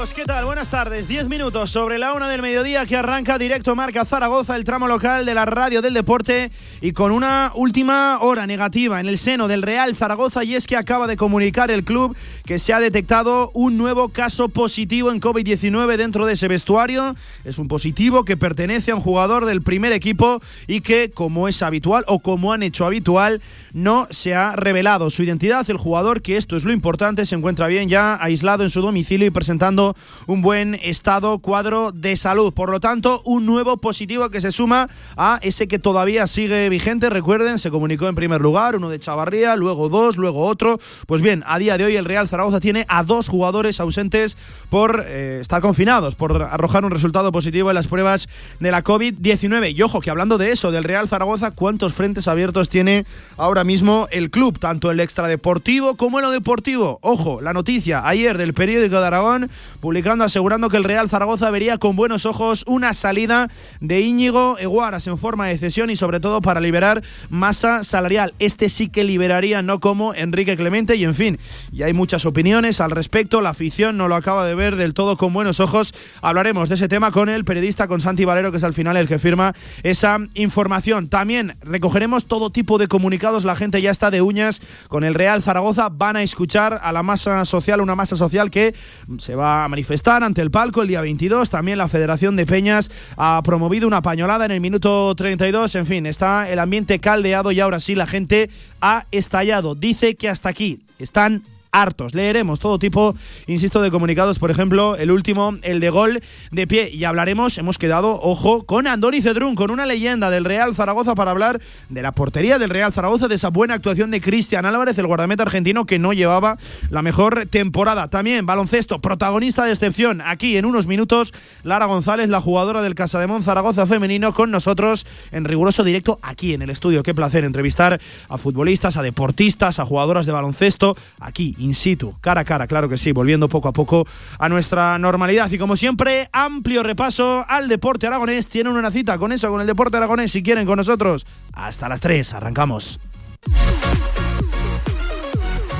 Saludos, ¿qué tal? Buenas tardes. Diez minutos sobre la una del mediodía que arranca directo Marca Zaragoza, el tramo local de la radio del deporte y con una última hora negativa en el seno del Real Zaragoza y es que acaba de comunicar el club que se ha detectado un nuevo caso positivo en COVID-19 dentro de ese vestuario. Es un positivo que pertenece a un jugador del primer equipo y que, como es habitual o como han hecho habitual, no se ha revelado su identidad. El jugador, que esto es lo importante, se encuentra bien ya aislado en su domicilio y presentando un buen estado cuadro de salud. Por lo tanto, un nuevo positivo que se suma a ese que todavía sigue vigente. Recuerden, se comunicó en primer lugar uno de Chavarría, luego dos, luego otro. Pues bien, a día de hoy el Real Zaragoza tiene a dos jugadores ausentes por eh, estar confinados, por arrojar un resultado positivo en las pruebas de la COVID-19. Y ojo, que hablando de eso, del Real Zaragoza, ¿cuántos frentes abiertos tiene ahora mismo el club? Tanto el extradeportivo como en lo deportivo. Ojo, la noticia ayer del periódico de Aragón publicando asegurando que el Real Zaragoza vería con buenos ojos una salida de Íñigo Eguaras en forma de cesión y sobre todo para liberar masa salarial. Este sí que liberaría, no como Enrique Clemente y en fin, y hay muchas opiniones al respecto, la afición no lo acaba de ver del todo con buenos ojos. Hablaremos de ese tema con el periodista, con Santi Valero, que es al final el que firma esa información. También recogeremos todo tipo de comunicados, la gente ya está de uñas con el Real Zaragoza, van a escuchar a la masa social, una masa social que se va manifestar ante el palco el día 22. También la Federación de Peñas ha promovido una pañolada en el minuto 32. En fin, está el ambiente caldeado y ahora sí la gente ha estallado. Dice que hasta aquí están hartos. Leeremos todo tipo, insisto, de comunicados, por ejemplo, el último, el de gol de pie. Y hablaremos, hemos quedado, ojo, con Andoni Cedrún, con una leyenda del Real Zaragoza para hablar de la portería del Real Zaragoza, de esa buena actuación de Cristian Álvarez, el guardameta argentino que no llevaba la mejor temporada. También baloncesto, protagonista de excepción. Aquí en unos minutos, Lara González, la jugadora del Casademón Zaragoza femenino, con nosotros en riguroso directo aquí en el estudio. Qué placer entrevistar a futbolistas, a deportistas, a jugadoras de baloncesto, aquí in situ, cara a cara, claro que sí, volviendo poco a poco a nuestra normalidad. Y como siempre, amplio repaso al deporte aragonés. Tienen una cita con eso, con el deporte aragonés, si quieren, con nosotros. Hasta las 3, arrancamos.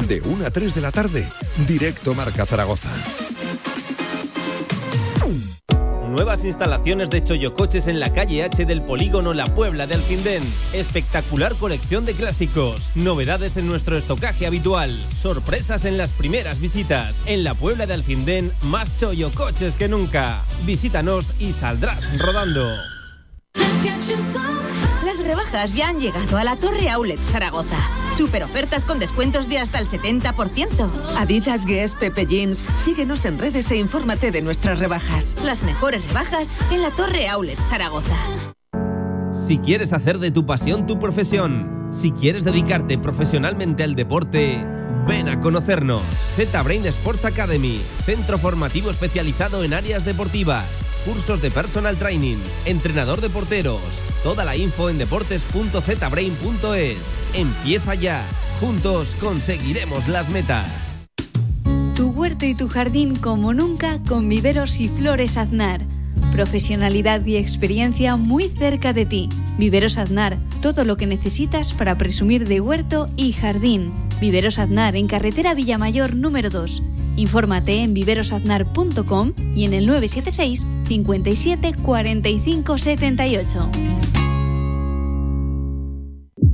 De 1 a 3 de la tarde, directo Marca Zaragoza. Nuevas instalaciones de Choyocoches en la calle H del polígono La Puebla de Alcindén. Espectacular colección de clásicos. Novedades en nuestro estocaje habitual. Sorpresas en las primeras visitas. En La Puebla de Alcindén, más Choyocoches que nunca. Visítanos y saldrás rodando. Las rebajas ya han llegado a la Torre Outlet Zaragoza. Super ofertas con descuentos de hasta el 70%. Adidas, Guess, Pepe Jeans. Síguenos en redes e infórmate de nuestras rebajas. Las mejores rebajas en la Torre Outlet Zaragoza. Si quieres hacer de tu pasión tu profesión, si quieres dedicarte profesionalmente al deporte, ven a conocernos. Z-Brain Sports Academy, centro formativo especializado en áreas deportivas, cursos de personal training, entrenador de porteros. Toda la info en deportes.zbrain.es. Empieza ya. Juntos conseguiremos las metas. Tu huerto y tu jardín como nunca con viveros y flores Aznar. Profesionalidad y experiencia muy cerca de ti. Viveros Aznar, todo lo que necesitas para presumir de huerto y jardín. Viveros Aznar en carretera Villamayor número 2. Infórmate en viverosaznar.com y en el 976 57 45 78.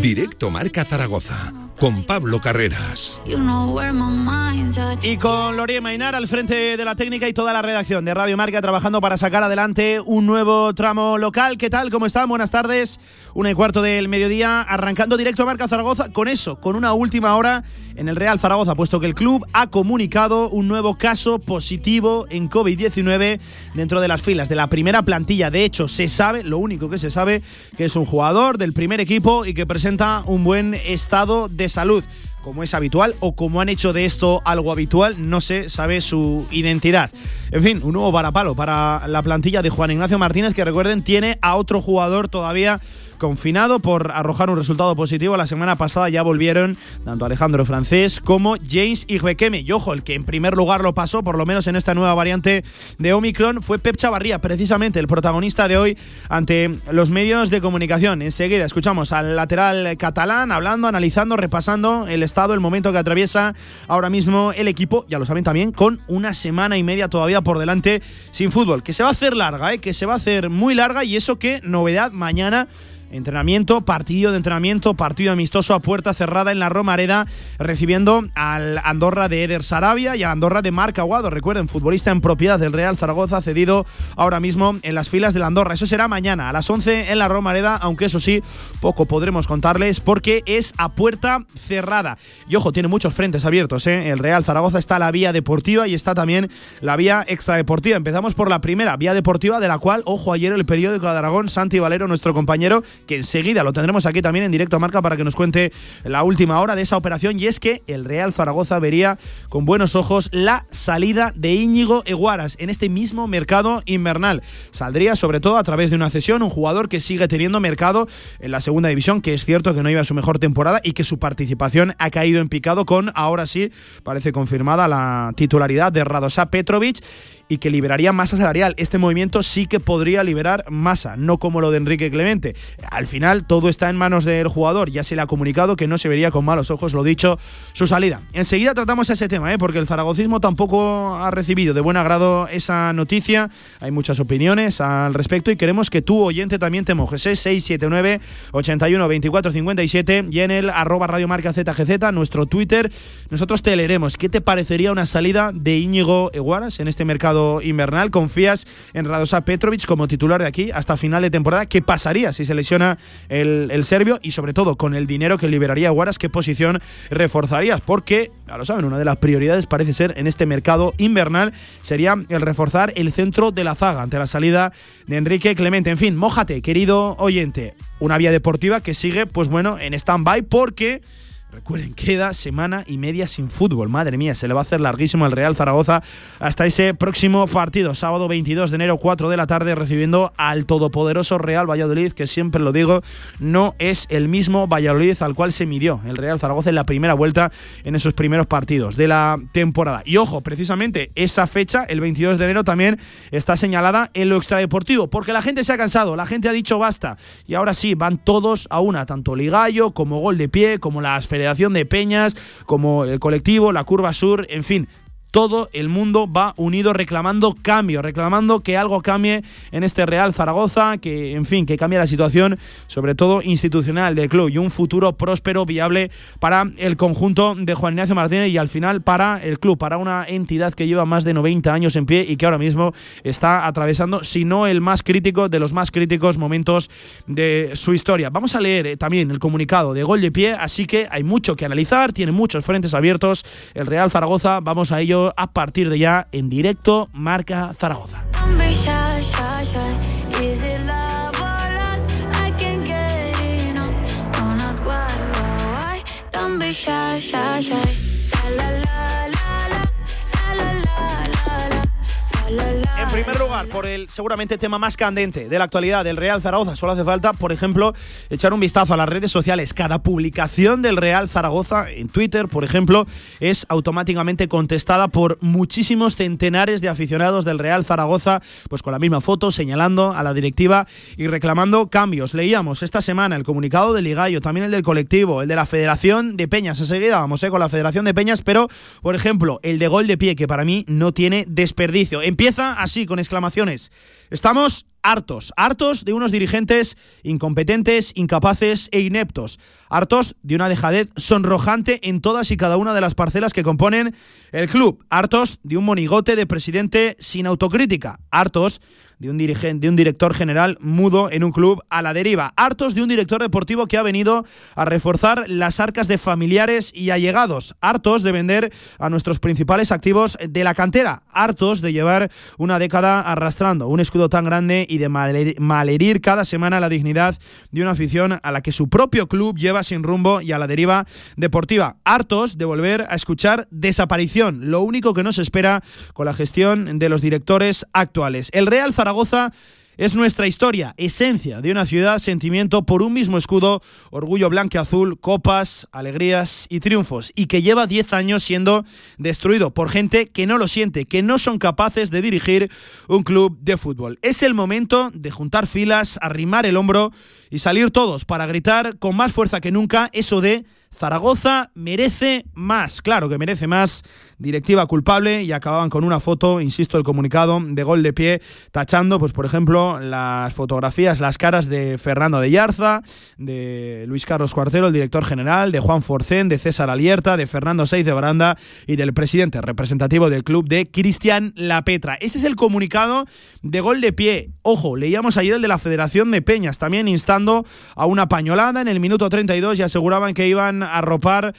Directo Marca Zaragoza con Pablo Carreras. Y con Lorie Mainar al frente de la técnica y toda la redacción de Radio Marca trabajando para sacar adelante un nuevo tramo local. ¿Qué tal? ¿Cómo están? Buenas tardes. Una y cuarto del mediodía, arrancando directo Marca Zaragoza con eso, con una última hora en el Real Zaragoza, puesto que el club ha comunicado un nuevo caso positivo en COVID-19 dentro de las filas de la primera plantilla. De hecho, se sabe, lo único que se sabe, que es un jugador del primer equipo y que presenta un buen estado de salud como es habitual o como han hecho de esto algo habitual, no se sabe su identidad. En fin, un nuevo varapalo para la plantilla de Juan Ignacio Martínez, que recuerden, tiene a otro jugador todavía confinado por arrojar un resultado positivo. La semana pasada ya volvieron tanto Alejandro Francés como James Igbekeme. Y ojo, el que en primer lugar lo pasó, por lo menos en esta nueva variante de Omicron, fue Pep Chavarría, precisamente el protagonista de hoy ante los medios de comunicación. Enseguida escuchamos al lateral catalán hablando, analizando, repasando el estado, el momento que atraviesa ahora mismo el equipo, ya lo saben también, con una semana y media todavía por delante sin fútbol, que se va a hacer larga, ¿eh? que se va a hacer muy larga y eso que novedad mañana Entrenamiento, partido de entrenamiento, partido amistoso a puerta cerrada en la Romareda, recibiendo al Andorra de Eder Sarabia y al Andorra de Marc Aguado. Recuerden, futbolista en propiedad del Real Zaragoza, cedido ahora mismo en las filas del Andorra. Eso será mañana a las 11 en la Romareda, aunque eso sí, poco podremos contarles porque es a puerta cerrada. Y ojo, tiene muchos frentes abiertos. ¿eh? El Real Zaragoza está la vía deportiva y está también la vía extradeportiva. Empezamos por la primera vía deportiva, de la cual, ojo, ayer el periódico de Aragón, Santi Valero, nuestro compañero, que enseguida lo tendremos aquí también en directo a marca para que nos cuente la última hora de esa operación. Y es que el Real Zaragoza vería con buenos ojos la salida de Íñigo Eguaras en este mismo mercado invernal. Saldría sobre todo a través de una cesión, un jugador que sigue teniendo mercado en la segunda división, que es cierto que no iba a su mejor temporada y que su participación ha caído en picado con, ahora sí, parece confirmada la titularidad de Radosa Petrovic y que liberaría masa salarial. Este movimiento sí que podría liberar masa, no como lo de Enrique Clemente. Al final todo está en manos del jugador, ya se le ha comunicado que no se vería con malos ojos, lo dicho, su salida. Enseguida tratamos ese tema, ¿eh? porque el zaragocismo tampoco ha recibido de buen agrado esa noticia. Hay muchas opiniones al respecto y queremos que tú, oyente, también te mojes. 679 81 24 57 y en el arroba Radio Marca ZGZ, nuestro Twitter. Nosotros te leeremos. ¿Qué te parecería una salida de Íñigo Eguaras en este mercado? invernal. ¿Confías en Radosa Petrovic como titular de aquí hasta final de temporada? ¿Qué pasaría si se lesiona el, serbio? Y sobre todo, con el dinero que liberaría Guaras, ¿qué posición reforzarías? Porque, ya lo saben, una de las prioridades parece ser en este mercado invernal sería el reforzar el centro de la zaga ante la salida de Enrique Clemente. En fin, mójate, querido oyente. Una vía deportiva que sigue, pues bueno, en stand-by porque Recuerden, queda semana y media sin fútbol. Madre mía, se le va a hacer larguísimo al Real Zaragoza hasta ese próximo partido, sábado 22 de enero, 4 de la tarde, recibiendo al todopoderoso Real Valladolid, que siempre lo digo, no es el mismo Valladolid al cual se midió el Real Zaragoza en la primera vuelta en esos primeros partidos de la temporada. Y ojo, precisamente esa fecha, el 22 de enero, también está señalada en lo extradeportivo, porque la gente se ha cansado, la gente ha dicho basta. Y ahora sí, van todos a una, tanto Ligallo como Gol de Pie, como las Federación de Peñas, como el colectivo, la Curva Sur, en fin, todo el mundo va unido reclamando cambio, reclamando que algo cambie en este Real Zaragoza, que en fin, que cambie la situación, sobre todo institucional del club y un futuro próspero, viable para el conjunto de Juan Ignacio Martínez y al final para el club, para una entidad que lleva más de 90 años en pie y que ahora mismo está atravesando, si no el más crítico de los más críticos momentos de su historia. Vamos a leer eh, también el comunicado de Gol de Pie, así que hay mucho que analizar, tiene muchos frentes abiertos el Real Zaragoza, vamos a ello a partir de ya en directo Marca Zaragoza. En primer lugar, por el seguramente tema más candente de la actualidad del Real Zaragoza, solo hace falta, por ejemplo, echar un vistazo a las redes sociales. Cada publicación del Real Zaragoza en Twitter, por ejemplo, es automáticamente contestada por muchísimos centenares de aficionados del Real Zaragoza, pues con la misma foto, señalando a la directiva y reclamando cambios. Leíamos esta semana el comunicado del Ligallo, también el del colectivo, el de la Federación de Peñas. Enseguida vamos eh, con la Federación de Peñas, pero, por ejemplo, el de gol de pie, que para mí no tiene desperdicio. Empieza así, con exclamaciones. Estamos hartos, hartos de unos dirigentes incompetentes, incapaces e ineptos, hartos de una dejadez sonrojante en todas y cada una de las parcelas que componen el club, hartos de un monigote de presidente sin autocrítica, hartos de un dirigente, de un director general mudo en un club a la deriva, hartos de un director deportivo que ha venido a reforzar las arcas de familiares y allegados, hartos de vender a nuestros principales activos de la cantera, hartos de llevar una década arrastrando un escudo tan grande y de malherir cada semana la dignidad de una afición a la que su propio club lleva sin rumbo y a la deriva deportiva, hartos de volver a escuchar desaparición, lo único que nos espera con la gestión de los directores actuales. El Real Zaragoza es nuestra historia, esencia de una ciudad, sentimiento por un mismo escudo, orgullo blanco y azul, copas, alegrías y triunfos, y que lleva 10 años siendo destruido por gente que no lo siente, que no son capaces de dirigir un club de fútbol. Es el momento de juntar filas, arrimar el hombro y salir todos para gritar con más fuerza que nunca eso de Zaragoza merece más, claro que merece más, directiva culpable y acababan con una foto, insisto, el comunicado de gol de pie, tachando, pues por ejemplo, las fotografías, las caras de Fernando de Yarza, de Luis Carlos Cuartero, el director general, de Juan Forcén, de César Alierta, de Fernando Seiz de Baranda y del presidente representativo del club de Cristian Lapetra. Ese es el comunicado de gol de pie. Ojo, leíamos ayer el de la Federación de Peñas, también instando a una pañolada en el minuto 32 y aseguraban que iban a arropar,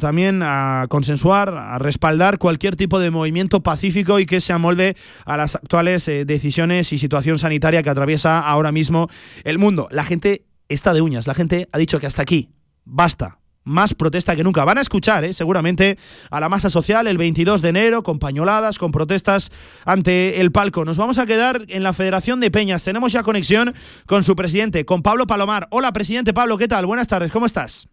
también a consensuar, a respaldar cualquier tipo de movimiento pacífico y que se amolde a las actuales eh, decisiones y situación sanitaria que atraviesa ahora mismo el mundo. La gente está de uñas, la gente ha dicho que hasta aquí, basta, más protesta que nunca. Van a escuchar, eh, seguramente, a la masa social el 22 de enero, con pañoladas, con protestas ante el palco. Nos vamos a quedar en la Federación de Peñas. Tenemos ya conexión con su presidente, con Pablo Palomar. Hola, presidente Pablo, ¿qué tal? Buenas tardes, ¿cómo estás?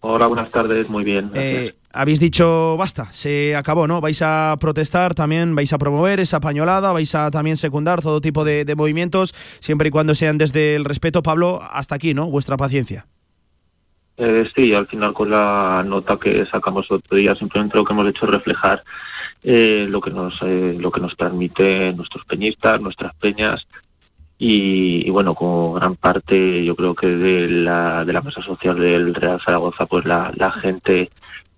Hola, buenas tardes, muy bien. Eh, habéis dicho basta, se acabó, ¿no? Vais a protestar también, vais a promover esa pañolada, vais a también secundar todo tipo de, movimientos, siempre y cuando sean desde el respeto. Pablo, hasta aquí, ¿no? Vuestra paciencia. Eh, sí, al final con la nota que sacamos otro día, simplemente lo que hemos hecho es reflejar eh, lo que nos eh, lo que nos transmite nuestros peñistas, nuestras peñas, y, bueno, como gran parte yo creo que de la, de la mesa social del Real Zaragoza, pues la, la gente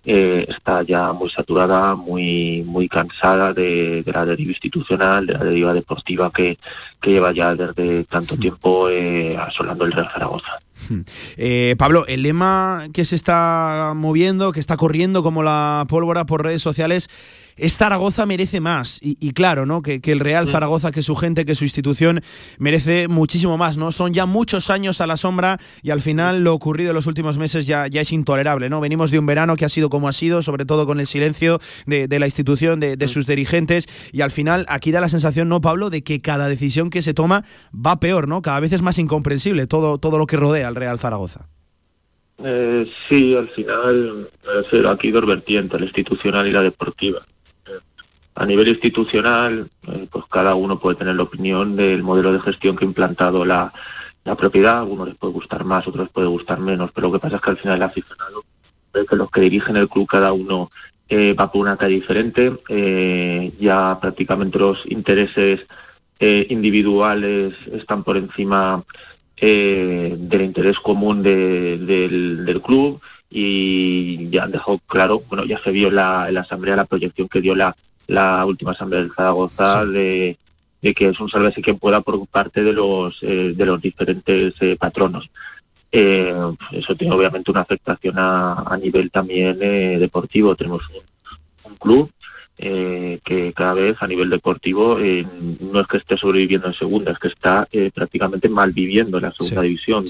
eh, está ya muy saturada, muy muy cansada de, de, la deriva institucional, de la deriva deportiva que, que lleva ya desde tanto tiempo eh, asolando el Real Zaragoza. Hmm. Eh, Pablo, el lema que se está moviendo, que está corriendo como la pólvora por redes sociales, es Zaragoza merece más. Y, claro, ¿no? Que, el Real Zaragoza, que su gente, que su institución merece muchísimo más, ¿no? Son ya muchos años a la sombra y al final lo ocurrido en los últimos meses ya, ya es intolerable, ¿no? Venimos de un verano que ha sido como ha sido, sobre todo con el silencio de, la institución, de, de, sus dirigentes, y al final aquí da la sensación, ¿no, Pablo?, de que cada decisión que se toma va peor, ¿no? Cada vez es más incomprensible todo, todo lo que rodea al Real Zaragoza. Eh, sí, al final, aquí dos vertientes, la institucional y la deportiva. A nivel institucional, eh, pues cada uno puede tener la opinión del modelo de gestión que ha implantado la, la propiedad. A algunos les puede gustar más, otros les puede gustar menos, pero lo que pasa es que al final el aficionado ve que los que dirigen el club, cada uno eh, va por una calle diferente. Eh, ya prácticamente los intereses individuales están por encima del interés común del, del club y ya han dejado claro, bueno, ya se vio la, en la asamblea la proyección que dio la, la última asamblea de Zaragoza de, que es un salvese que pueda por parte de los eh, de los diferentes eh, patronos. Eh, eso tiene obviamente una afectación a, a nivel también deportivo. Tenemos un, club que cada vez a nivel deportivo no es que esté sobreviviendo en segunda, es que está prácticamente mal viviendo en la segunda división,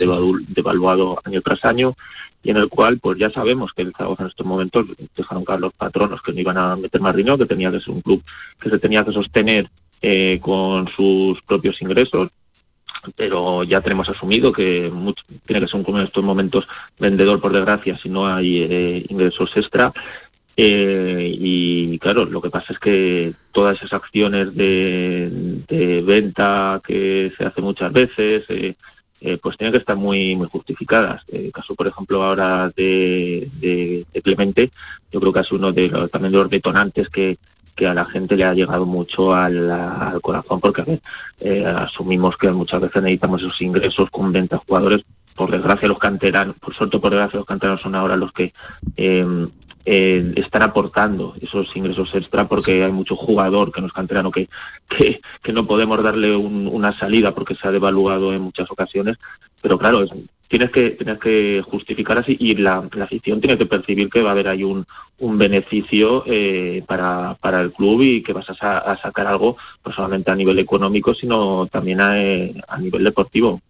devaluado año tras año y en el cual pues ya sabemos que el Zaragoza en estos momentos dejaron caer los patronos que no iban a meter más dinero, que tenía que ser un club que se tenía que sostener eh, con sus propios ingresos, pero ya tenemos asumido que tiene que ser un club en estos momentos vendedor por desgracia si no hay eh, ingresos extra. Eh, y claro, lo que pasa es que todas esas acciones de, venta que se hace muchas veces, eh, eh, pues tienen que estar muy muy justificadas. El caso, por ejemplo, ahora de, Clemente, yo creo que es uno de los, también de los detonantes que, que a la gente le ha llegado mucho al, corazón, porque a ver, eh, asumimos que muchas veces necesitamos esos ingresos con venta de jugadores. Por desgracia, los canteranos, por suerte, por desgracia, los canteranos son ahora los que eh, eh, están aportando esos ingresos extra porque hay mucho jugador que no es canterano que, que, que no podemos darle una salida porque se ha devaluado en muchas ocasiones. Pero claro, es, tienes que tienes que justificar así y la, la afición tiene que percibir que va a haber ahí un, un beneficio eh, para, para el club y que vas a, a, sacar algo no solamente a nivel económico sino también a, a, nivel deportivo.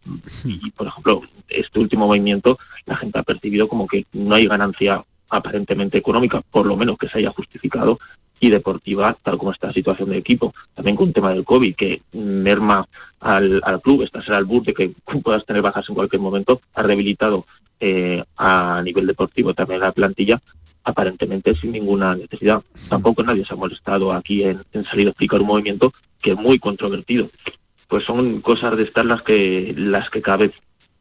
Y por ejemplo este último movimiento la gente ha percibido como que no hay ganancia aparentemente económica por lo menos que se haya justificado y deportiva, tal como está la situación del equipo. También con el tema del COVID, que merma al, al club, esta será el bus de que puedas tener bajas en cualquier momento, ha rehabilitado eh, a nivel deportivo también la plantilla, aparentemente sin ninguna necesidad. Tampoco nadie se ha molestado aquí en, en salir a explicar un movimiento que es muy controvertido. Pues son cosas de estas las que, las que vez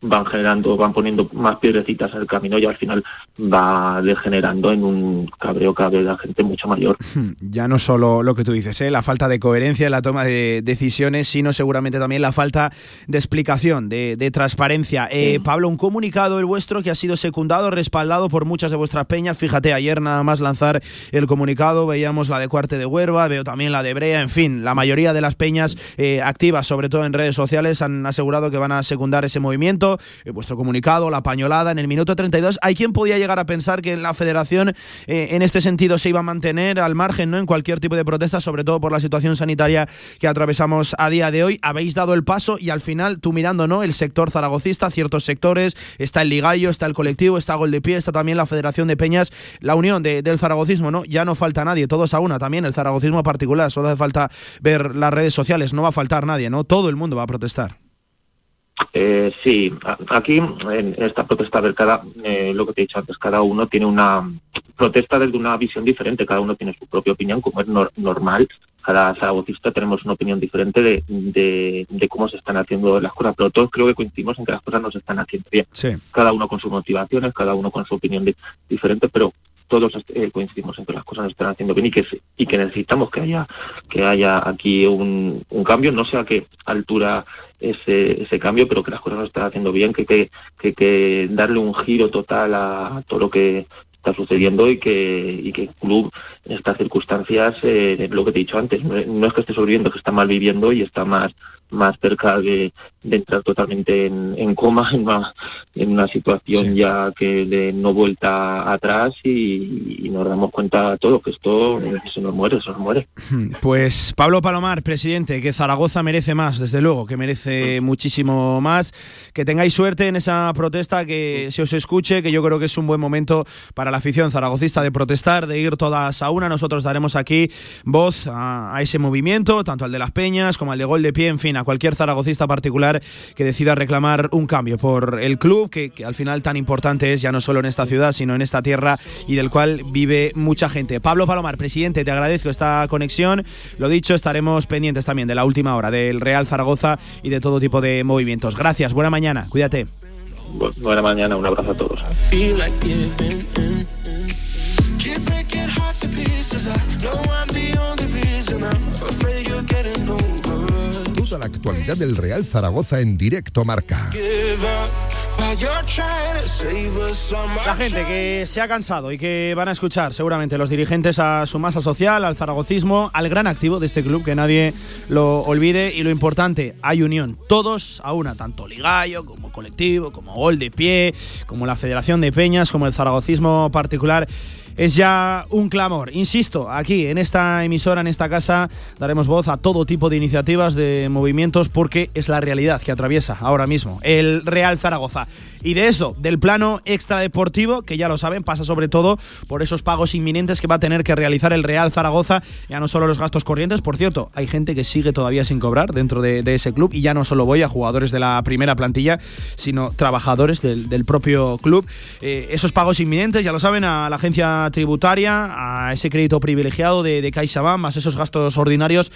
van generando, van poniendo más piedrecitas en el camino y al final va degenerando en un cabreo cada vez la gente mucho mayor. Ya no solo lo que tú dices, ¿eh? la falta de coherencia en la toma de decisiones, sino seguramente también la falta de explicación, de, transparencia. Eh, Pablo, un comunicado el vuestro que ha sido secundado, respaldado por muchas de vuestras peñas. Fíjate, ayer nada más lanzar el comunicado, veíamos la de Cuarte de Huerva, veo también la de Brea, en fin, la mayoría de las peñas eh, activas, sobre todo en redes sociales, han asegurado que van a secundar ese movimiento eh, vuestro comunicado, la pañolada en el minuto 32. Hay quien podía llegar a pensar que la federación eh, en este sentido se iba a mantener al margen ¿no? en cualquier tipo de protesta, sobre todo por la situación sanitaria que atravesamos a día de hoy. Habéis dado el paso y al final tú mirando ¿no? el sector zaragocista, ciertos sectores, está el Ligallo, está el colectivo, está Gol de Pie, está también la Federación de Peñas, la unión del zaragocismo, ¿no? Ya no falta nadie, todos a una también, el zaragocismo particular, solo hace falta ver las redes sociales, no va a faltar nadie, ¿no? Todo el mundo va a protestar. Eh, sí, aquí en esta protesta ver cada, eh, lo que te he dicho antes, cada uno tiene una protesta desde una visión diferente, cada uno tiene su propia opinión, como es normal. Cada zaragocista tenemos una opinión diferente de, de, cómo se están haciendo las cosas, pero todos creo que coincidimos en que las cosas no se están haciendo bien. Cada uno con sus motivaciones, cada uno con su opinión diferente, pero todos eh, coincidimos en que las cosas no están haciendo bien y que y que necesitamos que haya que haya aquí un, un cambio no sé a qué altura ese, ese cambio pero que las cosas no están haciendo bien que que, que, que darle un giro total a todo lo que está sucediendo y que, y que el club en estas circunstancias, eh, lo que te he dicho antes, no, es que esté sobreviviendo, que está mal viviendo y está más más cerca de, entrar totalmente en, coma, en una, en una situación ya que de no vuelta atrás y, nos damos cuenta todo, que esto se nos muere, se nos muere. Pues Pablo Palomar, presidente, que Zaragoza merece más, desde luego, que merece muchísimo más, que tengáis suerte en esa protesta, que se os escuche, que yo creo que es un buen momento para la afición zaragocista de protestar, de ir todas a una, nosotros daremos aquí voz a, a ese movimiento, tanto al de las Peñas como al de Gol de Pie, en fin, a cualquier zaragocista particular que decida reclamar un cambio por el club, que, al final tan importante es ya no solo en esta ciudad, sino en esta tierra y del cual vive mucha gente. Pablo Palomar, presidente, te agradezco esta conexión. Lo dicho, estaremos pendientes también de la última hora del Real Zaragoza y de todo tipo de movimientos. Gracias, buena mañana, cuídate. Buena mañana, un abrazo a todos. La actualidad del Real Zaragoza en directo marca. La gente que se ha cansado y que van a escuchar seguramente los dirigentes a su masa social, al zaragocismo, al gran activo de este club, que nadie lo olvide. Y lo importante, hay unión, todos a una, tanto Ligallo como colectivo, como Gol de Pie, como la Federación de Peñas, como el zaragocismo particular es ya un clamor. Insisto, aquí en esta emisora, en esta casa, daremos voz a todo tipo de iniciativas, de movimientos, porque es la realidad que atraviesa ahora mismo el Real Zaragoza. Y de eso, del plano extradeportivo, que ya lo saben, pasa sobre todo por esos pagos inminentes que va a tener que realizar el Real Zaragoza, ya no solo los gastos corrientes, por cierto, hay gente que sigue todavía sin cobrar dentro de, ese club, y ya no solo voy a jugadores de la primera plantilla, sino trabajadores del, propio club. Eh, esos pagos inminentes, ya lo saben, a la agencia tributaria, a ese crédito privilegiado de, de CaixaBank, más esos gastos ordinarios.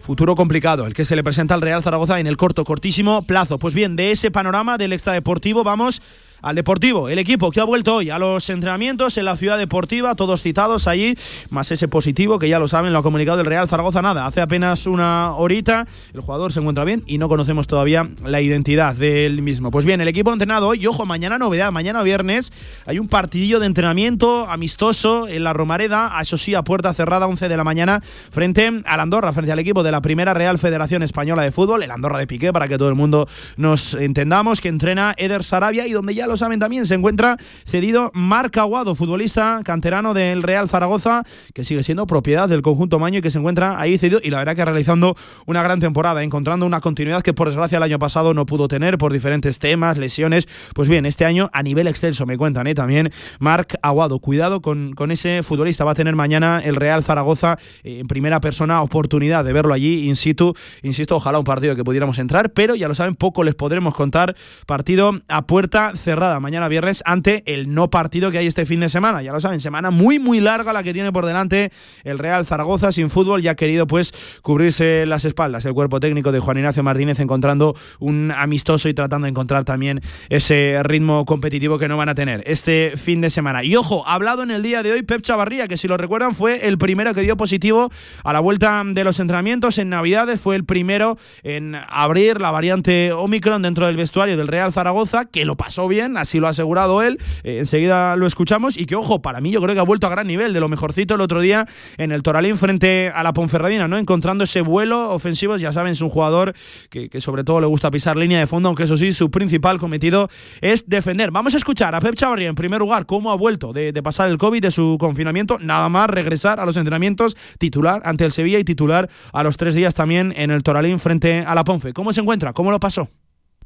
Futuro complicado, el que se le presenta al Real Zaragoza en el corto, cortísimo plazo. Pues bien, de ese panorama del extradeportivo vamos al Deportivo, el equipo que ha vuelto hoy a los entrenamientos en la ciudad deportiva, todos citados allí, más ese positivo que ya lo saben, lo ha comunicado el Real Zaragoza nada, hace apenas una horita, el jugador se encuentra bien y no conocemos todavía la identidad del mismo. Pues bien, el equipo ha entrenado hoy y ojo, mañana novedad, mañana viernes hay un partidillo de entrenamiento amistoso en la Romareda, eso sí, a puerta cerrada, 11 de la mañana, frente al Andorra, frente al equipo de la primera Real Federación Española de Fútbol, el Andorra de Piqué, para que todo el mundo nos entendamos, que entrena Eder Sarabia y donde ya lo saben también se encuentra cedido Marc Aguado, futbolista canterano del Real Zaragoza, que sigue siendo propiedad del conjunto Maño y que se encuentra ahí cedido y la verdad que realizando una gran temporada, encontrando una continuidad que por desgracia el año pasado no pudo tener por diferentes temas, lesiones. Pues bien, este año a nivel extenso me cuentan ¿eh? también Marc Aguado. Cuidado con, con ese futbolista, va a tener mañana el Real Zaragoza eh, en primera persona oportunidad de verlo allí in situ. Insisto, ojalá un partido que pudiéramos entrar, pero ya lo saben, poco les podremos contar. Partido a puerta cerrada mañana viernes ante el no partido que hay este fin de semana. Ya lo saben, semana muy, muy larga la que tiene por delante el Real Zaragoza sin fútbol ya ha querido pues cubrirse las espaldas. El cuerpo técnico de Juan Ignacio Martínez encontrando un amistoso y tratando de encontrar también ese ritmo competitivo que no van a tener este fin de semana. Y ojo, ha hablado en el día de hoy Pep Chavarría, que si lo recuerdan fue el primero que dio positivo a la vuelta de los entrenamientos en Navidades, fue el primero en abrir la variante Omicron dentro del vestuario del Real Zaragoza, que lo pasó bien, así lo ha asegurado él. Eh, enseguida lo escuchamos y que ojo, para mí yo creo que ha vuelto a gran nivel, de lo mejorcito el otro día en el Toralín frente a la Ponferradina, ¿no? Encontrando ese vuelo ofensivo, ya saben, es un jugador que, sobre todo le gusta pisar línea de fondo, aunque eso sí, su principal cometido es defender. Vamos a escuchar a Pep Chavarría en primer lugar cómo ha vuelto de, de pasar el COVID, de su confinamiento, nada más regresar a los entrenamientos, titular ante el Sevilla y titular a los tres días también en el Toralín frente a la Ponfe. ¿Cómo se encuentra? ¿Cómo lo pasó?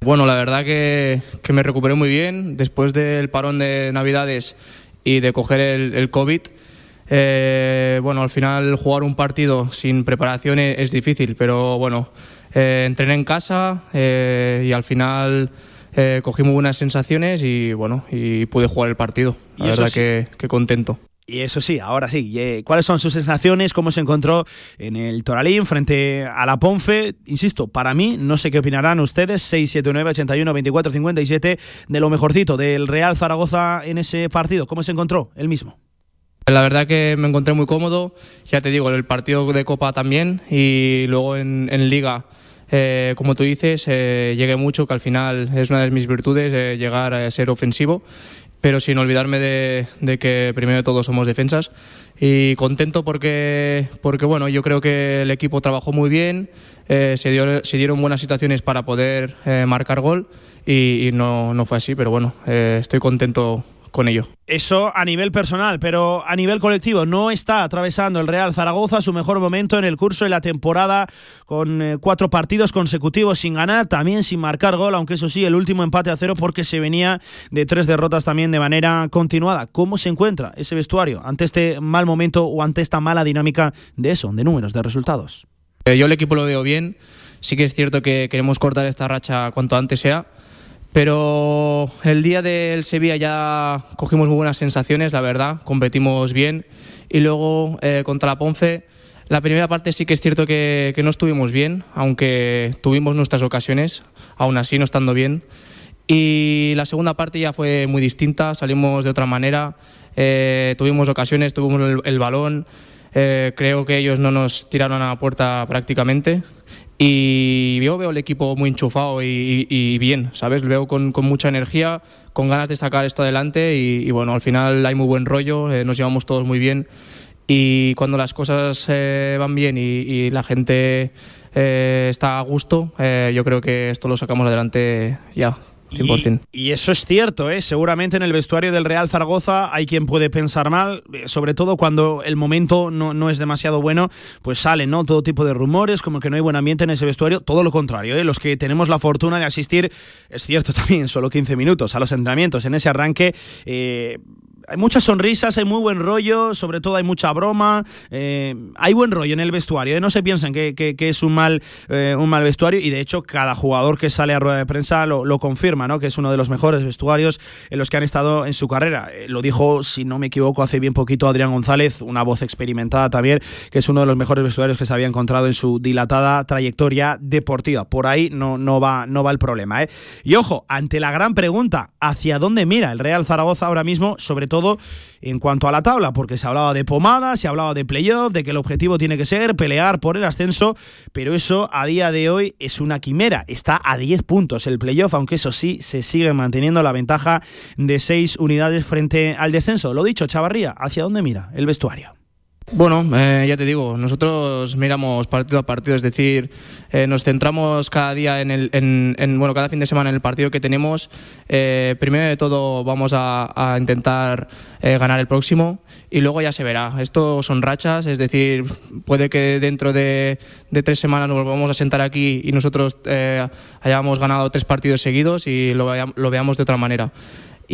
Bueno, la verdad que, que me recuperé muy bien después del parón de Navidades y de coger el, el COVID. Eh, bueno, al final jugar un partido sin preparación es, es difícil, pero bueno, eh, entrené en casa eh, y al final eh, cogí muy buenas sensaciones y bueno, y pude jugar el partido. La Y verdad que, que contento. Y eso sí, ahora sí. ¿Cuáles son sus sensaciones? ¿Cómo se encontró en el Toralín frente a la Ponfe? Insisto, para mí, no sé qué opinarán ustedes, 679 81 24 57 de lo mejorcito del Real Zaragoza en ese partido. ¿Cómo se encontró él mismo? La verdad que me encontré muy cómodo, ya te digo, en el partido de Copa también y luego en, en Liga, eh, como tú dices, eh, llegué mucho, que al final es una de mis virtudes, eh, llegar a ser ofensivo, pero sin olvidarme de, de que primero de todo somos defensas y contento porque, porque bueno, yo creo que el equipo trabajó muy bien, eh, se, dio- se dieron buenas situaciones para poder eh, marcar gol y, y no, no fue así, pero bueno, eh, estoy contento con ello. Eso a nivel personal, pero a nivel colectivo no está atravesando el Real Zaragoza su mejor momento en el curso de la temporada con eh, cuatro partidos consecutivos sin ganar, también sin marcar gol, aunque eso sí, el último empate a cero porque se venía de tres derrotas también de manera continuada. ¿Cómo se encuentra ese vestuario ante este mal momento o ante esta mala dinámica de eso, de números, de resultados? Eh, Yo el equipo lo veo bien. Sí que es cierto que queremos cortar esta racha cuanto antes sea. Pero el día del Sevilla ya cogimos muy buenas sensaciones, la verdad. Competimos bien. Y luego eh, contra la Ponce, la primera parte sí que es cierto que, que no estuvimos bien, aunque tuvimos nuestras ocasiones, aún así no estando bien. Y la segunda parte ya fue muy distinta, salimos de otra manera, eh, tuvimos ocasiones, tuvimos el, el balón, eh, creo que ellos no nos tiraron a la puerta prácticamente. Y yo veo el equipo muy enchufado y, y- bien, ¿sabes? Lo veo con, mucha energía, con ganas de sacar esto adelante y, bueno, al final hay muy buen rollo, eh, nos llevamos todos muy bien y cuando las cosas eh, van bien y, la gente eh, está a gusto, yo creo que esto lo sacamos adelante ya, 100%. Y, eso es cierto, ¿eh? seguramente en el vestuario del Real Zaragoza hay quien puede pensar mal, eh, sobre todo cuando el momento no, no es demasiado bueno, pues salen ¿no? todo tipo de rumores, como que no hay buen ambiente en ese vestuario, todo lo contrario, ¿eh? los que tenemos la fortuna de asistir, es cierto también, solo 15 minutos a los entrenamientos en ese arranque. eh, hay muchas sonrisas, hay muy buen rollo, sobre todo hay mucha broma, eh, hay buen rollo en el vestuario, ¿eh? no se piensen que, es un mal, eh, un mal vestuario y de hecho cada jugador que sale a rueda de prensa lo, confirma, ¿no? que es uno de los mejores vestuarios en los que han estado en su carrera. lo dijo, si no me equivoco, hace bien poquito Adrián González, una voz experimentada también, que es uno de los mejores vestuarios que se había encontrado en su dilatada trayectoria deportiva. Por ahí no, no, va, no va el problema. Y ojo, ante la gran pregunta, ¿hacia dónde mira el Real Zaragoza ahora mismo? Sobre todo en cuanto a la tabla, porque se hablaba de pomada, se hablaba de playoff, de que el objetivo tiene que ser pelear por el ascenso, pero eso a día de hoy es una quimera. Está a 10 puntos el playoff, aunque eso sí, se sigue manteniendo la ventaja de 6 unidades frente al descenso. Lo dicho, Chavarría, ¿hacia dónde mira el vestuario? Bueno, eh, ya te digo, nosotros miramos partido a partido, es decir, eh, nos centramos cada día en el, en, bueno, cada fin de semana en el partido que tenemos. Eh, primero de todo vamos a, intentar ganar el próximo y luego ya se verá. Esto son rachas, es decir, puede que dentro de, tres semanas nos volvamos a sentar aquí y nosotros hayamos ganado tres partidos seguidos y lo, lo veamos de otra manera.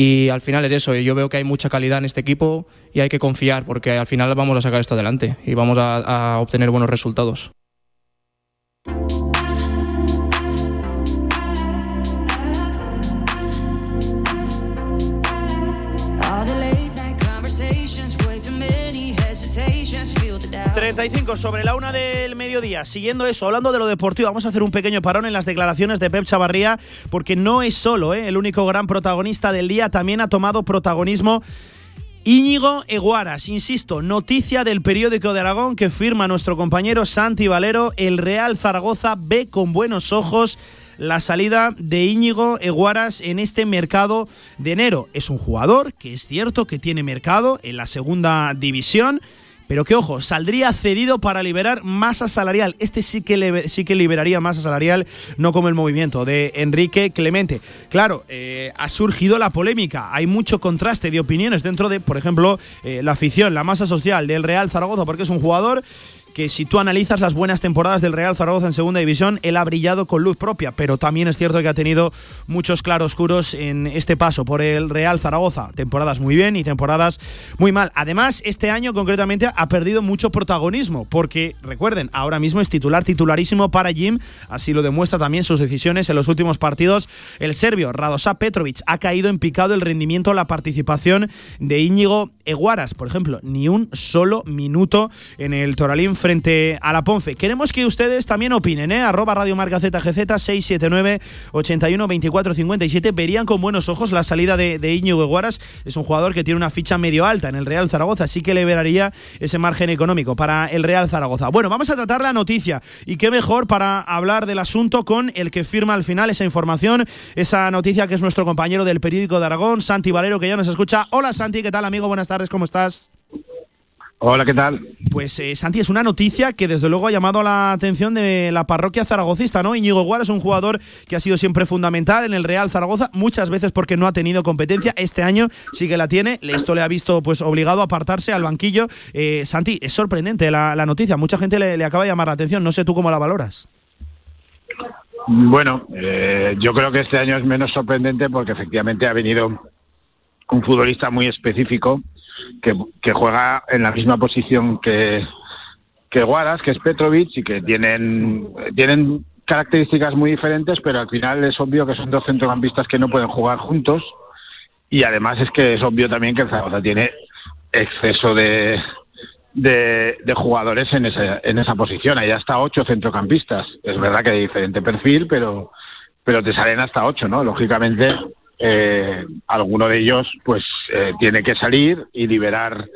Y al final es eso, yo veo que hay mucha calidad en este equipo y hay que confiar porque al final vamos a sacar esto adelante y vamos a, obtener buenos resultados. Sobre la una del mediodía. Siguiendo eso, hablando de lo deportivo, vamos a hacer un pequeño parón en las declaraciones de Pep Chavarría, porque no es solo ¿eh? el único gran protagonista del día, también ha tomado protagonismo. Íñigo Eguaras, insisto, noticia del periódico de Aragón que firma nuestro compañero Santi Valero, el Real Zaragoza ve con buenos ojos la salida de Íñigo Eguaras en este mercado de enero. Es un jugador que es cierto que tiene mercado en la segunda división, pero que ojo, saldría cedido para liberar masa salarial. Este sí que, sí que liberaría masa salarial, no como el movimiento de Enrique Clemente. Claro, eh, ha surgido la polémica. Hay mucho contraste de opiniones dentro de, por ejemplo, eh, la afición, la masa social del Real Zaragoza, porque es un jugador que si tú analizas las buenas temporadas del Real Zaragoza en segunda división, él ha brillado con luz propia, pero también es cierto que ha tenido muchos claroscuros en este paso por el Real Zaragoza. Temporadas muy bien y temporadas muy mal. Además, este año concretamente ha perdido mucho protagonismo, porque recuerden, ahora mismo es titular titularísimo para Jim, así lo demuestra también sus decisiones en los últimos partidos. El serbio Radosa Petrovic ha caído en picado el rendimiento, la participación de Íñigo Eguaras, por ejemplo, ni un solo minuto en el Toralín frente a la Ponfe. Queremos que ustedes también opinen, ¿eh? Arroba Radio Marca ZGZ 679 81 24 57. Verían con buenos ojos la salida de, de Íñigo. Es un jugador que tiene una ficha medio alta en el Real Zaragoza, así que liberaría ese margen económico para el Real Zaragoza. Bueno, vamos a tratar la noticia y qué mejor para hablar del asunto con el que firma al final esa información, esa noticia que es nuestro compañero del periódico de Aragón, Santi Valero, que ya nos escucha. Hola Santi, ¿qué tal amigo? Buenas tardes, ¿cómo estás? Hola, ¿qué tal? Pues eh, Santi, es una noticia que desde luego ha llamado la atención de la parroquia zaragocista, ¿no? Íñigo Guara es un jugador que ha sido siempre fundamental en el Real Zaragoza, muchas veces porque no ha tenido competencia. Este año sí que la tiene. Esto le ha visto pues obligado a apartarse al banquillo. Eh, Santi, es sorprendente la, noticia. Mucha gente le, acaba de llamar la atención. No sé tú cómo la valoras. Bueno, eh, yo creo que este año es menos sorprendente porque efectivamente ha venido un futbolista muy específico que, juega en la misma posición que, que Guaras, que es Petrovic, y que tienen, tienen características muy diferentes, pero al final es obvio que son dos centrocampistas que no pueden jugar juntos. Y además es que es obvio también que el Zaragoza tiene exceso de, de, jugadores en esa, en esa posición. Hay hasta ocho centrocampistas. Es verdad que hay diferente perfil, pero, pero te salen hasta ocho, ¿no? Lógicamente, eh, alguno de ellos pues eh, tiene que salir y liberar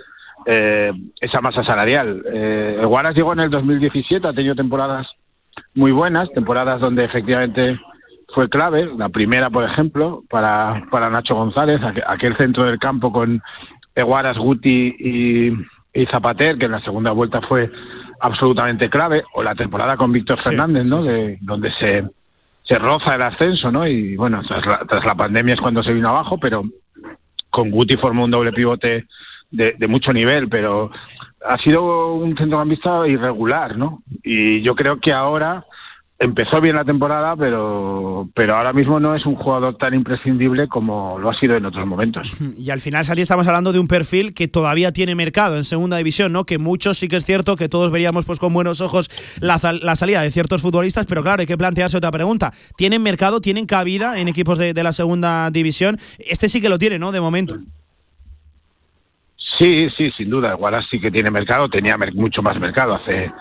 eh, esa masa salarial. Eh, Guaras llegó en el 2017, ha tenido temporadas muy buenas, temporadas donde efectivamente fue clave, la primera por ejemplo para, para Nacho González, aquel centro del campo con Eguaras, Guti y, y, Zapater, que en la segunda vuelta fue absolutamente clave, o la temporada con Víctor Fernández, ¿no? de, donde se se roza el ascenso, ¿no? Y bueno, tras la, pandemia es cuando se vino abajo, pero con Guti formó un doble pivote de, mucho nivel, pero ha sido un centrocampista irregular, ¿no? Y yo creo que ahora empezó bien la temporada, pero, pero ahora mismo no es un jugador tan imprescindible como lo ha sido en otros momentos. Y al final, Santi, estamos hablando de un perfil que todavía tiene mercado en segunda división, ¿no? Que muchos sí que es cierto que todos veríamos pues con buenos ojos la, la salida de ciertos futbolistas, pero claro, hay que plantearse otra pregunta. ¿Tienen mercado, tienen cabida en equipos de, de la segunda división? Este sí que lo tiene, ¿no? De momento. Sí, sí, sin duda. Guaras sí que tiene mercado, tenía mucho más mercado hace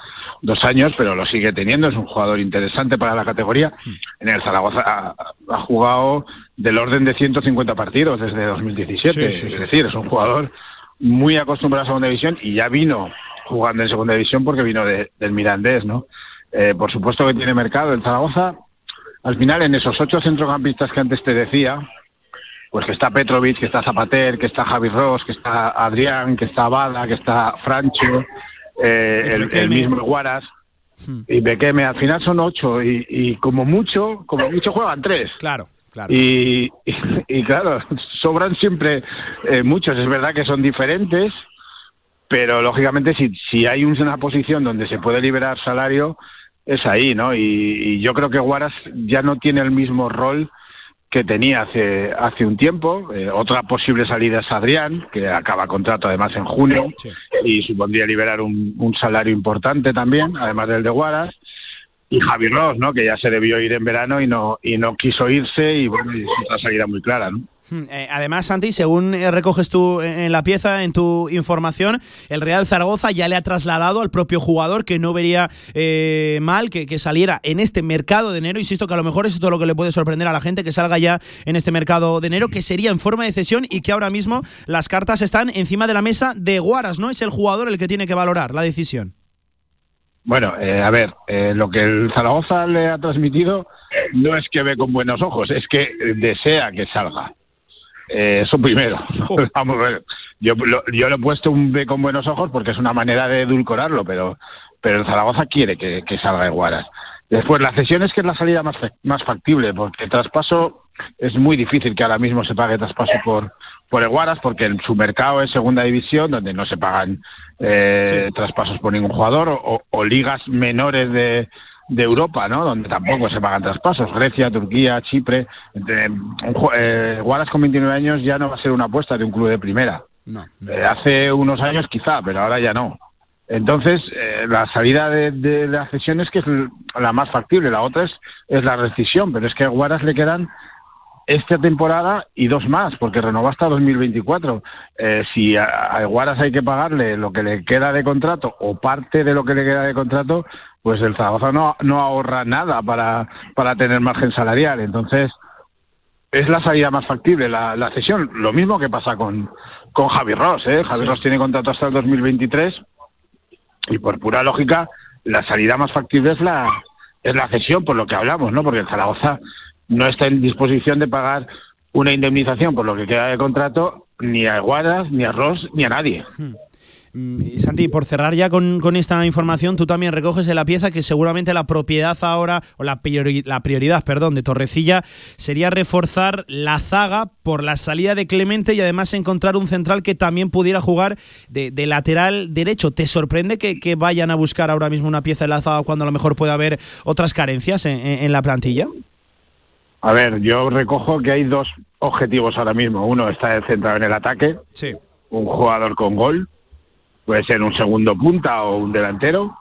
dos años, pero lo sigue teniendo. Es un jugador interesante para la categoría. En el Zaragoza ha, jugado del orden de 150 partidos desde 2017. es decir, es un jugador muy acostumbrado a segunda división y ya vino jugando en segunda división porque vino del Mirandés, ¿no? Eh, por supuesto que tiene mercado. El Zaragoza, al final, en esos ocho centrocampistas que antes te decía, pues que está Petrovic, que está Zapater, que está Javi Ross, que está Adrián, que está Bada, que está Francho, eh, el, mismo Guaras hmm. y Bekeme. Al final son ocho y, como mucho, como mucho juegan tres. Claro. Claro. Y, y, claro, sobran siempre eh, muchos. Es verdad que son diferentes, pero lógicamente si, si hay una posición donde se puede liberar salario, es ahí, ¿no? Y, y yo creo que Guaras ya no tiene el mismo rol que tenía hace, hace un tiempo. Eh, otra posible salida es Adrián, que acaba contrato además en junio y supondría liberar un, un, salario importante también, además del de Guaras. Y Javi Ross, ¿no? que ya se debió ir en verano y no, y no quiso irse y bueno, es otra salida muy clara. ¿no? Hmm, eh, además, Santi, según eh, recoges tú en la pieza, en tu información, el Real Zaragoza ya le ha trasladado al propio jugador que no vería eh, mal que, saliera en este mercado de enero. Insisto que a lo mejor es todo lo que le puede sorprender a la gente, que salga ya en este mercado de enero, que sería en forma de cesión y que ahora mismo las cartas están encima de la mesa de Guaras, ¿no? Es el jugador el que tiene que valorar la decisión. Bueno, a ver, lo que el Zaragoza le ha transmitido no es que ve con buenos ojos, es que desea que salga. Eh, eso primero. Vamos Yo, lo, yo lo he puesto un B con buenos ojos porque es una manera de edulcorarlo, pero, pero el Zaragoza quiere que, salga de Guaras. Después, la cesión es que es la salida más, más factible, porque el traspaso es muy difícil que ahora mismo se pague traspaso por, por el Guaras, porque en su mercado es segunda división, donde no se pagan eh, traspasos por ningún jugador, o ligas menores de, de Europa, ¿no? Donde tampoco se pagan traspasos. Grecia, Turquía, Chipre. Eh, Guaras con 29 años ya no va a ser una apuesta de un club de primera. Eh, hace unos años quizá, pero ahora ya no. Entonces, eh, la salida de, la cesión es que es la más factible. La otra es, es la rescisión, pero es que a Guaras le quedan esta temporada y dos más, porque renovó hasta 2024. Eh, si a, a Guaras hay que pagarle lo que le queda de contrato o parte de lo que le queda de contrato, pues el Zaragoza no, no ahorra nada para, para tener margen salarial. Entonces, es la salida más factible, la, la cesión. Lo mismo que pasa con, con Javi Ross. ¿eh? Javi Ross tiene contrato hasta el 2023 y por pura lógica, la salida más factible es la, es la cesión, por lo que hablamos, ¿no? Porque el Zaragoza no está en disposición de pagar una indemnización por lo que queda de contrato ni a Guadas, ni a Ross, ni a nadie. Hmm. Mm, Santi, por cerrar ya con, esta información, tú también recoges en la pieza que seguramente la propiedad ahora, o la, prioridad, perdón, de Torrecilla sería reforzar la zaga por la salida de Clemente y además encontrar un central que también pudiera jugar de, lateral derecho. ¿Te sorprende que, vayan a buscar ahora mismo una pieza en la zaga cuando a lo mejor puede haber otras carencias en, la plantilla? A ver, yo recojo que hay dos objetivos ahora mismo. Uno está centrado en el ataque, sí. un jugador con gol, puede ser un segundo punta o un delantero,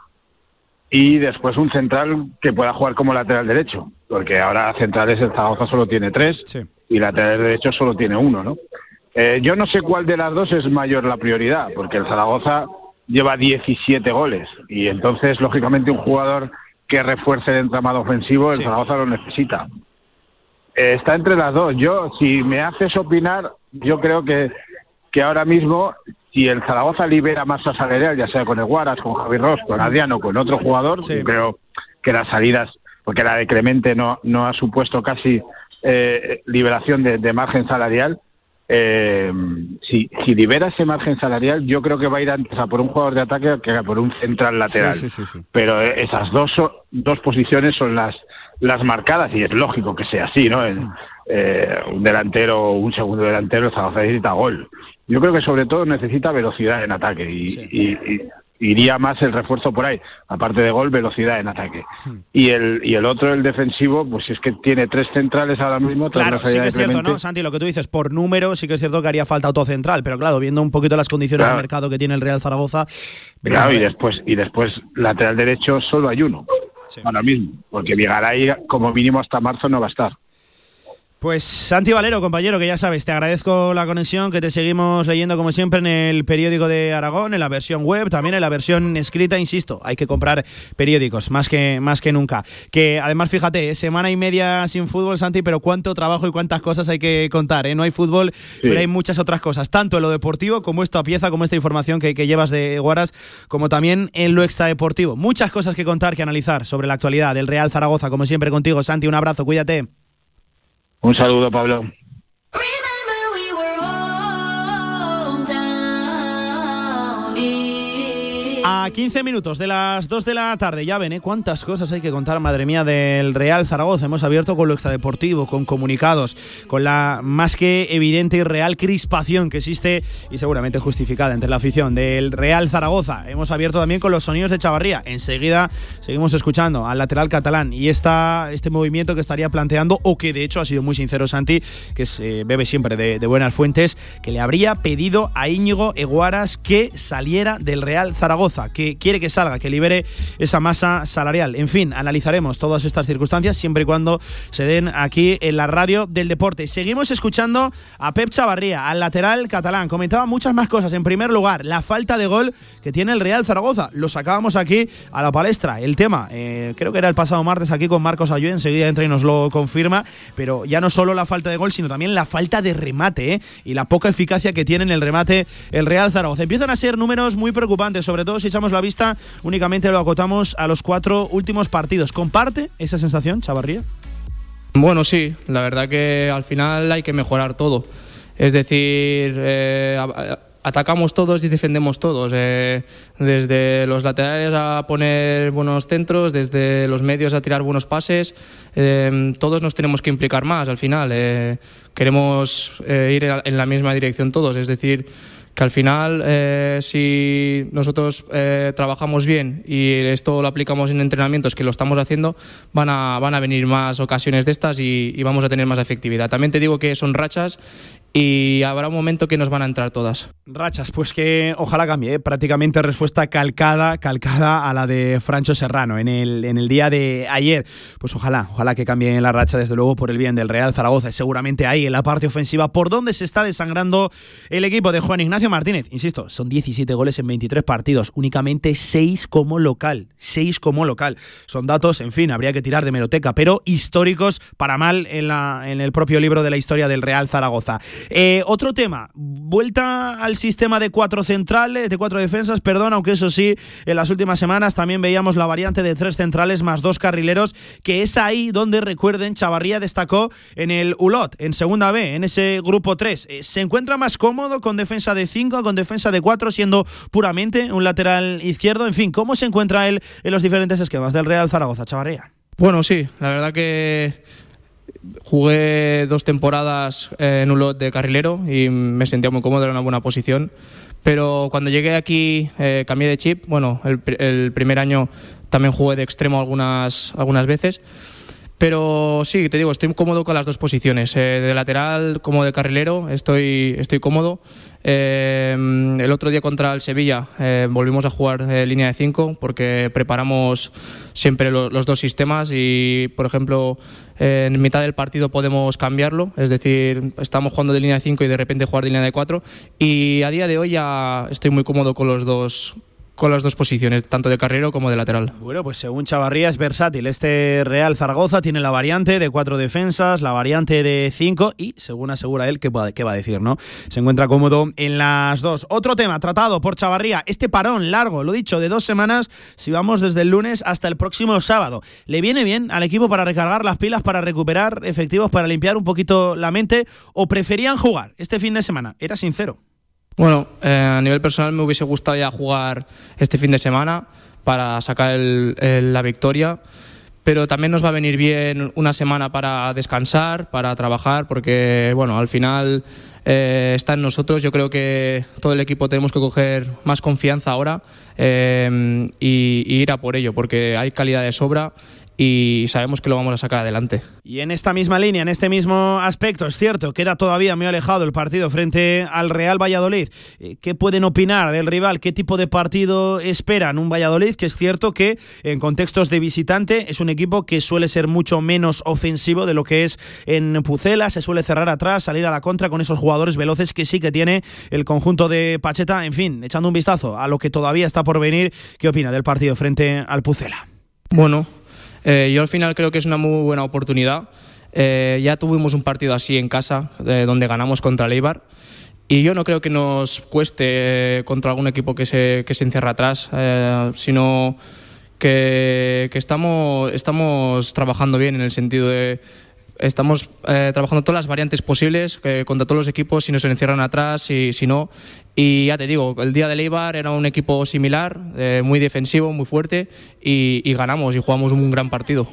y después un central que pueda jugar como lateral derecho, porque ahora centrales el Zaragoza solo tiene tres y lateral derecho solo tiene uno, ¿no? Eh, yo no sé cuál de las dos es mayor la prioridad, porque el Zaragoza lleva 17 goles y entonces, lógicamente, un jugador que refuerce el entramado ofensivo, el Zaragoza lo necesita. Eh, está entre las dos. Yo, si me haces opinar, yo creo que, que ahora mismo si el Zaragoza libera masa salarial, ya sea con el Guaras, con Javi Ross, con Adriano, con otro jugador, creo que las salidas, porque la de Clemente no, no ha supuesto casi eh, liberación de, margen salarial, eh, si, si, libera ese margen salarial, yo creo que va a ir antes a por un jugador de ataque que a por un central lateral. Pero esas dos, dos posiciones son las, las marcadas y es lógico que sea así, ¿no? Eh, un delantero o un segundo delantero, el Zaragoza necesita gol yo creo que sobre todo necesita velocidad en ataque y, iría más el refuerzo por ahí, aparte de gol, velocidad en ataque. Hmm. Y el, y el otro, el defensivo, pues es que tiene tres centrales ahora mismo. Claro, sí que es cierto, ¿no, Santi? Lo que tú dices, por número sí que es cierto que haría falta central pero claro, viendo un poquito las condiciones del mercado que tiene el Real Zaragoza. Claro, y después, y después lateral derecho solo hay uno. Ahora mismo, porque Vigaray como mínimo hasta marzo no va a estar. Pues Santi Valero, compañero, que ya sabes, te agradezco la conexión, que te seguimos leyendo como siempre en el periódico de Aragón, en la versión web, también en la versión escrita, insisto, hay que comprar periódicos, más que, más que nunca. Que además, fíjate, ¿eh? semana y media sin fútbol, Santi, pero cuánto trabajo y cuántas cosas hay que contar, ¿eh? No hay fútbol, pero hay muchas otras cosas, tanto en lo deportivo como esta pieza, como esta información que, que llevas de Guaras, como también en lo extradeportivo. Muchas cosas que contar, que analizar sobre la actualidad del Real Zaragoza, como siempre contigo, Santi, un abrazo, cuídate. Un saludo, Pablo. A 15 minutos de las 2 de la tarde, ya ven, ¿eh? cuántas cosas hay que contar, madre mía, del Real Zaragoza. Hemos abierto con lo extradeportivo, con comunicados, con la más que evidente y real crispación que existe y seguramente justificada entre la afición del Real Zaragoza. Hemos abierto también con los sonidos de Chavarría. Enseguida seguimos escuchando al lateral catalán y esta, este movimiento que estaría planteando, o que de hecho ha sido muy sincero Santi, que se bebe siempre de buenas fuentes, que le habría pedido a Íñigo Eguaras que saliera del Real Zaragoza quiere que salga, que libere esa masa salarial. En fin, analizaremos todas estas circunstancias siempre y cuando se den aquí en la radio del deporte. Seguimos escuchando a Pep Chavarría, al lateral catalán. Comentaba muchas más cosas. En primer lugar, la falta de gol que tiene el Real Zaragoza. Lo sacábamos aquí a la palestra. El tema, eh, creo que era el pasado martes aquí con Marcos Ayué, enseguida entra y nos lo confirma, pero ya no solo la falta de gol, sino también la falta de remate eh, y la poca eficacia que tiene en el remate el Real Zaragoza. Empiezan a ser números muy preocupantes, sobre todo si echamos la vista, únicamente lo acotamos a los cuatro últimos partidos. ¿Comparte esa sensación, Chavarría? Bueno, sí, la verdad que al final hay que mejorar todo. Es decir, eh, atacamos todos y defendemos todos. Eh, desde los laterales a poner buenos centros, desde los medios a tirar buenos pases. Eh, todos nos tenemos que implicar más al final. queremos ir en la misma dirección todos. Es decir, que al final eh, si nosotros eh, trabajamos bien y esto lo aplicamos en entrenamientos que lo estamos haciendo, van a, van a venir más ocasiones de estas y, y vamos a tener más efectividad. También te digo que son rachas y habrá un momento que nos van a entrar todas. Rachas, pues que ojalá cambie, ¿eh? prácticamente respuesta calcada, calcada a la de Francho Serrano en el, en el día de ayer. Pues ojalá, ojalá que cambie la racha, desde luego, por el bien del Real Zaragoza. seguramente ahí en la parte ofensiva, por donde se está desangrando el equipo de Juan Ignacio Martínez. Insisto, son 17 goles en 23 partidos, únicamente 6 como local. 6 como local. Son datos, en fin, habría que tirar de meroteca, pero históricos para mal en, la, en el propio libro de la historia del Real Zaragoza. Eh, otro tema, vuelta al sistema de cuatro centrales, de cuatro defensas, perdón, aunque eso sí, en las últimas semanas también veíamos la variante de tres centrales más dos carrileros, que es ahí donde, recuerden, Chavarría destacó en el ULOT, en segunda B, en ese grupo 3. Eh, ¿Se encuentra más cómodo con defensa de 5, con defensa de 4, siendo puramente un lateral izquierdo? En fin, ¿cómo se encuentra él en los diferentes esquemas del Real Zaragoza, Chavarría? Bueno, sí, la verdad que Jugué dos temporadas eh, en un lot de carrilero y me sentía muy cómodo, era una buena posición. Pero cuando llegué aquí eh, cambié de chip. Bueno, el, primer año también jugué de extremo algunas, algunas veces. Pero sí, te digo, estoy cómodo con las dos posiciones. Eh, de lateral como de carrilero estoy, estoy cómodo. El otro día contra el Sevilla volvimos a jugar línea de 5 porque preparamos siempre los dos sistemas y, por ejemplo, en mitad del partido podemos cambiarlo, es decir, estamos jugando de línea de 5 y de repente jugar de línea de 4 y a día de hoy ya estoy muy cómodo con los dos con las dos posiciones, tanto de carrero como de lateral. Bueno, pues según Chavarría es versátil. Este Real Zaragoza tiene la variante de cuatro defensas, la variante de cinco y, según asegura él, ¿qué, va a decir, no? Se encuentra cómodo en las dos. Otro tema tratado por Chavarría, este parón largo, lo dicho, de dos semanas, si vamos desde el lunes hasta el próximo sábado. ¿Le viene bien al equipo para recargar las pilas, para recuperar efectivos, para limpiar un poquito la mente o preferían jugar este fin de semana? Era sincero. Bueno, eh, a nivel personal me hubiese gustado ya jugar este fin de semana para sacar la victoria, pero también nos va a venir bien una semana para descansar, para trabajar, porque bueno, al final eh, está en nosotros. Yo creo que todo el equipo tenemos que coger más confianza ahora eh, y, y ir a por ello, porque hay calidad de sobra y sabemos que lo vamos a sacar adelante. Y en esta misma línea, en este mismo aspecto, es cierto, queda todavía muy alejado el partido frente al Real Valladolid. Eh, ¿Qué pueden opinar del rival? ¿Qué tipo de partido esperan? Un Valladolid que es cierto que en contextos de visitante es un equipo que suele ser mucho menos ofensivo de lo que es en Pucela, se suele cerrar atrás, salir a la contra con esos jugadores veloces que sí que tiene el conjunto de Pacheta. En fin, echando un vistazo a lo que todavía está por venir, ¿qué opina del partido frente al Pucela? Bueno, eh, yo al final creo que es una muy buena oportunidad. Eh, ya tuvimos un partido así en casa, donde ganamos contra Leibar. Y yo no creo que nos cueste eh, contra algún equipo que se, que se encierra atrás, sino que, que estamos, estamos trabajando bien en el sentido de estamos trabajando todas las variantes posibles eh, contra todos los equipos, si no se encierran atrás, y si no. Y ya te digo, el día de Leibar era un equipo similar, eh, muy defensivo, muy fuerte, y, y ganamos y jugamos un gran partido.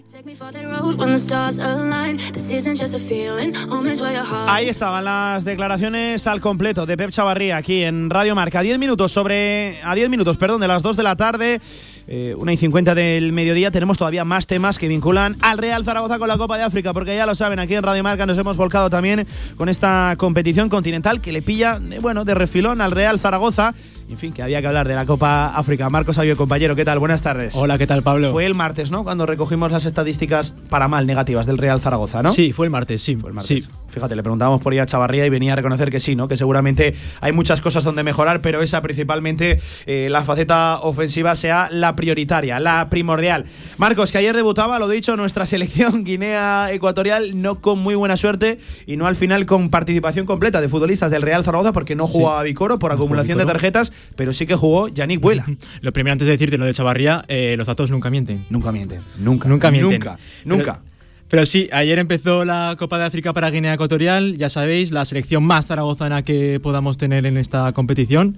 Ahí estaban las declaraciones al completo de Pep Chavarría aquí en Radio Marca. 10 minutos sobre. A 10 minutos, perdón, de las 2 de la tarde. Eh, una y 50 del mediodía tenemos todavía más temas que vinculan al Real Zaragoza con la Copa de África, porque ya lo saben, aquí en Radio Marca nos hemos volcado también con esta competición continental que le pilla, eh, bueno, de refilón al Real Zaragoza. En fin, que había que hablar de la Copa África. Marcos Avio, compañero, ¿qué tal? Buenas tardes. Hola, ¿qué tal, Pablo? Fue el martes, ¿no? Cuando recogimos las estadísticas para mal negativas del Real Zaragoza, ¿no? Sí, fue el martes, sí. Fue el martes. Sí. Fíjate, le preguntábamos por ella a Chavarría y venía a reconocer que sí, ¿no? Que seguramente hay muchas cosas donde mejorar, pero esa principalmente, eh, la faceta ofensiva, sea la prioritaria, la primordial. Marcos, que ayer debutaba, lo dicho, nuestra selección Guinea Ecuatorial, no con muy buena suerte y no al final con participación completa de futbolistas del Real Zaragoza, porque no jugaba sí. Vicoro por acumulación de tarjetas, pero sí que jugó Yannick Vuela. lo primero, antes de decirte lo de Chavarría, eh, los datos nunca mienten. Nunca mienten. Nunca. Nunca mienten. Nunca. Nunca. Pero, pero sí, ayer empezó la Copa de África para Guinea Ecuatorial, ya sabéis, la selección más zaragozana que podamos tener en esta competición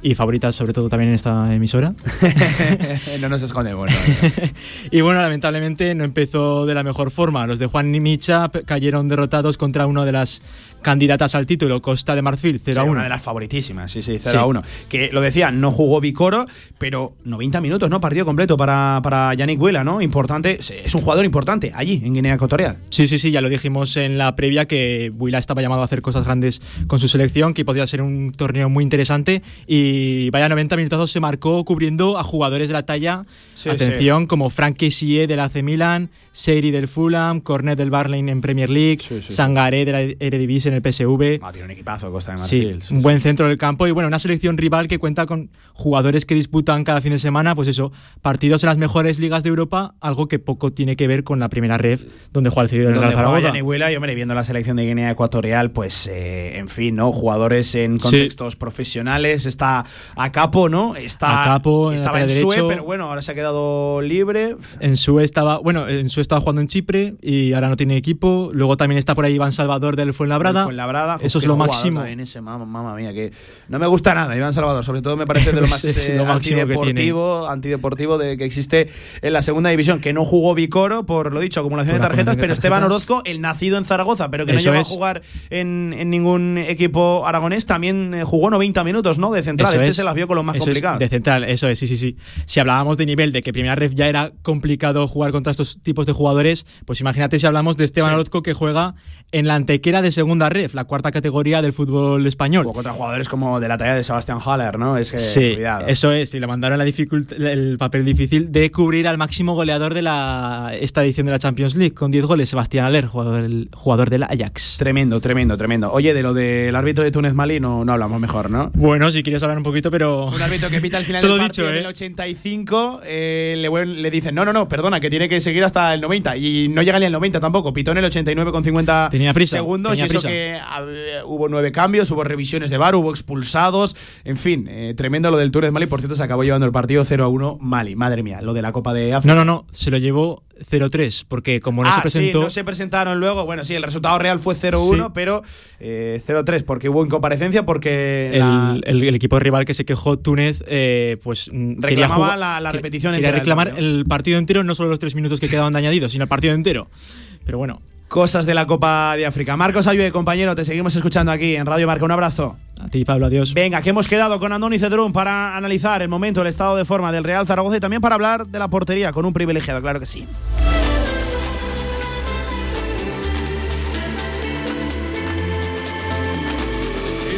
y favoritas sobre todo también en esta emisora. no nos escondemos. y bueno, lamentablemente no empezó de la mejor forma. Los de Juan Micha cayeron derrotados contra una de las candidatas al título, Costa de Marfil, 0 sí, a 1. Una de las favoritísimas, sí, sí, 0 sí. a 1. Que lo decía, no jugó Vicoro, pero 90 minutos, ¿no? Partido completo para, para Yannick Huela, ¿no? Importante, es un jugador importante allí, en Guinea Ecuatorial. Sí, sí, sí, ya lo dijimos en la previa que Huela estaba llamado a hacer cosas grandes con su selección, que podía ser un torneo muy interesante. Y vaya 90 minutazos se marcó cubriendo a jugadores de la talla, sí, atención, sí. como Frank Kessie del AC Milan, Seri del Fulham, Cornet del Barley en Premier League, Sangaré de la Eredivisie en el PSV. Ah, tiene un equipazo Costa de Marfil. Sí, un buen centro del campo y bueno, una selección rival que cuenta con jugadores que disputan cada fin de semana, pues eso, partidos en las mejores ligas de Europa, algo que poco tiene que ver con la primera ref donde juega el cedido del Real Zaragoza. y hombre, viendo la selección de Guinea Ecuatorial, pues eh, en fin, ¿no? Jugadores en contextos sí. profesionales, está a capo, ¿no? Está a capo, estaba en derecho. Sue, pero bueno, ahora se ha quedado libre. En Sue estaba, bueno, en Sue estaba jugando en Chipre y ahora no tiene equipo. Luego también está por ahí Iván Salvador del Fuenlabrada. Fuenlabrada Eso es lo máximo. En ese, mamá, mía, que no me gusta nada Iván Salvador, sobre todo me parece de lo más sí, eh, lo antideportivo, antideportivo de que existe en la segunda división, que no jugó Vicoro por lo dicho, acumulación por de tarjetas, pero tarjetas. Esteban Orozco, el nacido en Zaragoza, pero que no llegó a jugar en, en, ningún equipo aragonés, también eh, jugó 90 minutos, ¿no? De central, eso este es. se las vio con los más eso complicados. De central, eso es, sí, sí, sí. Si hablábamos de nivel de que primera ref ya era complicado jugar contra estos tipos de jugadores, pues imagínate si hablamos de Esteban sí. Orozco que juega en la antequera de segunda ref, la cuarta categoría del fútbol español. O contra jugadores como de la talla de Sebastián Haller, ¿no? Es que, sí, cuidado. eso es, y le mandaron la el papel difícil de cubrir al máximo goleador de la esta edición de la Champions League, con 10 goles, Sebastián Haller, jugador del, jugador del Ajax. Tremendo, tremendo, tremendo. Oye, de lo del árbitro de Túnez Mali no, no hablamos mejor, ¿no? Bueno, si quieres hablar un poquito, pero... Un árbitro que pita al final Todo del dicho, partido ¿eh? en el 85, eh, le, le dicen, no, no, no, perdona, que tiene que seguir hasta el 90, y no llega ni al 90 tampoco, pitó en el 89 con 50 Tenía prisa, segundos, tenía y eso prisa. que a, hubo nueve cambios, hubo revisiones de bar, hubo expulsados, en fin, eh, tremendo lo del Túnez Mali, por cierto, se acabó llevando el partido 0 a 1 Mali, madre mía, lo de la Copa de África. No, no, no, se lo llevó 0-3, porque como no ah, se presentó. Sí, no se presentaron luego. Bueno, sí, el resultado real fue 0-1, sí. pero eh, 0-3, porque hubo incomparecencia, porque. El, la... el, el, equipo rival que se quejó, Túnez, eh, pues. Reclamaba quería jugar, la, la, repetición Quería entera reclamar el partido entero, no solo los tres minutos que quedaban de añadido, sino el partido entero. Pero bueno. Cosas de la Copa de África. Marcos Ayue, compañero, te seguimos escuchando aquí en Radio Marca. Un abrazo. A ti, Pablo, adiós. Venga, que hemos quedado con Andoni Cedrún para analizar el momento, el estado de forma del Real Zaragoza y también para hablar de la portería con un privilegiado, claro que sí.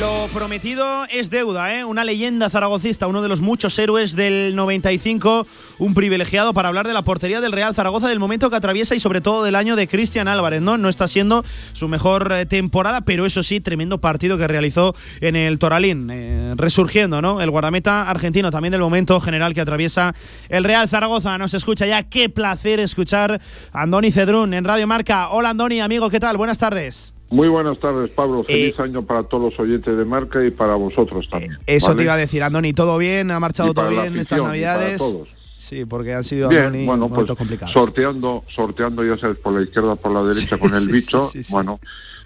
Lo prometido es deuda, ¿eh? Una leyenda zaragocista, uno de los muchos héroes del 95, un privilegiado para hablar de la portería del Real Zaragoza, del momento que atraviesa y sobre todo del año de Cristian Álvarez, ¿no? No está siendo su mejor eh, temporada, pero eso sí, tremendo partido que realizó en el Toralín, eh, resurgiendo, ¿no? El guardameta argentino también del momento general que atraviesa el Real Zaragoza. Nos escucha ya, qué placer escuchar a Andoni Cedrún en Radio Marca. Hola Andoni, amigo, ¿qué tal? Buenas tardes. Muy buenas tardes, Pablo. Feliz eh, año para todos los oyentes de marca y para vosotros también. Eh, eso te iba a decir, Andoni, ¿todo bien? ¿Ha marchado todo bien estas Navidades? todos. Sí, porque han sido bien, bueno, pues, complicados. Sorteando, sorteando, ya sabes, por la izquierda, por la derecha con el bicho. bueno,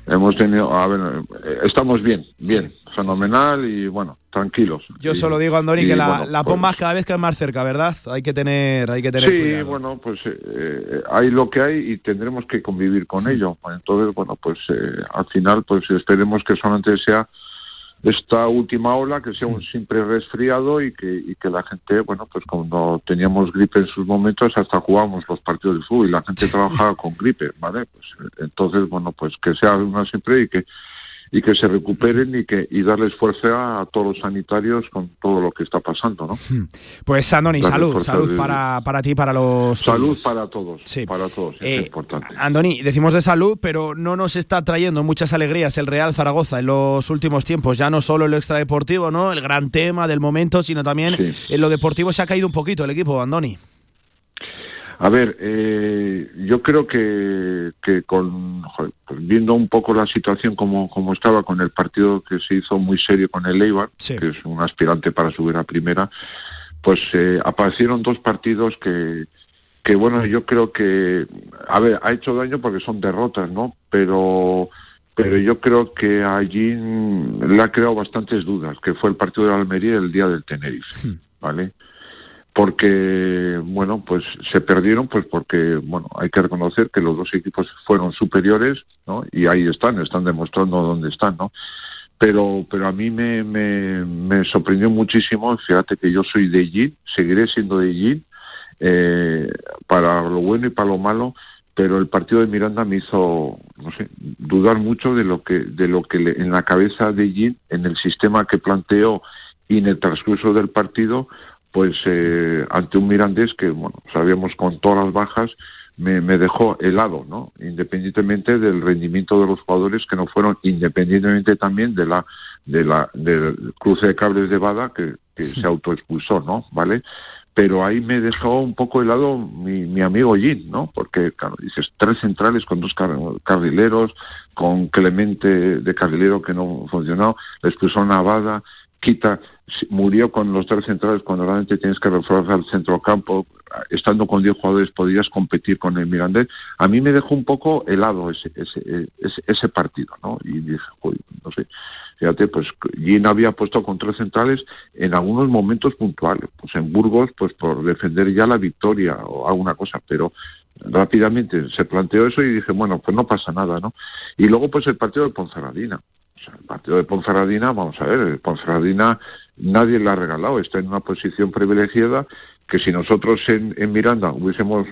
hemos tenido, a ver, eh, estamos bien, bien, fenomenal y bueno, tranquilos. Yo solo digo, Andoni, que la, la pues más cada vez que es más cerca, ¿verdad? Hay que tener, hay que tener Sí, bueno, pues eh, hay lo que hay y tendremos que convivir con ello. Entonces, bueno, pues eh, al final, pues esperemos que solamente sea esta última ola, que sea un simple resfriado y que, y que la gente, bueno, pues cuando teníamos gripe en sus momentos, hasta jugábamos los partidos de fútbol y la gente trabajaba con gripe, ¿vale? Pues entonces, bueno, pues que sea una siempre y que y que se recuperen y que y darles fuerza a todos los sanitarios con todo lo que está pasando, ¿no? Pues Andoni, salud, salud para, para ti, para los salud para todos, sí. para todos, es eh, importante. Andoni, decimos de salud, pero no nos está trayendo muchas alegrías el Real Zaragoza en los últimos tiempos, ya no solo en lo extradeportivo, ¿no? El gran tema del momento, sino también en lo deportivo se ha caído un poquito el equipo, Andoni. A ver, eh, yo creo que, que con pues viendo un poco la situación como, como estaba con el partido que se hizo muy serio con el Eibar, que es un aspirante para subir a primera, pues eh, aparecieron dos partidos que, que bueno, yo creo que, a ver, ha hecho daño porque son derrotas, ¿no? Pero pero yo creo que allí le ha creado bastantes dudas, que fue el partido de Almería el día del Tenerife, hmm. ¿vale? Porque bueno pues se perdieron pues porque bueno hay que reconocer que los dos equipos fueron superiores no y ahí están están demostrando dónde están no pero pero a mí me, me, me sorprendió muchísimo fíjate que yo soy de Gin seguiré siendo de Gin eh, para lo bueno y para lo malo pero el partido de Miranda me hizo no sé dudar mucho de lo que de lo que en la cabeza de Gin en el sistema que planteó y en el transcurso del partido pues eh, ante un Mirandés que, bueno, sabíamos con todas las bajas, me, dejó helado, ¿no? Independientemente del rendimiento de los jugadores que no fueron, independientemente también de la, de la, del cruce de cables de Bada que, se autoexpulsó, ¿no? ¿Vale? Pero ahí me dejó un poco helado mi, mi amigo Jin, ¿no? Porque, claro, dices, tres centrales con dos carrileros, con Clemente de carrilero que no funcionó, la expulsó Navada, quita murió con los tres centrales cuando realmente tienes que reforzar el centrocampo. Estando con 10 jugadores podías competir con el Mirandés. A mí me dejó un poco helado ese, ese, ese, partido, ¿no? Y dije, no sé, fíjate, pues Gin había puesto con tres centrales en algunos momentos puntuales. Pues en Burgos, pues por defender ya la victoria o alguna cosa, pero rápidamente se planteó eso y dije, bueno, pues no pasa nada, ¿no? Y luego, pues el partido de Ponferradina. O sea, el partido de Ponferradina, vamos a ver, el Ponferradina nadie le ha regalado, está en una posición privilegiada que si nosotros en, Miranda hubiésemos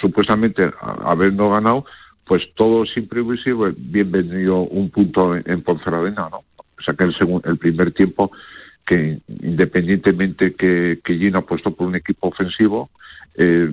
supuestamente habiendo ganado, pues todo siempre hubiese bienvenido un punto en, Ponferradina, ¿no? O sea que el, el primer tiempo, que independientemente que, que Gino ha puesto por un equipo ofensivo, eh,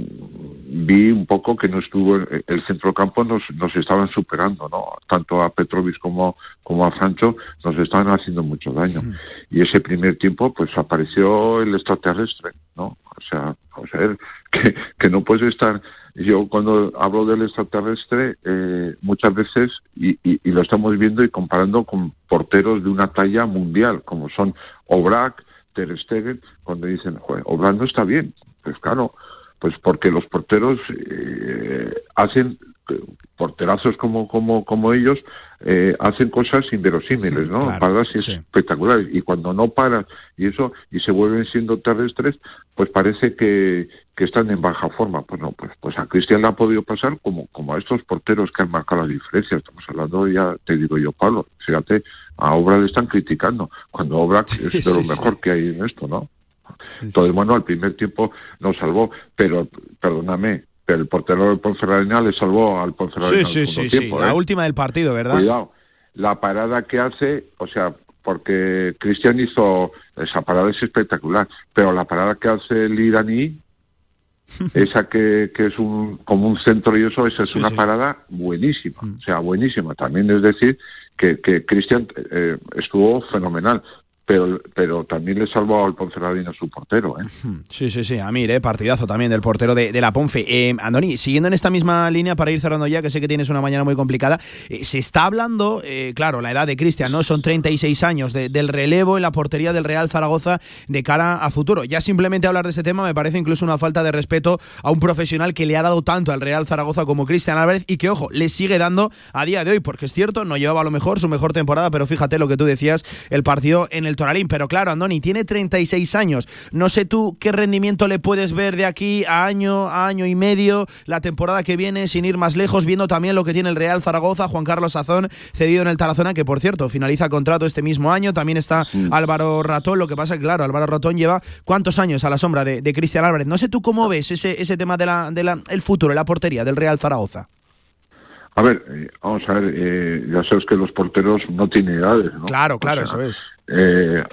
vi un poco que no estuvo el centrocampo nos, nos estaban superando no tanto a Petrovic como como a Sancho nos estaban haciendo mucho daño. Y ese primer tiempo pues apareció el extraterrestre no o sea o sea que, que no puedes estar yo cuando hablo del extraterrestre eh, muchas veces y, y, lo estamos viendo y comparando con porteros de una talla mundial como son Obrac Ter Stegen cuando dicen Joder, Obrac no está bien pues claro pues porque los porteros eh, hacen porterazos como, como, como ellos eh, hacen cosas inverosímiles, ¿no? Paradas espectaculares. Y cuando no paran y eso, y se vuelven siendo terrestres, pues parece que, que están en baja forma. Pues no, pues, pues a Cristian le ha podido pasar como, como a estos porteros que han marcado la diferencia. Estamos hablando, ya te digo yo, Pablo, fíjate, a Obra le están criticando, cuando Obra es de lo mejor que hay en esto, ¿no? Entonces, bueno, al primer tiempo nos salvó, pero perdóname, pero el portero del Ponferradina le salvó al Ponferradina. Sí, sí, sí, la ¿eh? última del partido, ¿verdad? Cuidado, la parada que hace, o sea, porque Cristian hizo esa parada es espectacular, pero la parada que hace el iraní, esa que, que es un como un centro y eso, esa es una parada buenísima, mm. o sea, buenísima. También es decir que, que Cristian eh, estuvo fenomenal pero, pero también le salvó al Ponferradina su portero. ¿eh? Sí, sí, sí, a mí, ¿eh? partidazo también del portero de, la Ponfe. Eh, Andoni, siguiendo en esta misma línea para ir cerrando ya, que sé que tienes una mañana muy complicada, eh, se está hablando, eh, claro, la edad de Cristian, ¿no? Son 36 años del relevo en la portería del Real Zaragoza de cara a futuro. Ya simplemente hablar de ese tema me parece incluso una falta de respeto a un profesional que le ha dado tanto al Real Zaragoza como Cristian Álvarez y que, ojo, le sigue dando a día de hoy, porque es cierto, no llevaba a lo mejor su mejor temporada, pero fíjate lo que tú decías, el partido en el Toralín. Pero claro, Andoni tiene 36 años. No sé tú qué rendimiento le puedes ver de aquí a año, a año y medio, la temporada que viene, sin ir más lejos, viendo también lo que tiene el Real Zaragoza, Juan Carlos Sazón, cedido en el Tarazona, que por cierto, finaliza contrato este mismo año. También está Álvaro Ratón. Lo que pasa es que, claro, Álvaro Ratón lleva cuántos años a la sombra de, Cristian Álvarez. No sé tú cómo ves ese, ese tema de la, de la, el futuro, la portería del Real Zaragoza. A ver, eh, vamos a ver, eh, ya sabes que los porteros no tienen edades, ¿no? Claro, claro, eso es. Eh,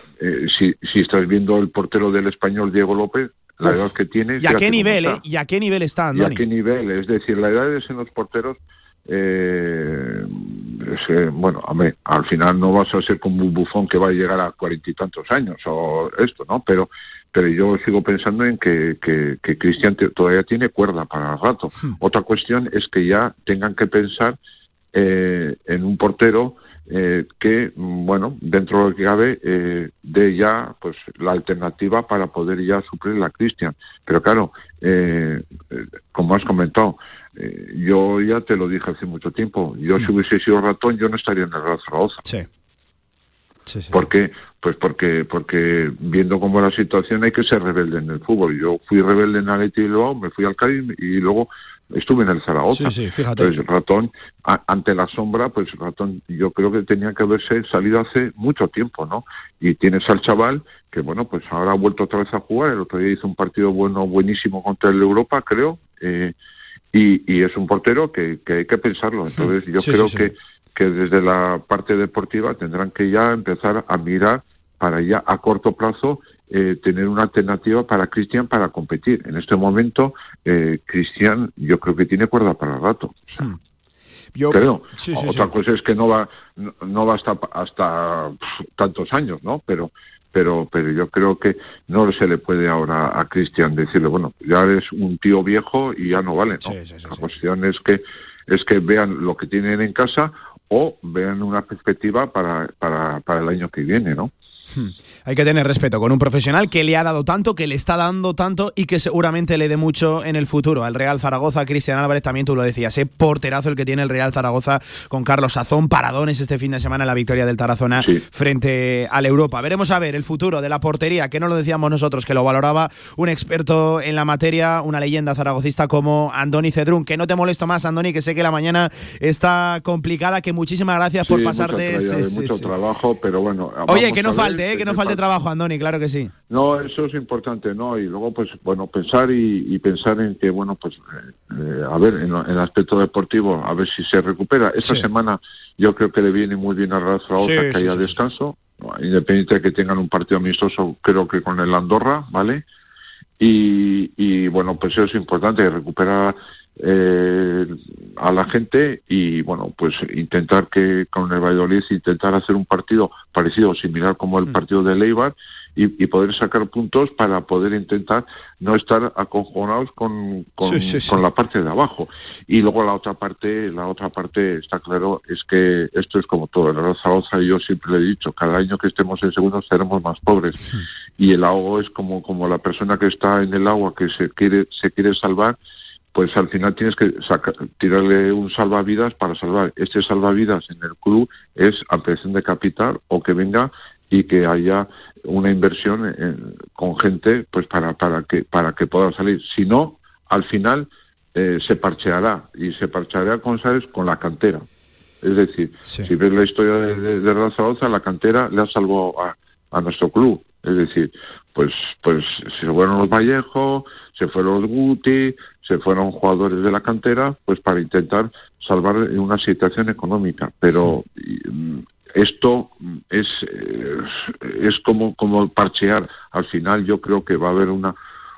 si, si estás viendo el portero del español Diego López, la edad que tiene... ¿Y a qué nivel, eh? ¿Y a qué nivel está, ¿Y a qué nivel? Es decir, la edad en los porteros... Eh, bueno, a ver, al final no vas a ser como un bufón que va a llegar a cuarenta y tantos años o esto, ¿no? Pero pero yo sigo pensando en que, que, Cristian todavía tiene cuerda para el rato. Hmm. Otra cuestión es que ya tengan que pensar eh, en un portero eh, que, bueno, dentro de lo que cabe, eh, dé ya pues la alternativa para poder ya suplir a Cristian. Pero claro, eh, como has comentado, yo ya te lo dije hace mucho tiempo, yo si hmm. hubiese sido ratón, yo no estaría en el Real Zaragoza. Sí. ¿Por qué? Pues porque, porque viendo cómo la situación hay que ser rebelde en el fútbol. Yo fui rebelde en Aleti y luego me fui al Cádiz y luego estuve en el Zaragoza. Sí, sí, fíjate. Entonces, Ratón, ante la sombra, pues Ratón yo creo que tenía que haberse salido hace mucho tiempo, ¿no? Y tienes al chaval que, bueno, pues ahora ha vuelto otra vez a jugar. El otro día hizo un partido bueno, buenísimo contra el Europa, creo. Eh, y, y, es un portero que, que, hay que pensarlo. Entonces, yo creo que que desde la parte deportiva tendrán que ya empezar a mirar para ya a corto plazo eh, tener una alternativa para Cristian para competir. En este momento, eh, Cristian yo creo que tiene cuerda para el rato. Hmm. Yo creo. Otra cosa es que no va no, va hasta hasta tantos años, ¿no? Pero pero pero yo creo que no se le puede ahora a Cristian decirle, bueno, ya eres un tío viejo y ya no vale, ¿no? la cuestión es que es que vean lo que tienen en casa o vean una perspectiva para, para, para el año que viene, ¿no? Hmm. Hay que tener respeto con un profesional que le ha dado tanto, que le está dando tanto y que seguramente le dé mucho en el futuro. Al Real Zaragoza, Cristian Álvarez, también tú lo decías, ¿eh? porterazo el que tiene el Real Zaragoza con Carlos Sazón, paradones este fin de semana en la victoria del Tarazona frente al Europa. Veremos a ver el futuro de la portería, que no lo decíamos nosotros, que lo valoraba un experto en la materia, una leyenda zaragocista como Andoni Cedrún. Que no te molesto más, Andoni, que sé que la mañana está complicada, que muchísimas gracias por pasarte. mucho trabajo, pero bueno. Oye, que no falte ¿eh? que no falte trabajo, Andoni, claro que sí. No, eso es importante, ¿no? Y luego, pues, bueno, pensar y, pensar en que, bueno, pues, eh, a ver, en, el aspecto deportivo, a ver si se recupera. Esta semana yo creo que le viene muy bien a Rafa que haya descanso, independiente de que tengan un partido amistoso, creo que con el Andorra, ¿vale? Y, y bueno, pues eso es importante, recuperar eh, a la gente y bueno pues intentar que con el Valladolid intentar hacer un partido parecido similar como el mm. partido de Leibar y, poder sacar puntos para poder intentar no estar aconjonados con, con, la parte de abajo y luego la otra parte la otra parte está claro es que esto es como todo el Zaragoza yo siempre le he dicho cada año que estemos en segundo seremos más pobres mm. y el ahogo es como como la persona que está en el agua que se quiere se quiere salvar pues al final tienes que tirarle un salvavidas para salvar. Este salvavidas en el club es ampliación de capital o que venga y que haya una inversión con gente pues para, para, que, para que pueda salir. Si no, al final eh, se parcheará y se parcheará con, ¿sabes? con la cantera. Es decir, si ves la historia de, de, de la cantera le ha salvado a, a nuestro club. Es decir, pues, pues se fueron los Vallejo, se fueron los Guti, se fueron jugadores de la cantera, pues para intentar salvar una situación económica. Pero mm, esto es, eh, es como, como parchear. Al final yo creo que va a haber una,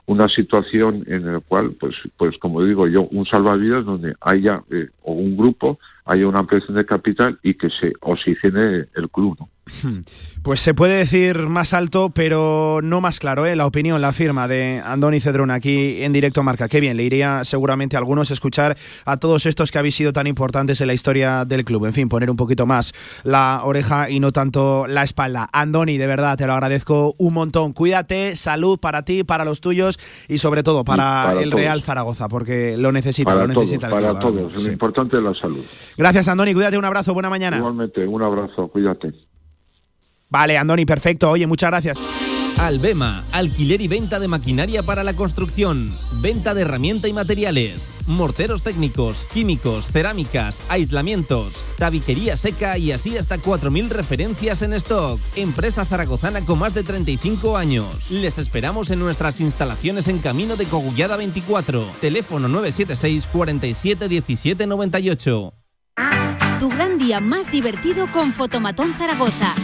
una situación en la cual, pues, pues como digo yo, un salvavidas donde haya eh, o un grupo, haya una ampliación de capital y que se oxigene el club. ¿no? Pues se puede decir más alto, pero no más claro, ¿eh? la opinión, la firma de Andoni Cedrón aquí en directo marca. Qué bien, le iría seguramente a algunos escuchar a todos estos que habéis sido tan importantes en la historia del club. En fin, poner un poquito más la oreja y no tanto la espalda. Andoni, de verdad, te lo agradezco un montón. Cuídate, salud para ti, para los tuyos y sobre todo para, el Real Zaragoza, porque lo necesita, lo necesita el Para todos, lo importante es la salud. Gracias, Andoni, cuídate, un abrazo, buena mañana. Igualmente, un abrazo, cuídate. Vale, Andoni, perfecto. Oye, muchas gracias. Albema, alquiler y venta de maquinaria para la construcción, venta de herramienta y materiales, morteros técnicos, químicos, cerámicas, aislamientos, tabiquería seca y así hasta 4.000 referencias en stock. Empresa zaragozana con más de 35 años. Les esperamos en nuestras instalaciones en Camino de Cogullada 24. Teléfono 976 47 17 98. Día más divertido con Fotomatón Zaragoza.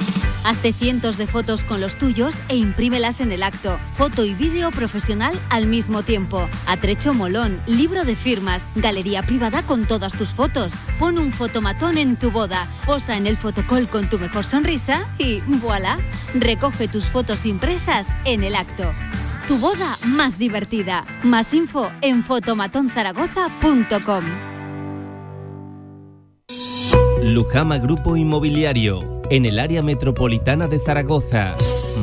Hazte cientos de fotos con los tuyos e imprímelas en el acto. Foto y vídeo profesional al mismo tiempo. Atrecho molón, libro de firmas, galería privada con todas tus fotos. Pon un fotomatón en tu boda, posa en el fotocall con tu mejor sonrisa y voilà. Recoge tus fotos impresas en el acto. Tu boda más divertida. Más info en fotomatonzaragoza.com. Lujama Grupo Inmobiliario en el área metropolitana de Zaragoza.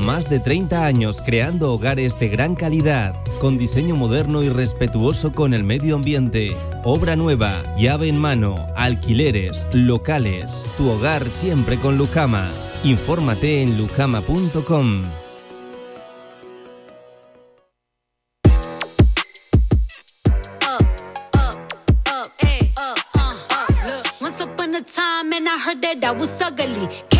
Más de 30 años creando hogares de gran calidad, con diseño moderno y respetuoso con el medio ambiente. Obra nueva, llave en mano, alquileres, locales. Tu hogar siempre con Lujama. Infórmate en lujama.com. गली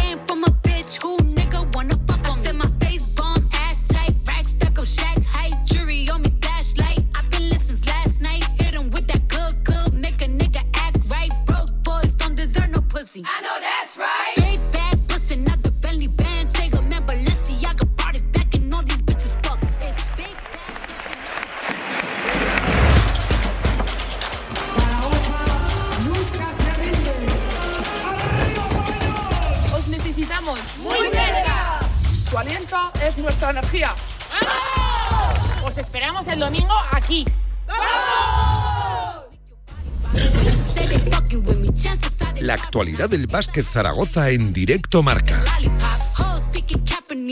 del básquet Zaragoza en directo marca.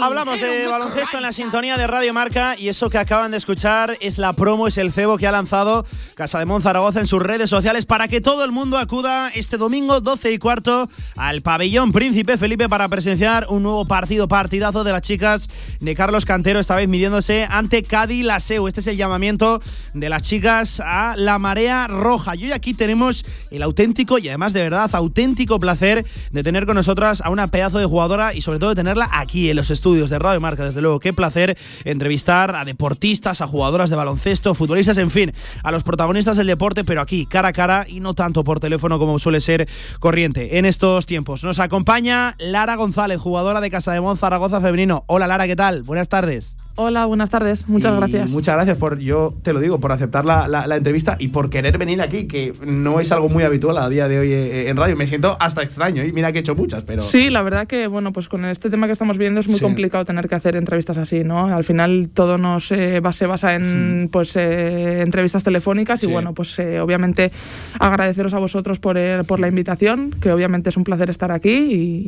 Hablamos de baloncesto en la sintonía de Radio Marca y eso que acaban de escuchar es la promo, es el cebo que ha lanzado Casa de Zaragoza en sus redes sociales para que todo el mundo acuda este domingo 12 y cuarto al pabellón Príncipe Felipe para presenciar un nuevo partido, partidazo de las chicas de Carlos Cantero, esta vez midiéndose ante Cádiz Laseu. Este es el llamamiento de las chicas a la marea roja. Y hoy aquí tenemos el auténtico y además de verdad auténtico placer de tener con nosotras a una pedazo de jugadora y sobre todo de tenerla aquí en los estudios estudios de Radio Marca, desde luego. Qué placer entrevistar a deportistas, a jugadoras de baloncesto, futbolistas, en fin, a los protagonistas del deporte, pero aquí, cara a cara y no tanto por teléfono como suele ser corriente en estos tiempos. Nos acompaña Lara González, jugadora de Casa de Mon Zaragoza Femenino. Hola Lara, ¿qué tal? Buenas tardes. Hola, buenas tardes. Muchas gracias. Muchas gracias por, yo te lo digo, por aceptar la, la, entrevista y por querer venir aquí, que no es algo muy habitual a día de hoy eh, en radio. Me siento hasta extraño y mira que he hecho muchas, pero... Sí, la verdad que, bueno, pues con este tema que estamos viendo es muy complicado tener que hacer entrevistas así, ¿no? Al final todo nos eh, se basa en, hmm. pues, eh, entrevistas telefónicas y, bueno, pues obviamente agradeceros a vosotros por, por la invitación, que obviamente es un placer estar aquí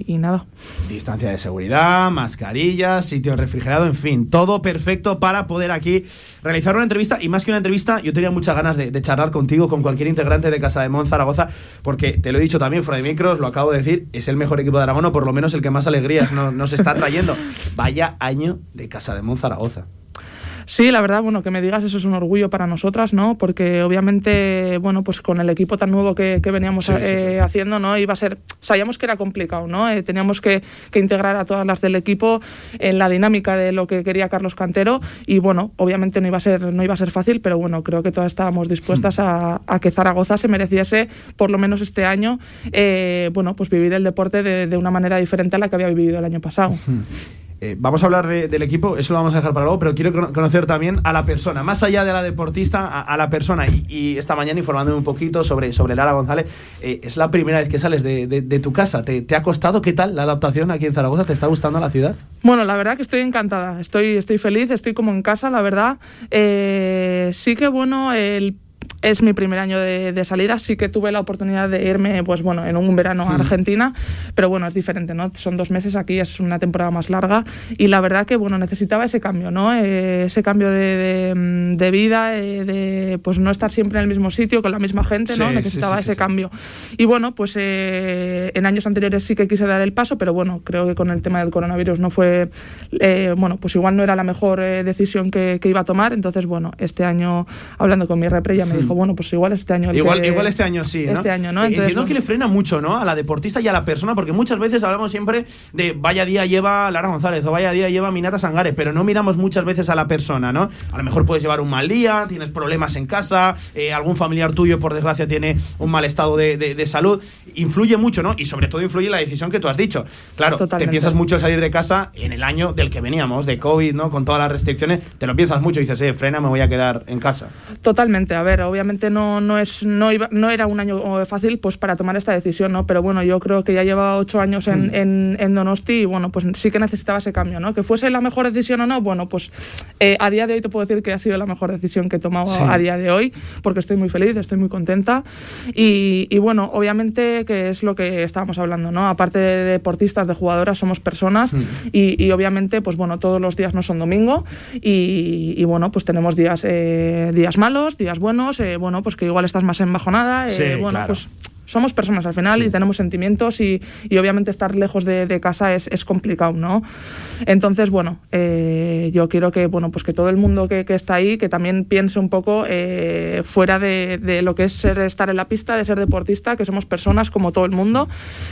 y, y nada. Distancia de seguridad, mascarillas, sitio refrigerado, en fin, todo todo perfecto para poder aquí realizar una entrevista. Y más que una entrevista, yo tenía muchas ganas de, charlar contigo, con cualquier integrante de Casa de Mon Zaragoza, porque te lo he dicho también fuera de micros, lo acabo de decir, es el mejor equipo de Aragón, o por lo menos el que más alegrías nos, está trayendo. Vaya año de Casa de Mon Zaragoza. Sí, la verdad, bueno, que me digas eso es un orgullo para nosotras, ¿no? Porque obviamente, bueno, pues con el equipo tan nuevo que, veníamos eh, haciendo, ¿no? Iba a ser, sabíamos que era complicado, ¿no? Eh, teníamos que, integrar a todas las del equipo en la dinámica de lo que quería Carlos Cantero y bueno, obviamente no iba a ser, no iba a ser fácil, pero bueno, creo que todas estábamos dispuestas a, que Zaragoza se mereciese, por lo menos este año, eh, bueno, pues vivir el deporte de, de, una manera diferente a la que había vivido el año pasado. Eh, vamos a hablar del equipo, eso lo vamos a dejar para luego, pero quiero conocer también a la persona, más allá de la deportista, a, la persona. Y, esta mañana informándome un poquito sobre, sobre Lara González, eh, es la primera vez que sales de, tu casa. ¿Te, ha costado qué tal la adaptación aquí en Zaragoza? ¿Te está gustando la ciudad? Bueno, la verdad que estoy encantada, estoy, estoy feliz, estoy como en casa, la verdad. Eh, sí que bueno, el es mi primer año de, salida, sí que tuve la oportunidad de irme, pues bueno, en un verano a hmm. Argentina, pero bueno, es diferente, ¿no? Son dos meses aquí, es una temporada más larga y la verdad que, bueno, necesitaba ese cambio, ¿no? Eh, ese cambio de, vida, eh, de pues no estar siempre en el mismo sitio con la misma gente, ¿no? necesitaba ese cambio. Y bueno, pues eh, en años anteriores sí que quise dar el paso, pero bueno, creo que con el tema del coronavirus no fue, bueno, pues igual no era la mejor decisión que, iba a tomar, entonces bueno, este año hablando con mi repre ya me. dijo, bueno, pues igual este año. igual, igual este año sí. ¿no? Este año, ¿no? Entonces, Entiendo que le frena mucho, ¿no? A la deportista y a la persona, porque muchas veces hablamos siempre de vaya día lleva Lara González o vaya día lleva Minata Sangares, pero no miramos muchas veces a la persona, ¿no? A lo mejor puedes llevar un mal día, tienes problemas en casa, eh, algún familiar tuyo, por desgracia, tiene un mal estado de, salud. Influye mucho, ¿no? Y sobre todo influye la decisión que tú has dicho. Claro, te piensas mucho en salir de casa en el año del que veníamos, de COVID, ¿no? Con todas las restricciones, te lo piensas mucho y dices, eh, frena, me voy a quedar en casa. Totalmente. A ver, obviamente no, no es no, iba, no era un año fácil pues para tomar esta decisión, ¿no? Pero bueno, yo creo que ya lleva ocho años en, mm. en, Donosti y bueno, pues sí que necesitaba ese cambio, ¿no? Que fuese la mejor decisión o no, bueno, pues eh, a día de hoy te puedo decir que ha sido la mejor decisión que he tomado a día de hoy, porque estoy muy feliz, estoy muy contenta y, y, bueno, obviamente que es lo que estábamos hablando, ¿no? Aparte de deportistas, de jugadoras, somos personas mm. y, y, obviamente, pues bueno, todos los días no son domingo y, y bueno, pues tenemos días, eh, días malos, días buenos, eh, bueno, pues que igual estás más embajonada. Eh, bueno, pues somos personas al final y tenemos sentimientos y, obviamente estar lejos de, casa es, complicado, ¿no? Entonces, bueno, eh, yo quiero que, bueno, pues que todo el mundo que, está ahí, que también piense un poco eh, fuera de, lo que es ser, estar en la pista, de ser deportista, que somos personas como todo el mundo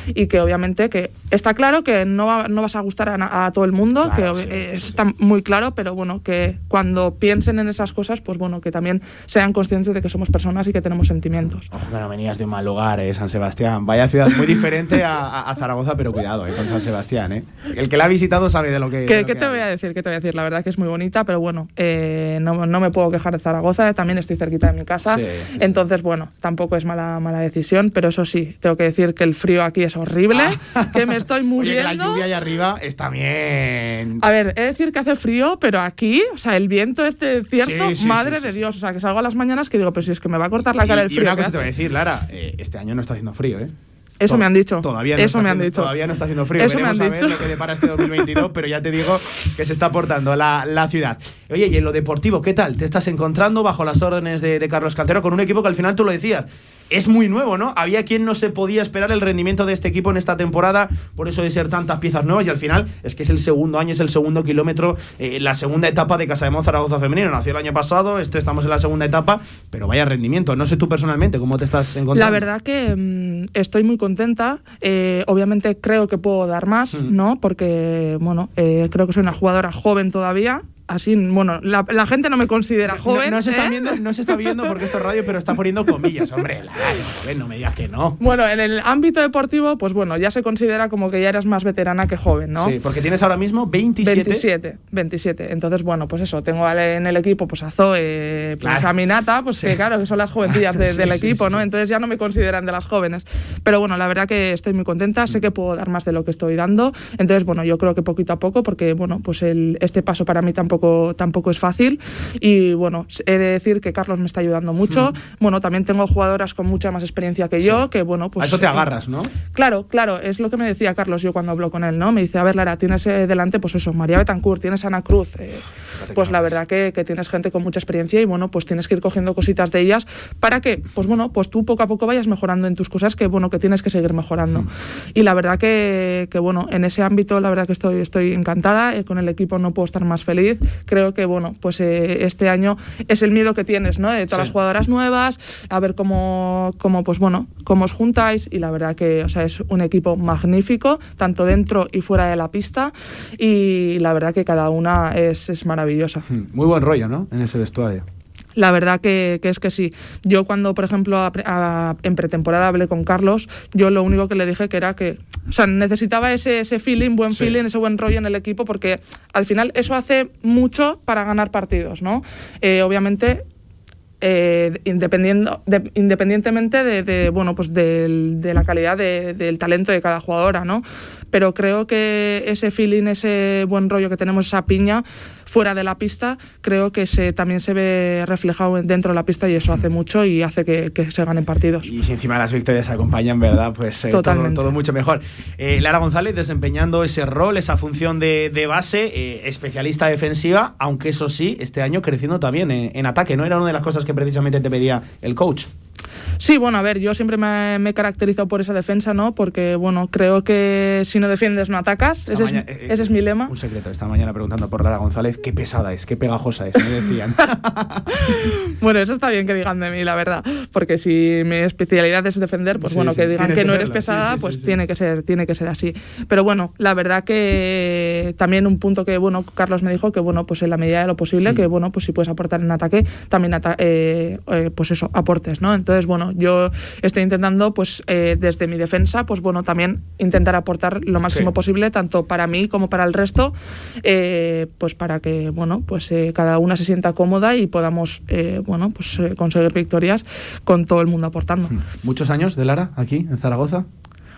y que obviamente que está claro que no, no vas a gustar a, todo el mundo, que está muy claro, pero bueno, que cuando piensen en esas cosas, pues bueno, que también sean conscientes de que somos personas y que tenemos sentimientos. Ojo venías de un mal lugar, San Sebastián. Vaya ciudad muy diferente a, Zaragoza, pero cuidado eh, con San Sebastián. Eh. El que la ha visitado sabe de lo que. ¿Qué, te voy a decir? ¿Qué te voy a decir? La verdad que es muy bonita, pero bueno, eh, no, me puedo quejar de Zaragoza. También estoy cerquita de mi casa. Entonces, bueno, tampoco es mala, mala decisión, pero eso sí, tengo que decir que el frío aquí es horrible, ah. que me estoy muriendo. Oye, la lluvia allá arriba está bien. A ver, he de decir que hace frío, pero aquí, o sea, el viento este cierto, madre de Dios. O sea, que salgo a las mañanas que digo, pero si es que me va a cortar la cara el frío. Y una cosa te voy a decir, Lara, este año no está haciendo frío, ¿eh? Eso me han dicho. Todavía no Eso me han dicho. Todavía no está haciendo frío. Eso Veremos me han a dicho. ver lo que depara este 2022, pero ya te digo que se está aportando la, la, ciudad. Oye, y en lo deportivo, ¿qué tal? ¿Te estás encontrando bajo las órdenes de, de Carlos Cantero con un equipo que al final tú lo decías? Es muy nuevo, ¿no? Había quien no se podía esperar el rendimiento de este equipo en esta temporada, por eso de ser tantas piezas nuevas y al final es que es el segundo año, es el segundo kilómetro, eh, la segunda etapa de Casa de Zaragoza Femenino. Nació el año pasado, este estamos en la segunda etapa, pero vaya rendimiento. No sé tú personalmente cómo te estás encontrando. La verdad que mm, estoy muy contenta. Eh, obviamente creo que puedo dar más. ¿no? Porque, bueno, eh, creo que soy una jugadora joven todavía así, bueno, la, gente no me considera joven. No, se está ¿eh? viendo, no se está viendo porque esto es radio, pero está poniendo comillas, hombre. joven, no me digas que no. Bueno, en el ámbito deportivo, pues bueno, ya se considera como que ya eres más veterana que joven, ¿no? Sí, porque tienes ahora mismo 27. 27, 27. Entonces, bueno, pues eso, tengo en el equipo pues a Zoe, pues a Minata, pues que claro, que son las jovencillas del equipo, ¿no? Entonces ya no me consideran de las jóvenes. Pero bueno, la verdad que estoy muy contenta, sé que puedo dar más de lo que estoy dando. Entonces, bueno, yo creo que poquito a poco, porque bueno, pues el, este paso para mí tampoco tampoco, tampoco es fácil. Y bueno, he de decir que Carlos me está ayudando mucho. Bueno, también tengo jugadoras con mucha más experiencia que yo, que bueno, pues... A eso te agarras, ¿no? Claro, claro, es lo que me decía Carlos yo cuando hablo con él, ¿no? Me dice, a ver, Lara, tienes eh, delante, pues eso, María Betancourt, tienes Ana Cruz, eh, pues la verdad que, que, tienes gente con mucha experiencia y bueno, pues tienes que ir cogiendo cositas de ellas para que, pues bueno, pues tú poco a poco vayas mejorando en tus cosas que bueno, que tienes que seguir mejorando. Mm. Y la verdad que, que, bueno, en ese ámbito la verdad que estoy, estoy encantada, eh, con el equipo no puedo estar más feliz. Creo que bueno, pues eh, este año es el miedo que tienes, ¿no? De todas las jugadoras nuevas, a ver cómo, cómo, pues bueno, cómo os juntáis y la verdad que, o sea, es un equipo magnífico, tanto dentro y fuera de la pista y la verdad que cada una es, es maravillosa. Muy buen rollo, ¿no? En ese vestuario. La verdad que, que, es que sí. Yo cuando, por ejemplo, a, a, en pretemporada hablé con Carlos, yo lo único que le dije que era que o sea, necesitaba ese, ese feeling, buen sí. feeling, ese buen rollo en el equipo, porque al final eso hace mucho para ganar partidos, ¿no? Eh, obviamente eh, independiendo, de, independientemente de, de, bueno, pues de la calidad del talento de cada jugadora, ¿no? Pero creo que ese feeling, ese buen rollo que tenemos, esa piña, fuera de la pista, creo que se, también se ve reflejado dentro de la pista y eso hace mucho y hace que, que se ganen partidos. Y si encima las victorias acompañan, ¿verdad? Pues eh, todo, todo, mucho mejor. Eh, Lara González desempeñando ese rol, esa función de, de base, eh, especialista defensiva, aunque eso sí, este año creciendo también en, en ataque, ¿no? Era una de las cosas que precisamente te pedía el coach. Sí, bueno, a ver, yo siempre me, me, he caracterizado por esa defensa, ¿no? Porque, bueno, creo que si no defiendes, no atacas. Ese, mañana, es, eh, ese, es, mi lema. Un secreto, esta mañana preguntando por Lara González, qué pesada es, qué pegajosa es, me decían. bueno, eso está bien que digan de mí, la verdad. Porque si mi especialidad es defender, pues sí, bueno, sí, que digan que, que, no eres pesada, sí, pues tiene, que ser, tiene que ser así. Pero bueno, la verdad que también un punto que, bueno, Carlos me dijo que, bueno, pues en la medida de lo posible, que, bueno, pues si puedes aportar en ataque, también, ata eh, eh, pues eso, aportes, ¿no? Entonces, bueno, yo estoy intentando, pues eh, desde mi defensa, pues bueno, también intentar aportar lo máximo sí. posible, tanto para mí como para el resto, eh, pues para que, bueno, pues eh, cada una se sienta cómoda y podamos, bueno, pues conseguir victorias con todo el mundo aportando. ¿Muchos años de Lara aquí en Zaragoza?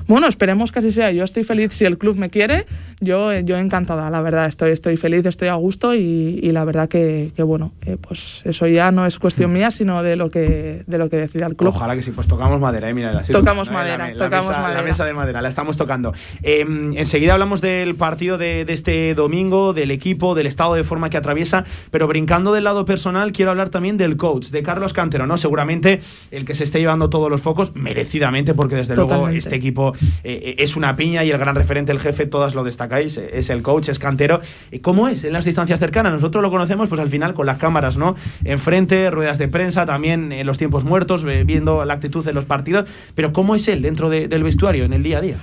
Bueno, esperemos que así sea. Yo estoy feliz si el club me quiere. Yo, yo encantada, la verdad. Estoy, estoy feliz, estoy a gusto y, y la verdad que, que bueno, eh, pues eso ya no es cuestión mía, sino de lo que, de lo que decida el club. Ojalá que sí, pues tocamos madera, ¿eh? Mira, la tocamos madera, la, tocamos mesa, madera. La mesa de madera, la estamos tocando. Eh, enseguida hablamos del partido de, de, este domingo, del equipo, del estado de forma que atraviesa, pero brincando del lado personal, quiero hablar también del coach, de Carlos Cantero, ¿no? Seguramente el que se esté llevando todos los focos, merecidamente, porque desde Totalmente. luego este equipo eh, es una piña y el gran referente, el jefe, todas lo destacáis, es el coach, es cantero. ¿Cómo es en las distancias cercanas? Nosotros lo conocemos pues al final con las cámaras, ¿no? Enfrente, ruedas de prensa, también en los tiempos muertos, viendo la actitud de los partidos, pero ¿cómo es él dentro de, del vestuario, en el día a día?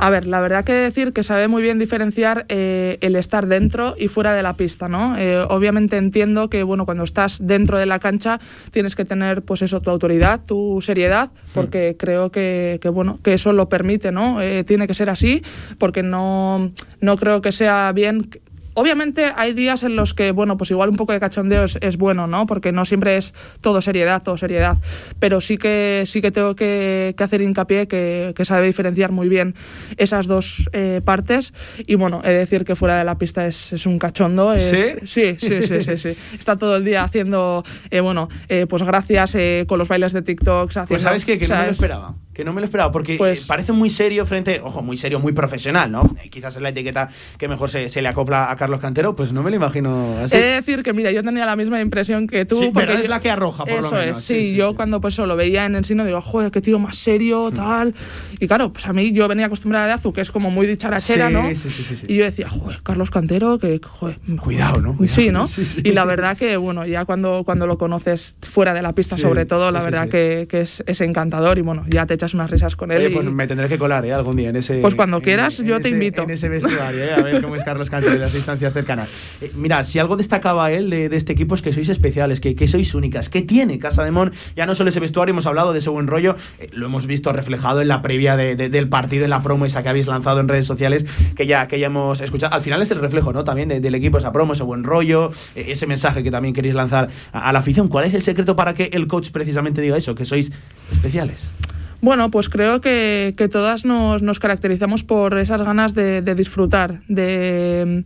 A ver, la verdad que decir que sabe muy bien diferenciar eh, el estar dentro y fuera de la pista, ¿no? Eh, obviamente entiendo que, bueno, cuando estás dentro de la cancha tienes que tener, pues eso, tu autoridad, tu seriedad, porque creo que, que, bueno, que eso lo permite, ¿no? Eh, tiene que ser así, porque no, no creo que sea bien Obviamente hay días en los que, bueno, pues igual un poco de cachondeo es, es, bueno, ¿no? Porque no siempre es todo seriedad, todo seriedad. Pero sí que, sí que tengo que, que hacer hincapié que, que, sabe diferenciar muy bien esas dos eh, partes. Y bueno, he de decir que fuera de la pista es, es un cachondo. Es, ¿Sí? ¿Sí? Sí, sí, sí, Está todo el día haciendo, eh, bueno, eh, pues gracias con los bailes de TikTok. Haciendo, pues sabes qué? que no me lo esperaba que no me lo esperaba, porque pues, parece muy serio frente, ojo, muy serio, muy profesional, ¿no? Quizás es la etiqueta que mejor se, se, le acopla a Carlos Cantero, pues no me lo imagino así. He de decir que, mira, yo tenía la misma impresión que tú. Sí, porque pero es la que arroja, por eso lo menos. Es, sí, sí, sí yo sí. cuando pues lo veía en Ensino digo, joder, qué tío más serio, tal. Y claro, pues a mí yo venía acostumbrada de Azu, que es como muy dicharachera, ¿no? Sí, sí, sí, Y yo decía, joder, Carlos Cantero, que, joder. Cuidado, ¿no? Cuidado. Sí, ¿no? Y la verdad que, bueno, ya cuando, cuando lo conoces fuera de la pista, sobre todo, la verdad Que, que es, es encantador y bueno, ya te echas unas risas con él. Oye, pues me tendré que colar ¿eh? algún día en ese. Pues cuando quieras, en, yo en te ese, invito. En ese vestuario, ¿eh? a ver cómo es Carlos Cantero en las distancias cercanas. Eh, mira, si algo destacaba él de, de, este equipo es que sois especiales, que, que sois únicas. ¿Qué tiene Casa de Mon? Ya no solo ese vestuario, hemos hablado de ese buen rollo, eh, lo hemos visto reflejado en la previa de, de, del partido, en la promo esa que habéis lanzado en redes sociales, que ya, que ya hemos escuchado. Al final es el reflejo, ¿no? También del equipo, esa promo, ese buen rollo, eh, ese mensaje que también queréis lanzar a, a la afición. ¿Cuál es el secreto para que el coach precisamente diga eso, que sois especiales? Bueno, pues creo que, que todas nos, nos, caracterizamos por esas ganas de, de disfrutar, de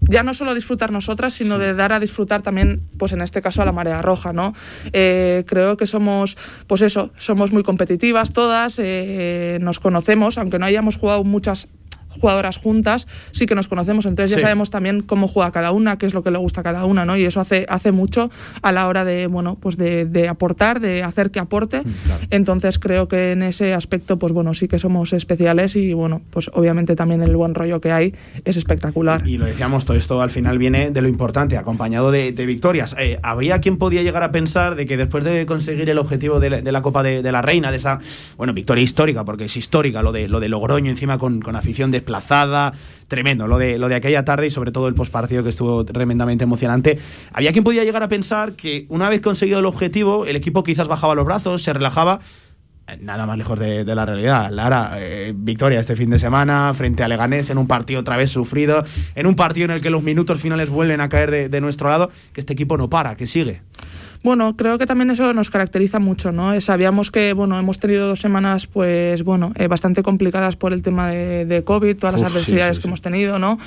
ya no solo disfrutar nosotras, sino de dar a disfrutar también, pues en este caso a la marea roja, ¿no? Eh, creo que somos, pues eso, somos muy competitivas todas, eh, nos conocemos, aunque no hayamos jugado muchas jugadoras juntas, sí que nos conocemos, entonces ya sabemos también cómo juega cada una, qué es lo que le gusta a cada una, ¿no? Y eso hace, hace mucho a la hora de, bueno, pues de, aportar, de hacer que aporte. Mm, entonces creo que en ese aspecto, pues bueno, sí que somos especiales y bueno, pues obviamente también el buen rollo que hay es espectacular. Y, lo decíamos, todo esto al final viene de lo importante, acompañado de, victorias. Eh, ¿Habría quien podía llegar a pensar de que después de conseguir el objetivo de la, Copa de, la Reina, de esa, bueno, victoria histórica, porque es histórica lo de, lo de Logroño encima con, con afición de desplazada, tremendo lo de, lo de aquella tarde y sobre todo el postpartido que estuvo tremendamente emocionante. Había quien podía llegar a pensar que una vez conseguido el objetivo, el equipo quizás bajaba los brazos, se relajaba. Eh, nada más lejos de, la realidad. Lara, eh, victoria este fin de semana frente a Leganés en un partido otra vez sufrido, en un partido en el que los minutos finales vuelven a caer de, de nuestro lado, que este equipo no para, que sigue. Bueno, creo que también eso nos caracteriza mucho, ¿no? Eh, sabíamos que, bueno, hemos tenido dos semanas, pues, bueno, eh, bastante complicadas por el tema de, COVID, todas las adversidades que hemos tenido, ¿no?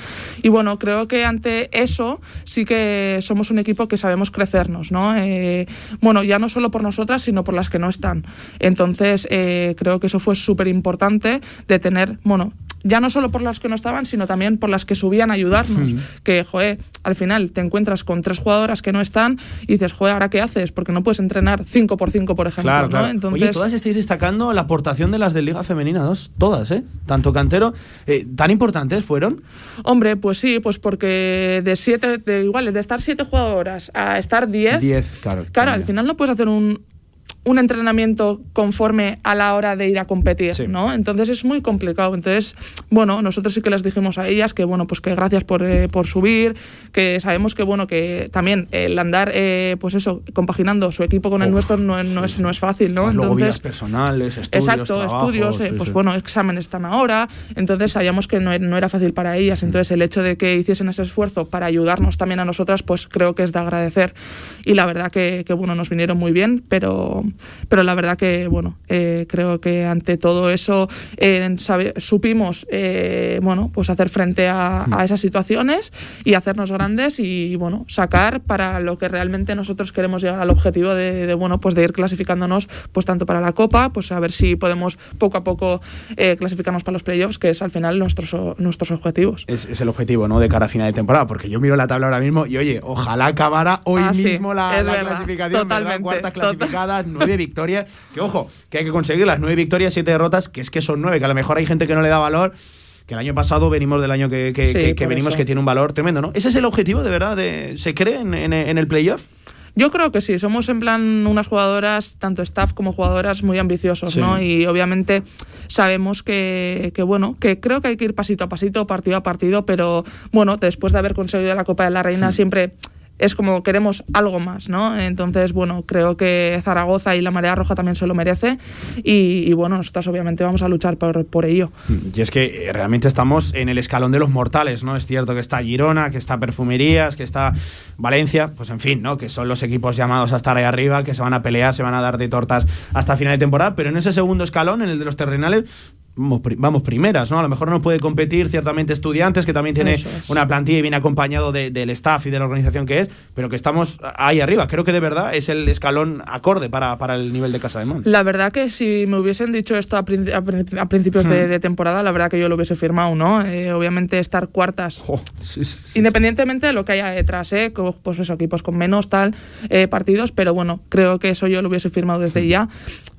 Y bueno, creo que ante eso sí que somos un equipo que sabemos crecernos, ¿no? Eh, bueno, ya no solo por nosotras, sino por las que no están. Entonces, creo que eso fue súper importante de tener, bueno, ya no solo por las que no estaban, sino también por las que subían a ayudarnos. Que, joder, al final te encuentras con tres jugadoras que no están y dices, joder, ¿ahora qué haces? Porque no puedes entrenar 5 por 5 por ejemplo. Claro, ¿no? Entonces... Oye, todas estáis destacando la aportación de las de Liga Femenina dos todas, ¿eh? Tanto cantero, eh, ¿tan importantes fueron? Hombre, pues sí, pues porque de siete, de, igual, de estar siete jugadoras a estar diez. Diez, claro. Claro, al final no puedes hacer un, un entrenamiento conforme a la hora de ir a competir, ¿no? Entonces es muy complicado. Entonces, bueno, nosotros sí que les dijimos a ellas que, bueno, pues que gracias por, eh, por subir, que sabemos que, bueno, que también el andar, eh, pues eso, compaginando su equipo con el nuestro no, no, es, no es fácil, ¿no? entonces, personales, estudios, Exacto, estudios, eh, pues bueno, exámenes están ahora, entonces sabíamos que no, no, era fácil para ellas. Entonces el hecho de que hiciesen ese esfuerzo para ayudarnos también a nosotras, pues creo que es de agradecer. Y la verdad que, que bueno, nos vinieron muy bien, pero pero la verdad que, bueno, eh, creo que ante todo eso eh, supimos, eh, bueno, pues hacer frente a, a, esas situaciones y hacernos grandes y, bueno, sacar para lo que realmente nosotros queremos llegar al objetivo de, bueno, pues de ir clasificándonos, pues tanto para la Copa, pues a ver si podemos poco a poco clasificarnos para los playoffs, que es al final nuestros, nuestros objetivos. Es, el objetivo, ¿no?, de cara a final de temporada, porque yo miro la tabla ahora mismo y, oye, ojalá acabara hoy ah, mismo la, clasificación, Totalmente, Cuartas clasificadas, nueve victorias. Que ojo, que hay que conseguir las nueve victorias, siete derrotas, que es que son nueve, que a lo mejor hay gente que no le da valor. Que el año pasado venimos del año que, venimos que tiene un valor tremendo, ¿no? ¿Ese es el objetivo de verdad? De, ¿Se cree en, el playoff? Yo creo que sí, somos en plan unas jugadoras, tanto staff como jugadoras, muy ambiciosos, ¿no? Y obviamente sabemos que, bueno, que creo que hay que ir pasito a pasito, partido a partido, pero bueno, después de haber conseguido la Copa de la Reina, siempre es como queremos algo más, ¿no? Entonces, bueno, creo que Zaragoza y la Marea Roja también se lo merece y, bueno, nosotros obviamente vamos a luchar por, por, ello. Y es que eh, realmente estamos en el escalón de los mortales, ¿no? Es cierto que está Girona, que está Perfumerías, que está Valencia, pues en fin, ¿no? Que son los equipos llamados a estar ahí arriba, que se van a pelear, se van a dar de tortas hasta final de temporada, pero en ese segundo escalón, en el de los terrenales, vamos, primeras, ¿no? A lo mejor no puede competir ciertamente estudiantes, que también tiene una plantilla y viene acompañado del staff y de la organización que es, pero que estamos ahí arriba. Creo que de verdad es el escalón acorde para, el nivel de Casa de Mon. La verdad que si me hubiesen dicho esto a, principios hmm. de, temporada, la verdad que yo lo hubiese firmado, ¿no? Eh, obviamente estar cuartas, independientemente de lo que haya detrás, ¿eh? Pues esos equipos con menos tal eh, partidos, pero bueno, creo que eso yo lo hubiese firmado desde hmm. ya.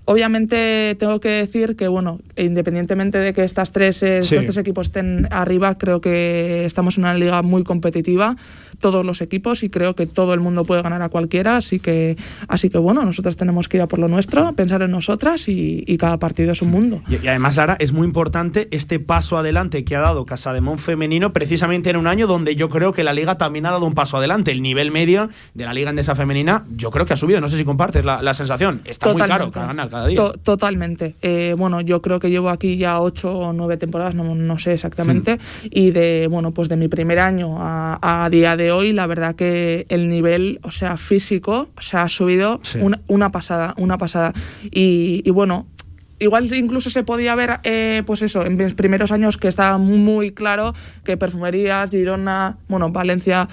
Obviamente tengo que decir que, bueno, independientemente de que estas tres, eh, estos tres equipos estén arriba, creo que estamos en una liga muy competitiva todos los equipos y creo que todo el mundo puede ganar a cualquiera, así que, así que bueno, nosotros tenemos que ir a por lo nuestro, pensar en nosotras y, cada partido es un mundo. Y, además, Lara, es muy importante este paso adelante que ha dado Casa de Mon femenino precisamente en un año donde yo creo que la liga también ha dado un paso adelante. El nivel medio de la liga endesa femenina yo creo que ha subido, no sé si compartes la, sensación, está muy caro ganar cada día. totalmente. Eh, bueno, yo creo que llevo aquí ya ocho o nueve temporadas, no, no sé exactamente, hmm. y de, bueno, pues de mi primer año a, a día de hoy, la verdad que el nivel, o sea, físico, se ha subido una, pasada, una pasada. Y, bueno, igual incluso se podía ver, eh, pues eso, en mis primeros años que estaba muy claro que perfumerías, Girona, bueno, Valencia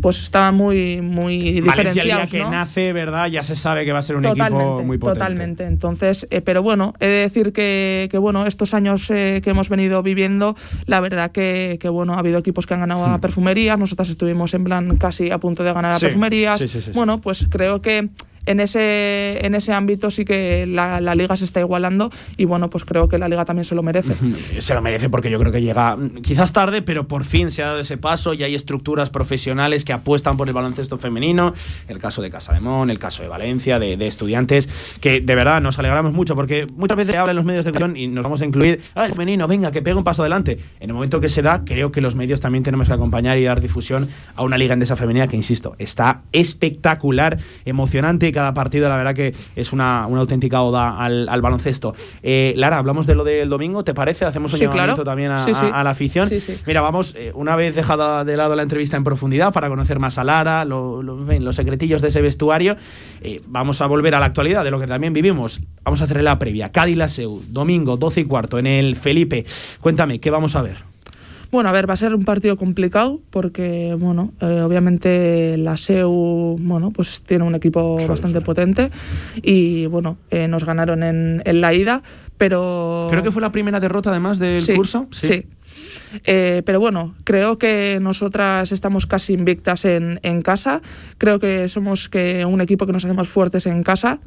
pues estaba muy muy Valencia, el que nace, ¿verdad? Ya se sabe que va a ser un equipo muy potente. Totalmente. Entonces, eh, pero bueno, he de decir que, que bueno, estos años eh, que hemos venido viviendo, la verdad que, que, bueno, ha habido equipos que han ganado a hmm. perfumerías, nosotras estuvimos en plan casi a punto de ganar a perfumerías. bueno, pues creo que en ese, en ese ámbito sí que la, liga se está igualando y bueno, pues creo que la liga también se lo merece. Se lo merece porque yo creo que llega quizás tarde, pero por fin se ha dado ese paso y hay estructuras profesionales que apuestan por el baloncesto femenino, el caso de Casa de Mon, el caso de Valencia, de, estudiantes, que de verdad nos alegramos mucho porque muchas veces se habla en los medios de comunicación y nos vamos a incluir, ah, femenino, venga, que pegue un paso adelante. En el momento que se da, creo que los medios también tenemos que acompañar y dar difusión a una liga endesa femenina que, insisto, está espectacular, emocionante cada partido, la verdad que es una, auténtica oda al, baloncesto. Eh, Lara, hablamos de lo del domingo, ¿te parece? Hacemos un llamamiento también a, la afición. Mira, vamos, eh, una vez dejada de lado la entrevista en profundidad para conocer más a Lara, los secretillos de ese vestuario, eh, vamos a volver a la actualidad de lo que también vivimos. Vamos a hacer la previa. Cádiz-Laseu, domingo 12 y cuarto en el Felipe. Cuéntame, ¿qué vamos a ver? Bueno, a ver, va a ser un partido complicado porque, bueno, eh, obviamente la SEU, bueno, pues tiene un equipo bastante potente y, bueno, eh, nos ganaron en, la ida, pero... Creo que fue la primera derrota además del curso. Sí. Eh, pero bueno, creo que nosotras estamos casi invictas en, en casa. Creo que somos que un equipo que nos hacemos fuertes en casa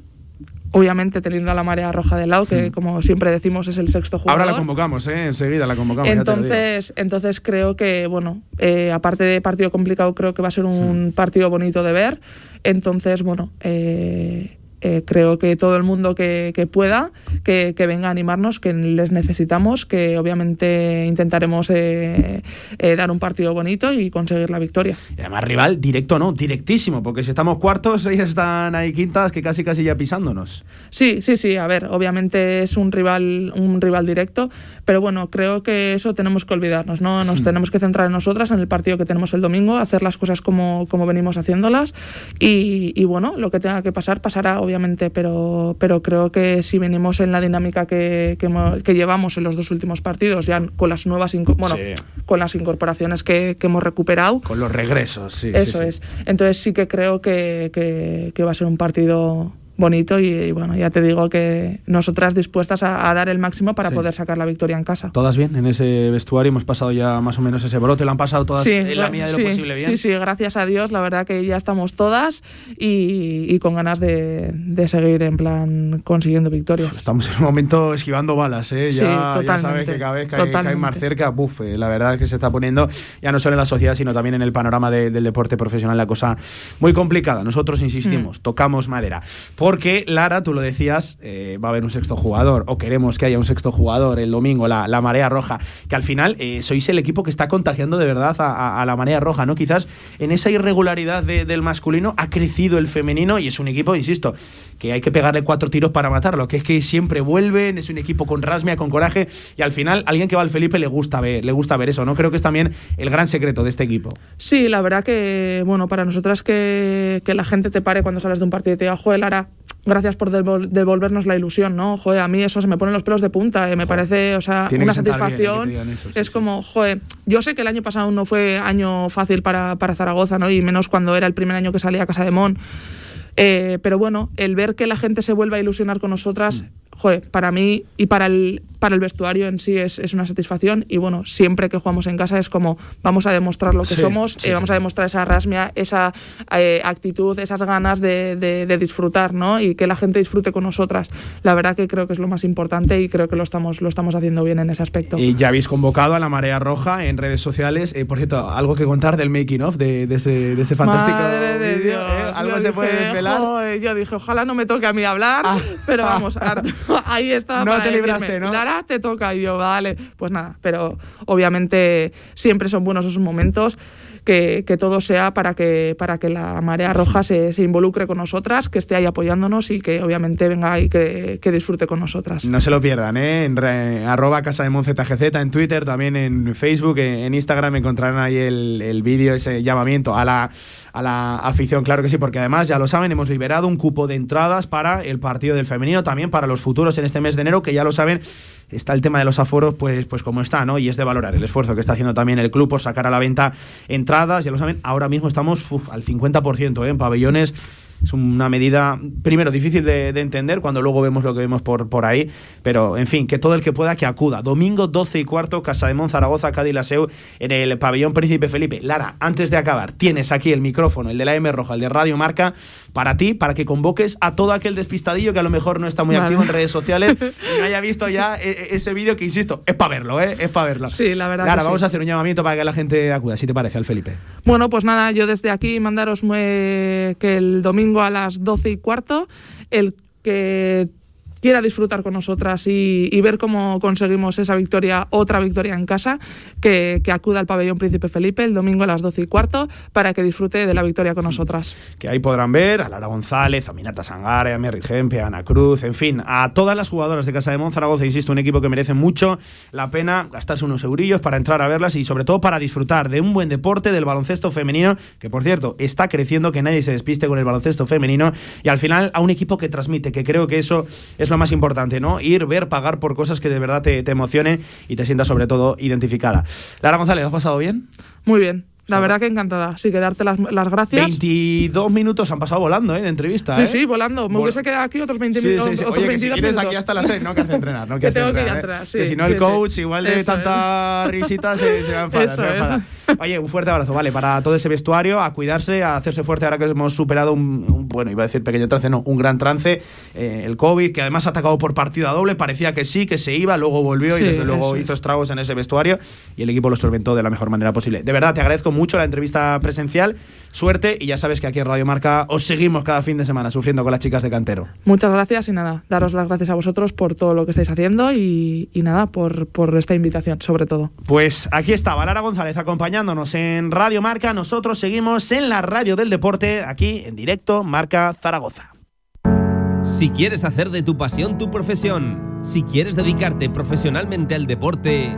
obviamente teniendo a la marea roja de lado, que hmm. como siempre decimos es el sexto jugador. Ahora la convocamos, ¿eh? enseguida la convocamos. Entonces, entonces creo que, bueno, eh, aparte de partido complicado, creo que va a ser un hmm. partido bonito de ver. Entonces, bueno, eh, eh, creo que todo el mundo que, pueda, que, venga a animarnos, que les necesitamos, que obviamente intentaremos eh, eh, dar un partido bonito y conseguir la victoria. Y además, rival directo no, directísimo, porque si estamos cuartos, ellos están ahí quintas que casi casi ya pisándonos. Sí, sí, sí, a ver, obviamente es un rival, un rival directo, pero bueno, creo que eso tenemos que olvidarnos, ¿no? Nos hmm. tenemos que centrar en nosotras, en el partido que tenemos el domingo, hacer las cosas como, como venimos haciéndolas y, y bueno, lo que tenga que pasar, pasará obviamente pero, pero creo que si venimos en la dinámica que, que, llevamos en los dos últimos partidos, ya con las nuevas bueno, con las incorporaciones que, que, hemos recuperado. Con los regresos, sí. Eso es. Entonces sí que creo que, que va a ser un partido bonito y, bueno, ya te digo que nosotras dispuestas a, dar el máximo para poder sacar la victoria en casa. Todas bien en ese vestuario, hemos pasado ya más o menos ese brote, lo han pasado todas en la medida de lo posible bien. Sí, sí, gracias a Dios, la verdad que ya estamos todas y, con ganas de, seguir en plan consiguiendo victorias. Estamos en un momento esquivando balas, ¿eh? ya, ya sabes que cada vez que hay, más cerca, bufe, la verdad que se está poniendo ya no solo en la sociedad, sino también en el panorama del deporte profesional la cosa muy complicada. Nosotros insistimos, mm. tocamos madera porque, Lara, tú lo decías, eh, va a haber un sexto jugador, o queremos que haya un sexto jugador el domingo, la, marea roja, que al final eh, sois el equipo que está contagiando de verdad a, la marea roja, ¿no? Quizás en esa irregularidad del masculino ha crecido el femenino y es un equipo, insisto, que hay que pegarle cuatro tiros para matarlo, que es que siempre vuelven, es un equipo con rasmia, con coraje, y al final alguien que va al Felipe le gusta ver, le gusta ver eso, ¿no? Creo que es también el gran secreto de este equipo. Sí, la verdad que, bueno, para nosotras que, que la gente te pare cuando sales de un partido y te diga, joder, Lara, gracias por devolvernos la ilusión, ¿no? Joder, a mí eso se me ponen los pelos de punta, eh, me parece, o sea, una satisfacción. es como, joder, yo sé que el año pasado no fue año fácil para, para Zaragoza, ¿no? Y menos cuando era el primer año que salía a Casa de Mon. Eh, pero bueno, el ver que la gente se vuelva a ilusionar con nosotras, mm. Joder, para mí y para el, para el vestuario en sí es, es, una satisfacción y bueno, siempre que jugamos en casa es como vamos a demostrar lo que somos, eh, vamos a demostrar esa rasmia, esa eh, actitud, esas ganas de, de, disfrutar, ¿no? Y que la gente disfrute con nosotras. La verdad que creo que es lo más importante y creo que lo estamos, lo estamos haciendo bien en ese aspecto. Y ya habéis convocado a la Marea Roja en redes sociales. Eh, por cierto, algo que contar del making of de, de, ese, de ese, fantástico Madre de Dios, ¿Algo se puede desvelar? yo dije, ojalá no me toque a mí hablar, ah. pero vamos, ahí está. No te libraste, ¿no? te toca. Y yo, vale, pues nada, pero obviamente siempre son buenos esos momentos que, todo sea para que, para que la marea roja se, involucre con nosotras, que esté ahí apoyándonos y que obviamente venga y que, disfrute con nosotras. No se lo pierdan, ¿eh? En arroba casa de MonZGZ, en Twitter, también en Facebook, en Instagram encontrarán ahí el, el vídeo, ese llamamiento a la a la afición, claro que sí, porque además, ya lo saben, hemos liberado un cupo de entradas para el partido del femenino, también para los futuros en este mes de enero, que ya lo saben, está el tema de los aforos, pues, pues como está, ¿no? Y es de valorar el esfuerzo que está haciendo también el club por sacar a la venta entradas, ya lo saben, ahora mismo estamos al 50% ¿eh? en pabellones es una medida, primero, difícil de, entender cuando luego vemos lo que vemos por, por ahí, pero en fin, que todo el que pueda que acuda. Domingo 12 y cuarto, Casa de Zaragoza, Cádiz Laseu, en el pabellón Príncipe Felipe. Lara, antes de acabar, tienes aquí el micrófono, el de la M Roja, el de Radio Marca, para ti, para que convoques a todo aquel despistadillo que a lo mejor no está muy activo en redes sociales y no haya visto ya e, e, ese vídeo que, insisto, es para verlo, ¿eh? Es para verlo. Sí, la verdad. Lara, vamos a hacer un llamamiento para que la gente acuda, si te parece, al Felipe. Bueno, pues nada, yo desde aquí mandaros que el domingo a las 12 y cuarto, el que quiera disfrutar con nosotras y, ver cómo conseguimos esa victoria, otra victoria en casa, que, acuda al pabellón Príncipe Felipe el domingo a las 12 y cuarto para que disfrute de la victoria con nosotras. Que ahí podrán ver a Lara González, a Minata Sangare, a Mary Gempe, a Ana Cruz, en fin, a todas las jugadoras de Casa de Monzaragoza, insisto, un equipo que merece mucho la pena gastarse unos eurillos para entrar a verlas y sobre todo para disfrutar de un buen deporte, del baloncesto femenino, que por cierto está creciendo, que nadie se despiste con el baloncesto femenino y al final a un equipo que transmite, que creo que eso es lo más importante, ¿no? Ir, ver, pagar por cosas que de verdad te, te emocionen y te sientas sobre todo identificada. Lara González, ¿has pasado bien? Muy bien. La verdad que encantada. Sí, que darte las, las, gracias. 22 minutos han pasado volando, ¿eh? De entrevista. Sí, ¿eh? sí, volando. Me hubiese quedado aquí otros 20 minutos. Sí, sí, Otros Oye, si quieres aquí hasta las 3, no que hace entrenar. No que, tengo entrenar, que ir a entrenar, sí. Que si no, el coach, igual de tanta risita, se, se va a enfadar. Eso, se eso. Oye, un fuerte abrazo, vale, para todo ese vestuario, a cuidarse, a hacerse fuerte ahora que hemos superado un, bueno, iba a decir pequeño trance, no, un gran trance, eh, el COVID, que además ha atacado por partida doble, parecía que sí, que se iba, luego volvió y desde luego hizo estragos en ese vestuario y el equipo lo solventó de la mejor manera posible. De verdad, te agradezco mucho la entrevista presencial, suerte y ya sabes que aquí en Radio Marca os seguimos cada fin de semana sufriendo con las chicas de Cantero. Muchas gracias y nada, daros las gracias a vosotros por todo lo que estáis haciendo y, nada, por, por esta invitación, sobre todo. Pues aquí estaba Lara González acompañándonos en Radio Marca. Nosotros seguimos en la radio del deporte, aquí en directo, Marca Zaragoza. Si quieres hacer de tu pasión tu profesión, si quieres dedicarte profesionalmente al deporte,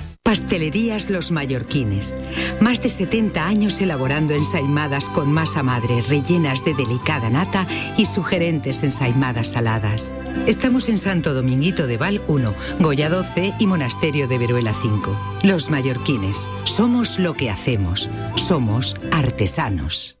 Pastelerías Los Mallorquines. Más de 70 años elaborando ensaimadas con masa madre rellenas de delicada nata y sugerentes ensaimadas saladas. Estamos en Santo Dominguito de Val 1, Goya 12 y Monasterio de Veruela 5. Los Mallorquines. Somos lo que hacemos. Somos artesanos.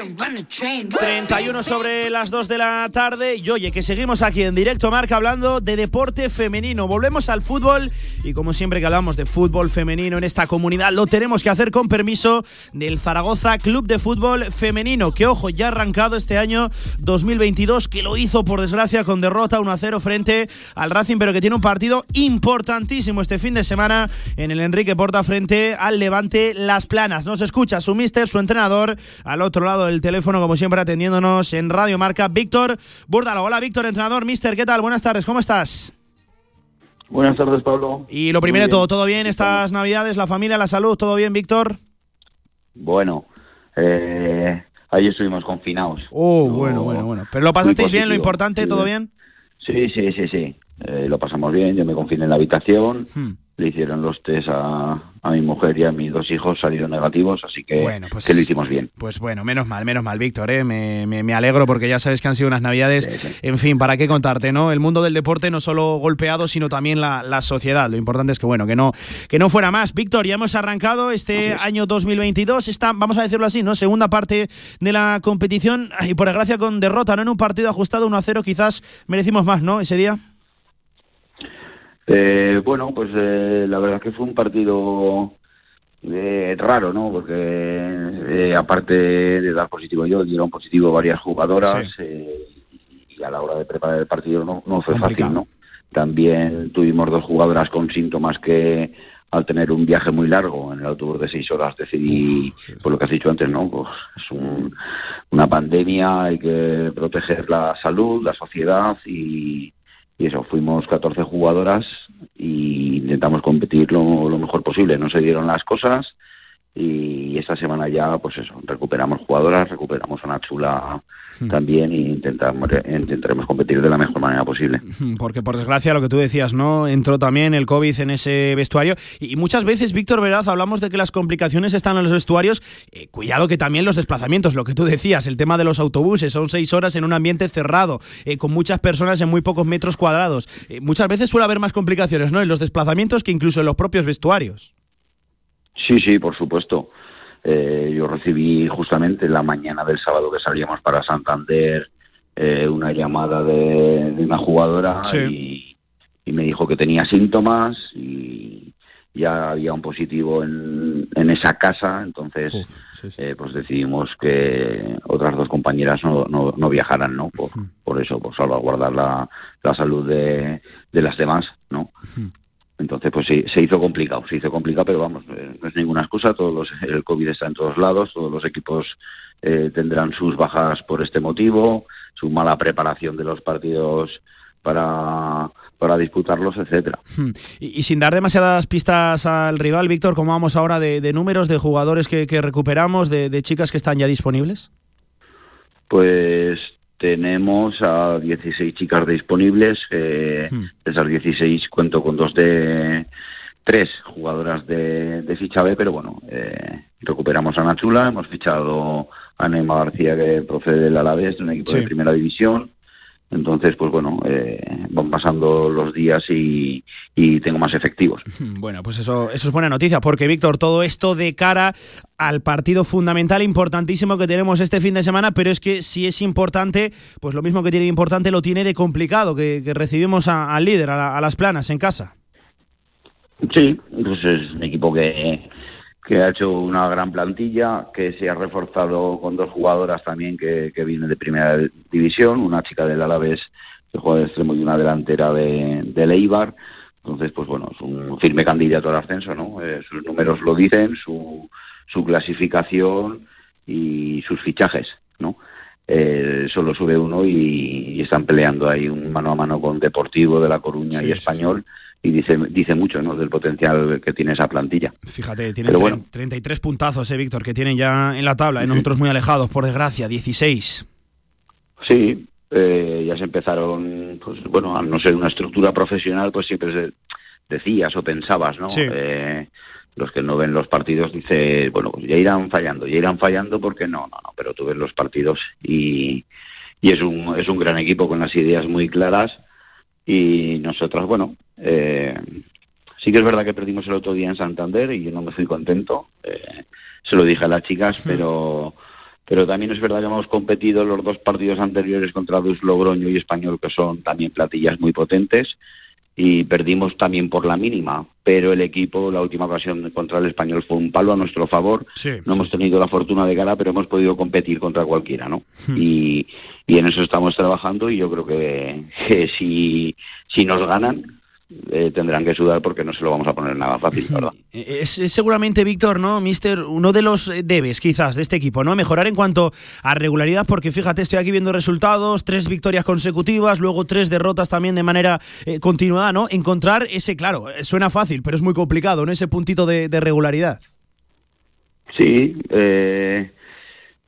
31 sobre las 2 de la tarde y oye que seguimos aquí en directo marca hablando de deporte femenino. Volvemos al fútbol y como siempre que hablamos de fútbol femenino en esta comunidad lo tenemos que hacer con permiso del Zaragoza Club de Fútbol Femenino que ojo ya ha arrancado este año 2022 que lo hizo por desgracia con derrota 1-0 frente al Racing pero que tiene un partido importantísimo este fin de semana en el Enrique Porta frente al Levante Las Planas. Nos escucha su mister, su entrenador al otro lado del teléfono, como siempre, atendiéndonos en Radio Marca, Víctor Búrdalo. Hola, Víctor, entrenador, mister, ¿qué tal? Buenas tardes, ¿cómo estás? Buenas tardes, Pablo. Y lo primero de todo, ¿todo bien estas Navidades? ¿La familia, la salud? ¿Todo bien, Víctor? Bueno, eh, ahí estuvimos confinados. Oh, bueno, bueno, bueno. ¿Pero lo pasasteis bien, lo importante, todo bien? Sí, sí, sí, sí. Eh, lo pasamos bien, yo me confiné en la habitación. Hmm le hicieron los test a, a, mi mujer y a mis dos hijos, salieron negativos, así que, pues que lo hicimos bien. Pues bueno, menos mal, menos mal, Víctor, ¿eh? me, me, alegro porque ya sabes que han sido unas navidades, en fin, ¿para qué contarte? no El mundo del deporte no solo golpeado, sino también la, la, sociedad. Lo importante es que, bueno, que no, que no fuera más. Víctor, ya hemos arrancado este año 2022, esta, vamos a decirlo así, ¿no? Segunda parte de la competición y por desgracia con derrota, ¿no? En un partido ajustado 1 a 0 quizás merecimos más, ¿no? Ese día. Eh, bueno, pues eh, la verdad que fue un partido eh, raro, ¿no? Porque eh, aparte de dar positivo yo, dieron positivo varias jugadoras y a la hora de preparar el partido no, no fue fácil, ¿no? También tuvimos dos jugadoras con síntomas que al tener un viaje muy largo en el autobús de seis horas decidí, por lo que has dicho antes, ¿no? Pues es una pandemia, hay que proteger la salud, la sociedad y, y eso, fuimos 14 jugadoras y intentamos competir lo, lo, mejor posible. No se dieron las cosas y esta semana ya, pues eso, recuperamos jugadoras, recuperamos a una chula hmm. también e intentamos, intentaremos competir de la mejor manera posible. Hmm, porque por desgracia, lo que tú decías, ¿no? Entró también el COVID en ese vestuario y muchas veces, Víctor Veraz, hablamos de que las complicaciones están en los vestuarios. Eh, cuidado que también los desplazamientos, lo que tú decías, el tema de los autobuses, son seis horas en un ambiente cerrado, eh, con muchas personas en muy pocos metros cuadrados. Eh, muchas veces suele haber más complicaciones, ¿no? En los desplazamientos que incluso en los propios vestuarios. Sí, sí, por supuesto. Eh, yo recibí justamente la mañana del sábado que salíamos para Santander eh, una llamada de, una jugadora y, me dijo que tenía síntomas y ya había un positivo en, en esa casa, entonces eh, pues decidimos que otras dos compañeras no, no, no viajaran, ¿no? Por, por eso, por salvaguardar la, la salud de, de las demás, ¿no? Entonces, pues sí, se hizo complicado, se hizo complicado, pero vamos, eh, no es ninguna excusa, todos los, el COVID está en todos lados, todos los equipos eh, tendrán sus bajas por este motivo, su mala preparación de los partidos para, para disputarlos, etcétera. Hmm. Y, sin dar demasiadas pistas al rival, Víctor, ¿cómo vamos ahora de, números de jugadores que, recuperamos, de, de, chicas que están ya disponibles? Pues tenemos a 16 chicas disponibles. Eh, hmm. De esas 16 cuento con dos de tres jugadoras de, de ficha B, pero bueno, eh, recuperamos a Nachula, hemos fichado a Neymar García que procede del Alavés, de un equipo de primera división. Entonces, pues bueno, eh, van pasando los días y, tengo más efectivos. Bueno, pues eso, eso es buena noticia, porque Víctor, todo esto de cara al partido fundamental, importantísimo que tenemos este fin de semana, pero es que si es importante, pues lo mismo que tiene de importante lo tiene de complicado, que, recibimos al líder, a, a las planas en casa. Sí, pues es un equipo que que ha hecho una gran plantilla, que se ha reforzado con dos jugadoras también que, que vienen de primera división, una chica del Alavés que juega de extremo y una delantera de, de Leibar. Entonces, pues bueno, es un firme candidato al ascenso, ¿no? Eh, sus números lo dicen, su, su clasificación y sus fichajes, ¿no? Eh, solo sube uno y, están peleando ahí un mano a mano con Deportivo de La Coruña y Español y dice dice mucho ¿no? del potencial que tiene esa plantilla. Fíjate, tiene 33 puntazos, eh, Víctor, que tienen ya en la tabla, en nosotros muy alejados, por desgracia, 16. Sí, eh, ya se empezaron, pues bueno, al no ser una estructura profesional, pues siempre decías o pensabas, ¿no? Eh, los que no ven los partidos dice, bueno, pues ya irán fallando, ya irán fallando porque no, no, no, pero tú ves los partidos y, y es un, es un gran equipo con las ideas muy claras y nosotros, bueno, eh, sí que es verdad que perdimos el otro día en Santander y yo no me fui contento. Eh, se lo dije a las chicas, pero pero también es verdad que hemos competido los dos partidos anteriores contra Dus Logroño y Español, que son también platillas muy potentes, y perdimos también por la mínima. Pero el equipo, la última ocasión contra el Español fue un palo a nuestro favor. no hemos tenido la fortuna de cara, pero hemos podido competir contra cualquiera, ¿no? Hmm. Y, y, en eso estamos trabajando y yo creo que, que si, si nos ganan, eh, tendrán que sudar porque no se lo vamos a poner nada fácil, ¿verdad? Es, seguramente, Víctor, ¿no, Mister? Uno de los eh, debes, quizás, de este equipo, ¿no? Mejorar en cuanto a regularidad, porque fíjate, estoy aquí viendo resultados, tres victorias consecutivas, luego tres derrotas también de manera eh, continuada, ¿no? Encontrar ese, claro, suena fácil, pero es muy complicado, ¿no? Ese puntito de, de regularidad. Sí, eh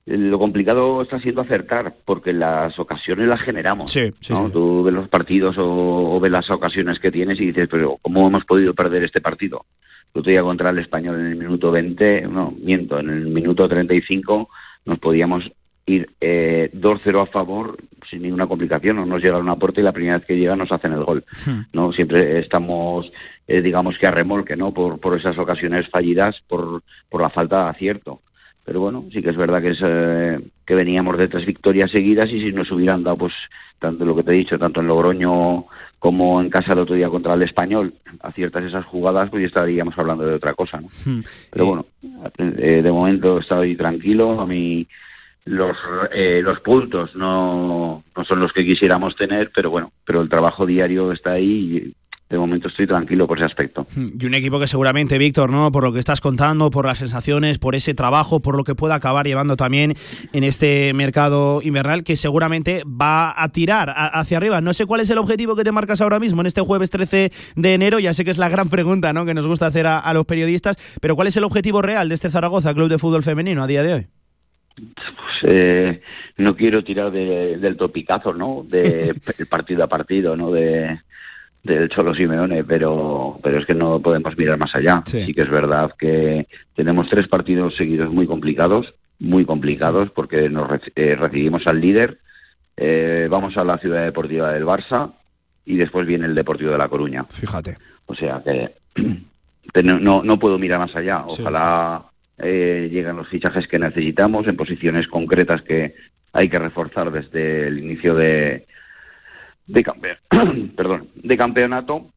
lo complicado está siendo acertar, porque las ocasiones las generamos. Sí, Tú ves los partidos o, ves las ocasiones que tienes y dices, pero ¿cómo hemos podido perder este partido? Otro día contra el español en el minuto 20, no, miento, en el minuto 35 nos podíamos ir eh, 2-0 a favor sin ninguna complicación, no nos llega una puerta y la primera vez que llega nos hacen el gol. Hmm. no Siempre estamos, eh, digamos que a remolque, ¿no? Por, por esas ocasiones fallidas, por, por la falta de acierto pero bueno, sí que es verdad que, es, eh, que veníamos de tres victorias seguidas y si nos hubieran dado, pues, tanto lo que te he dicho, tanto en Logroño como en casa el otro día contra el Español, aciertas esas jugadas, pues ya estaríamos hablando de otra cosa, ¿no? Hmm. Pero bueno, eh, de momento estoy tranquilo, a mí los eh, los puntos no, no son los que quisiéramos tener, pero bueno, pero el trabajo diario está ahí y de momento estoy tranquilo por ese aspecto. Hmm. Y un equipo que seguramente, Víctor, ¿no? Por lo que estás contando, por las sensaciones, por ese trabajo, por lo que pueda acabar llevando también en este mercado invernal, que seguramente va a tirar hacia arriba. No sé cuál es el objetivo que te marcas ahora mismo en este jueves 13 de enero. Ya sé que es la gran pregunta, ¿no? Que nos gusta hacer a, los periodistas, pero ¿cuál es el objetivo real de este Zaragoza Club de Fútbol Femenino a día de hoy? Pues, eh, no quiero tirar del topicazo, ¿no? De partido a partido, ¿no? De del Cholo Simeone, pero, pero es que no podemos mirar más allá. Sí. que es verdad que tenemos tres partidos seguidos muy complicados, muy complicados, porque nos eh, recibimos al líder, eh, vamos a la ciudad deportiva del Barça y después viene el Deportivo de La Coruña. Fíjate. O sea que no, no puedo mirar más allá. Ojalá eh, lleguen los fichajes que necesitamos en posiciones concretas que hay que reforzar desde el inicio de, de, perdón, de campeonato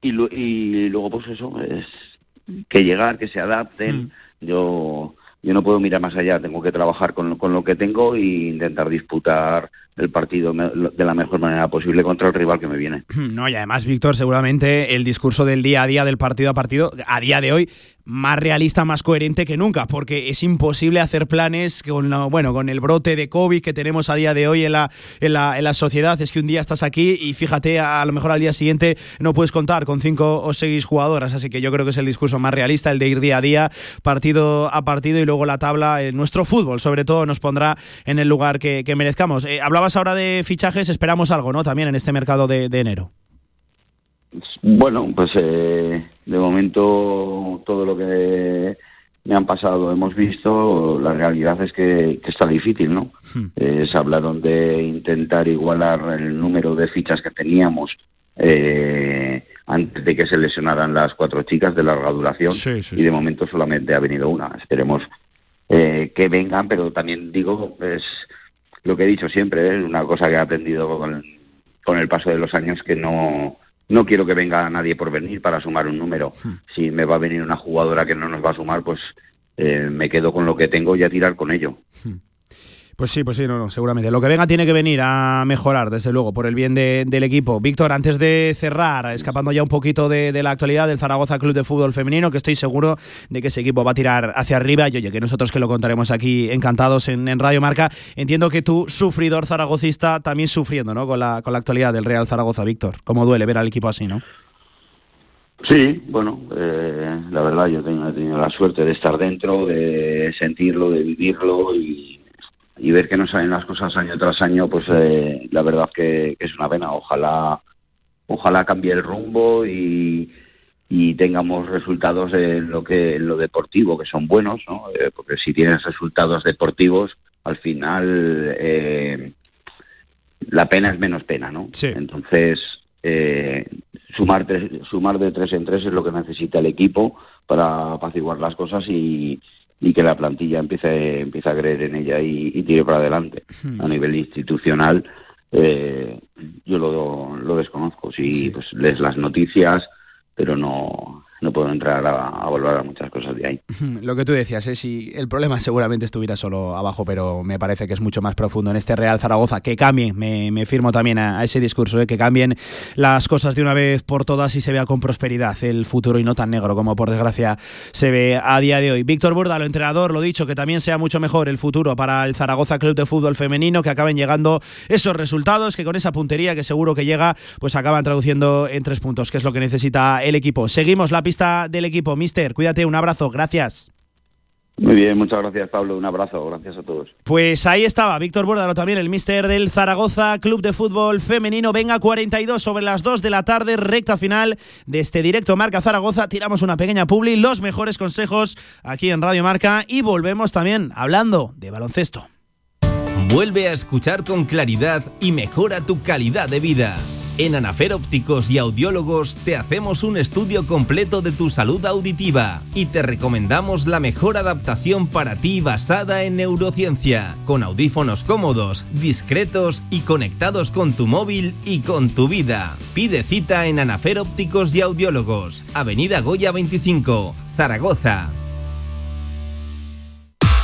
y, y luego pues eso es que llegar, que se adapten. Hmm. Yo yo no puedo mirar más allá, tengo que trabajar con, con lo que tengo e intentar disputar el partido de la mejor manera posible contra el rival que me viene. No, y además, Víctor, seguramente el discurso del día a día, del partido a partido, a día de hoy, más realista, más coherente que nunca, porque es imposible hacer planes con, bueno, con el brote de COVID que tenemos a día de hoy en la, en la, en la sociedad. Es que un día estás aquí y fíjate, a, lo mejor al día siguiente no puedes contar con cinco o seis jugadoras, así que yo creo que es el discurso más realista, el de ir día a día, partido a partido y luego la tabla, en nuestro fútbol sobre todo, nos pondrá en el lugar que, merezcamos. Eh, hablabas ahora de fichajes, esperamos algo, ¿no? También en este mercado de enero. Bueno, pues eh, de momento todo lo que me han pasado hemos visto, la realidad es que, está difícil, ¿no? Hmm. Eh, se hablaron de intentar igualar el número de fichas que teníamos eh, antes de que se lesionaran las cuatro chicas de larga duración y de momento solamente ha venido una. Esperemos que vengan, pero también digo, es lo que he dicho siempre, es una cosa que he aprendido con, con el paso de los años que no no quiero que venga nadie por venir para sumar un número. Hmm. Si me va a venir una jugadora que no nos va a sumar, pues eh, me quedo con lo que tengo y a tirar con ello. Pues sí, pues sí, no, no, seguramente. Lo que venga tiene que venir a mejorar, desde luego, por el bien del equipo. Víctor, antes de cerrar, escapando ya un poquito de, la actualidad del Zaragoza Club de Fútbol Femenino, que estoy seguro de que ese equipo va a tirar hacia arriba. Y oye, que nosotros que lo contaremos aquí encantados en, Radio Marca. Entiendo que tú, sufridor zaragocista, también sufriendo, ¿no? Con la, con la actualidad del Real Zaragoza, Víctor. Cómo duele ver al equipo así, ¿no? Sí, bueno, eh, la verdad yo he tenido la suerte de estar dentro, de sentirlo, de vivirlo y y ver que no salen las cosas año tras año, pues eh, la verdad que, es una pena. Ojalá, ojalá cambie el rumbo y, y tengamos resultados en lo que en lo deportivo que son buenos, ¿no? Eh, porque si tienes resultados deportivos, al final eh, la pena es menos pena, ¿no? Entonces sumar sumar de tres en tres es lo que necesita el equipo para apaciguar las cosas y y que la plantilla empiece, empiece a creer en ella y, tire para adelante. Hmm. A nivel institucional, eh, yo lo, lo desconozco. Sí, pues lees las noticias, pero no, no puedo entrar a, a a muchas cosas de ahí. Lo que tú decías, es si el problema seguramente estuviera solo abajo, pero me parece que es mucho más profundo en este Real Zaragoza. Que cambien, me, firmo también a, ese discurso, ¿eh? que cambien las cosas de una vez por todas y se vea con prosperidad el futuro y no tan negro como por desgracia se ve a día de hoy. Víctor Burda, lo entrenador, lo dicho, que también sea mucho mejor el futuro para el Zaragoza Club de Fútbol Femenino, que acaben llegando esos resultados, que con esa puntería que seguro que llega, pues acaban traduciendo en tres puntos, que es lo que necesita el equipo. Seguimos la pista del equipo. Mister, cuídate, un abrazo, gracias. Muy bien, muchas gracias Pablo, un abrazo, gracias a todos. Pues ahí estaba Víctor Bórdalo también, el mister del Zaragoza Club de Fútbol Femenino. Venga, 42 sobre las 2 de la tarde, recta final de este directo Marca Zaragoza. Tiramos una pequeña publi, los mejores consejos aquí en Radio Marca y volvemos también hablando de baloncesto. Vuelve a escuchar con claridad y mejora tu calidad de vida. En Anafer Ópticos y Audiólogos te hacemos un estudio completo de tu salud auditiva y te recomendamos la mejor adaptación para ti basada en neurociencia, con audífonos cómodos, discretos y conectados con tu móvil y con tu vida. Pide cita en Anafer Ópticos y Audiólogos, Avenida Goya 25, Zaragoza.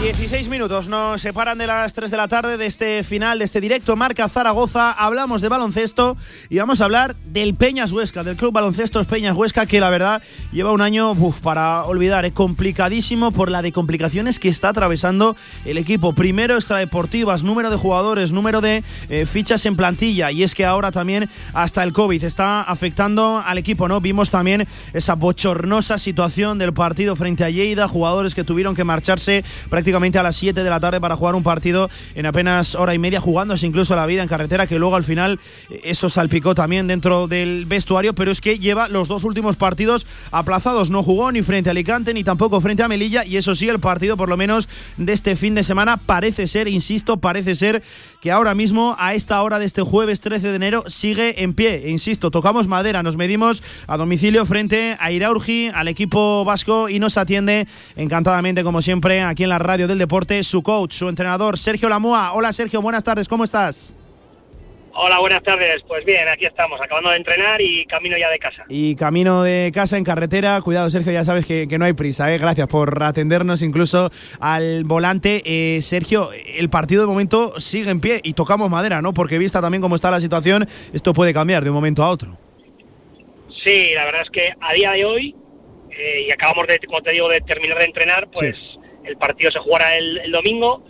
16 minutos nos separan de las 3 de la tarde de este final, de este directo Marca Zaragoza. Hablamos de baloncesto y vamos a hablar del Peñas Huesca, del Club Baloncesto Peñas Huesca, que la verdad lleva un año para olvidar, es complicadísimo por la de complicaciones que está atravesando el equipo. Primero extradeportivas, número de jugadores, número de eh, fichas en plantilla y es que ahora también hasta el COVID está afectando al equipo, ¿no? Vimos también esa bochornosa situación del partido frente a Lleida, jugadores que tuvieron que marcharse prácticamente a las 7 de la tarde para jugar un partido en apenas hora y media, jugándose incluso la vida en carretera, que luego al final eh, eso salpicó también dentro del vestuario, pero es que lleva los dos últimos partidos aplazados. No jugó ni frente a Alicante ni tampoco frente a Melilla, y eso sí, el partido por lo menos de este fin de semana parece ser, insisto, parece ser que ahora mismo, a esta hora de este jueves 13 de enero, sigue en pie. E insisto, tocamos madera, nos medimos a domicilio frente a Iraurgi, al equipo vasco, y nos atiende encantadamente, como siempre, aquí en la radio del Deporte, su coach, su entrenador, Sergio Lamua. Hola Sergio, buenas tardes, ¿cómo estás? Hola, buenas tardes. Pues bien, aquí estamos, acabando de entrenar y camino ya de casa. Y camino de casa en carretera. Cuidado, Sergio, ya sabes que, no hay prisa. ¿eh? Gracias por atendernos incluso al volante. Eh, Sergio, el partido de momento sigue en pie y tocamos madera, ¿no? Porque vista también cómo está la situación, esto puede cambiar de un momento a otro. Sí, la verdad es que a día de hoy, eh, y acabamos de, como te digo, de terminar de entrenar, pues el partido se jugará el, domingo,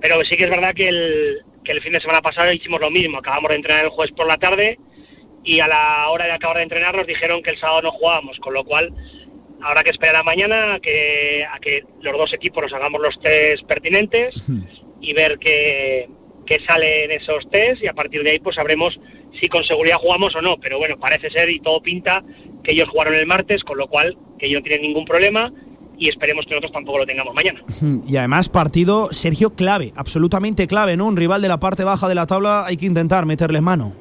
pero sí que es verdad que el, que el fin de semana pasado hicimos lo mismo, acabamos de entrenar el jueves por la tarde y a la hora de acabar de entrenar nos dijeron que el sábado no jugábamos, con lo cual habrá que esperar a mañana a que, a que los dos equipos nos hagamos los test pertinentes y ver qué, qué sale en esos test y a partir de ahí pues sabremos si con seguridad jugamos o no, pero bueno, parece ser y todo pinta que ellos jugaron el martes, con lo cual que ellos no tienen ningún problema y esperemos que nosotros tampoco lo tengamos mañana. Y además partido, Sergio, clave, absolutamente clave, ¿no? Un rival de la parte baja de la tabla hay que intentar meterles mano.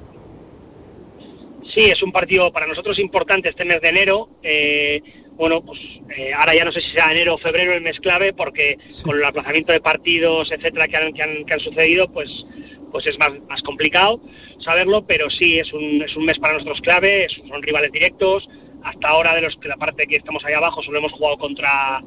Sí, es un partido para nosotros importante este mes de enero. Eh, bueno, pues eh, ahora ya no sé si será enero o febrero el mes clave, porque con el aplazamiento de partidos, etcétera, que han, que han, que han sucedido, pues pues es más, más complicado saberlo, pero sí es un, es un mes para nosotros clave, son rivales directos, hasta ahora de los que la parte que estamos ahí abajo solo hemos jugado contra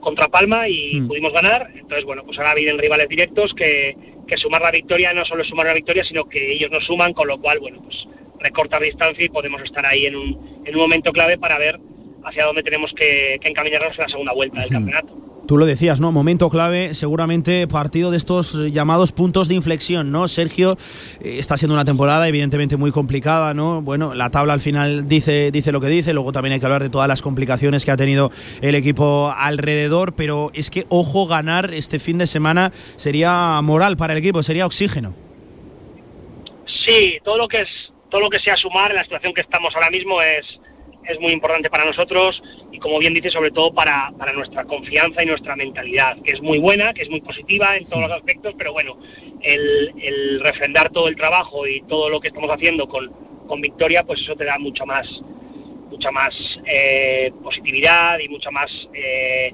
contra Palma y hmm. pudimos ganar. Entonces, bueno, pues ahora vienen rivales directos que, que sumar la victoria no solo es sumar la victoria, sino que ellos nos suman, con lo cual, bueno, pues recortar distancia y podemos estar ahí en un, en un momento clave para ver hacia dónde tenemos que, encaminarnos en la segunda vuelta del campeonato. Tú lo decías, ¿no? Momento clave, seguramente partido de estos llamados puntos de inflexión, ¿no? Sergio eh, está siendo una temporada evidentemente muy complicada, ¿no? Bueno, la tabla al final dice, dice lo que dice, luego también hay que hablar de todas las complicaciones que ha tenido el equipo alrededor, pero es que, ojo, ganar este fin de semana sería moral para el equipo, sería oxígeno. Sí, todo lo que es todo lo que sea sumar en la situación que estamos ahora mismo es, es muy importante para nosotros y como bien dice sobre todo para, para, nuestra confianza y nuestra mentalidad, que es muy buena, que es muy positiva en todos los aspectos, pero bueno, el, refrendar todo el trabajo y todo lo que estamos haciendo con, con victoria, pues eso te da mucha más mucha más eh, positividad y mucha más eh,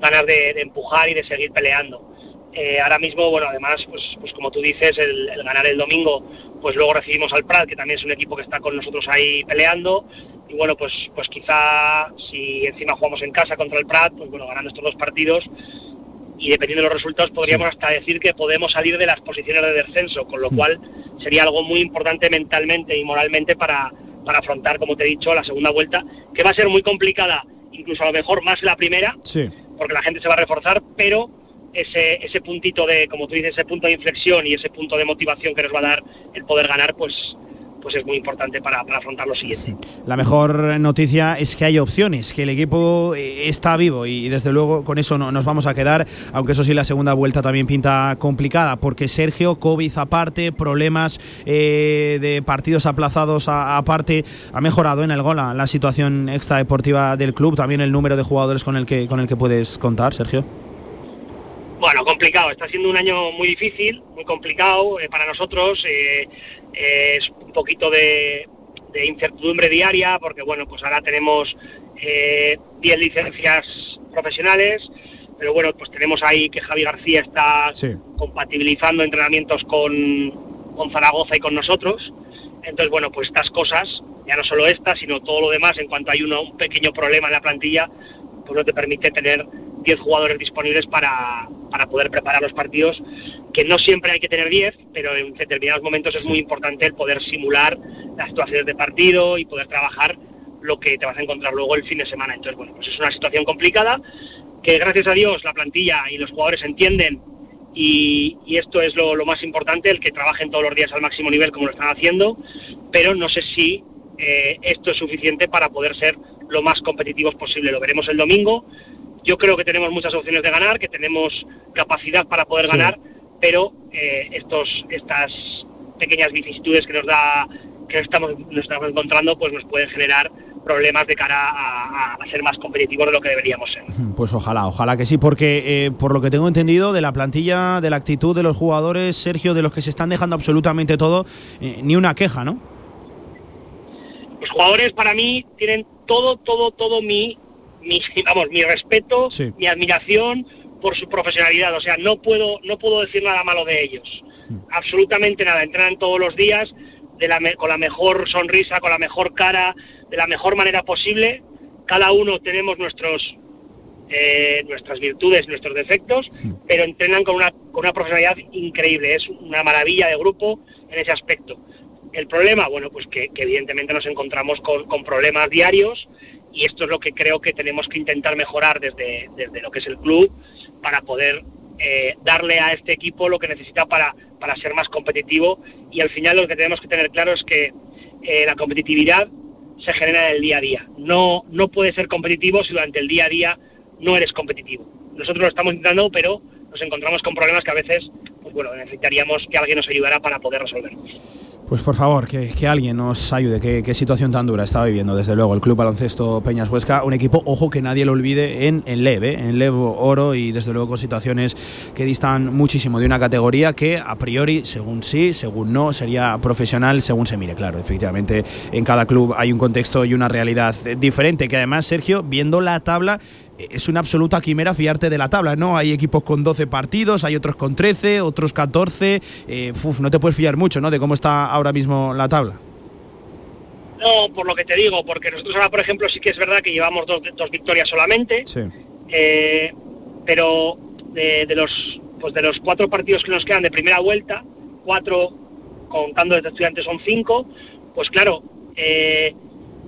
ganas de, empujar y de seguir peleando. Eh, ahora mismo, bueno, además, pues, pues como tú dices, el, el, ganar el domingo, pues luego recibimos al Prat, que también es un equipo que está con nosotros ahí peleando, y bueno, pues, pues quizá si encima jugamos en casa contra el Prat, pues bueno, ganando estos dos partidos y dependiendo de los resultados podríamos hasta decir que podemos salir de las posiciones de descenso, con lo cual sería algo muy importante mentalmente y moralmente para, para afrontar, como te he dicho, la segunda vuelta, que va a ser muy complicada, incluso a lo mejor más la primera, porque la gente se va a reforzar, pero ese, ese puntito de, como tú dices, ese punto de inflexión y ese punto de motivación que nos va a dar el poder ganar, pues pues es muy importante para, afrontar lo siguiente. La mejor noticia es que hay opciones, que el equipo eh, está vivo y desde luego con eso no, nos vamos a quedar, aunque eso sí la segunda vuelta también pinta complicada, porque Sergio, COVID aparte, problemas eh, de partidos aplazados aparte, ha mejorado en el Gola la situación extradeportiva del club, también el número de jugadores con el que, con el que puedes contar, Sergio. Bueno, complicado. Está siendo un año muy difícil, muy complicado eh, para nosotros. Eh, eh, es un poquito de, incertidumbre diaria porque, bueno, pues ahora tenemos 10 licencias profesionales, pero bueno, pues tenemos ahí que Javi García está compatibilizando entrenamientos con, con Zaragoza y con nosotros. Entonces, bueno, pues estas cosas, ya no solo estas, sino todo lo demás, en cuanto hay uno, un pequeño problema en la plantilla, pues no te permite tener 10 jugadores disponibles para, para poder preparar los partidos, que no siempre hay que tener 10, pero en determinados momentos es muy importante el poder simular las situaciones de partido y poder trabajar lo que te vas a encontrar luego el fin de semana. Entonces, bueno, pues es una situación complicada que gracias a Dios la plantilla y los jugadores entienden y, esto es lo, más importante, el que trabajen todos los días al máximo nivel como lo están haciendo, pero no sé si eh, esto es suficiente para poder ser lo más competitivos posible. Lo veremos el domingo, yo creo que tenemos muchas opciones de ganar, que tenemos capacidad para poder ganar, pero eh, estos, estas pequeñas vicisitudes que nos da que estamos, nos estamos encontrando, pues nos pueden generar problemas de cara a, ser más competitivos de lo que deberíamos ser. Pues ojalá, ojalá que sí, porque eh, por lo que tengo entendido de la plantilla, de la actitud de los jugadores, Sergio, de los que se están dejando absolutamente todo, eh, ni una queja, ¿no? Los jugadores para mí tienen todo, todo, todo mi mi, vamos, mi respeto, mi admiración por su profesionalidad. O sea, no puedo, no puedo decir nada malo de ellos. Absolutamente nada. Entrenan todos los días de la, con la mejor sonrisa, con la mejor cara, de la mejor manera posible. Cada uno tenemos nuestros eh, nuestras virtudes, nuestros defectos, pero entrenan con una, con una profesionalidad increíble. Es una maravilla de grupo en ese aspecto. El problema, bueno, pues que, evidentemente nos encontramos con, con problemas diarios y esto es lo que creo que tenemos que intentar mejorar desde, desde lo que es el club para poder eh, darle a este equipo lo que necesita para, para ser más competitivo y al final lo que tenemos que tener claro es que eh, la competitividad se genera en el día a día. No, no puedes ser competitivo si durante el día a día no eres competitivo. Nosotros lo estamos intentando, pero nos encontramos con problemas que a veces pues bueno, necesitaríamos que alguien nos ayudara para poder resolverlos. Pues por favor, que, alguien nos ayude. ¿Qué, situación tan dura está viviendo, desde luego, el Club Baloncesto Peñas Huesca. Un equipo, ojo, que nadie lo olvide, en, en LEV, ¿eh? en LEV Oro y desde luego con situaciones que distan muchísimo de una categoría que a priori, según sí, según no, sería profesional, según se mire. Claro, efectivamente, en cada club hay un contexto y una realidad diferente. Que además, Sergio, viendo la tabla, es una absoluta quimera fiarte de la tabla, ¿no? Hay equipos con 12 partidos, hay otros con 13, otros 14. Eh, no te puedes fiar mucho, ¿no? De cómo está ahora mismo la tabla. No, por lo que te digo, porque nosotros ahora, por ejemplo, sí que es verdad que llevamos dos, dos victorias solamente. Sí. Eh, pero de, los pues de los cuatro partidos que nos quedan de primera vuelta, cuatro contando desde estudiantes son cinco, pues claro, eh,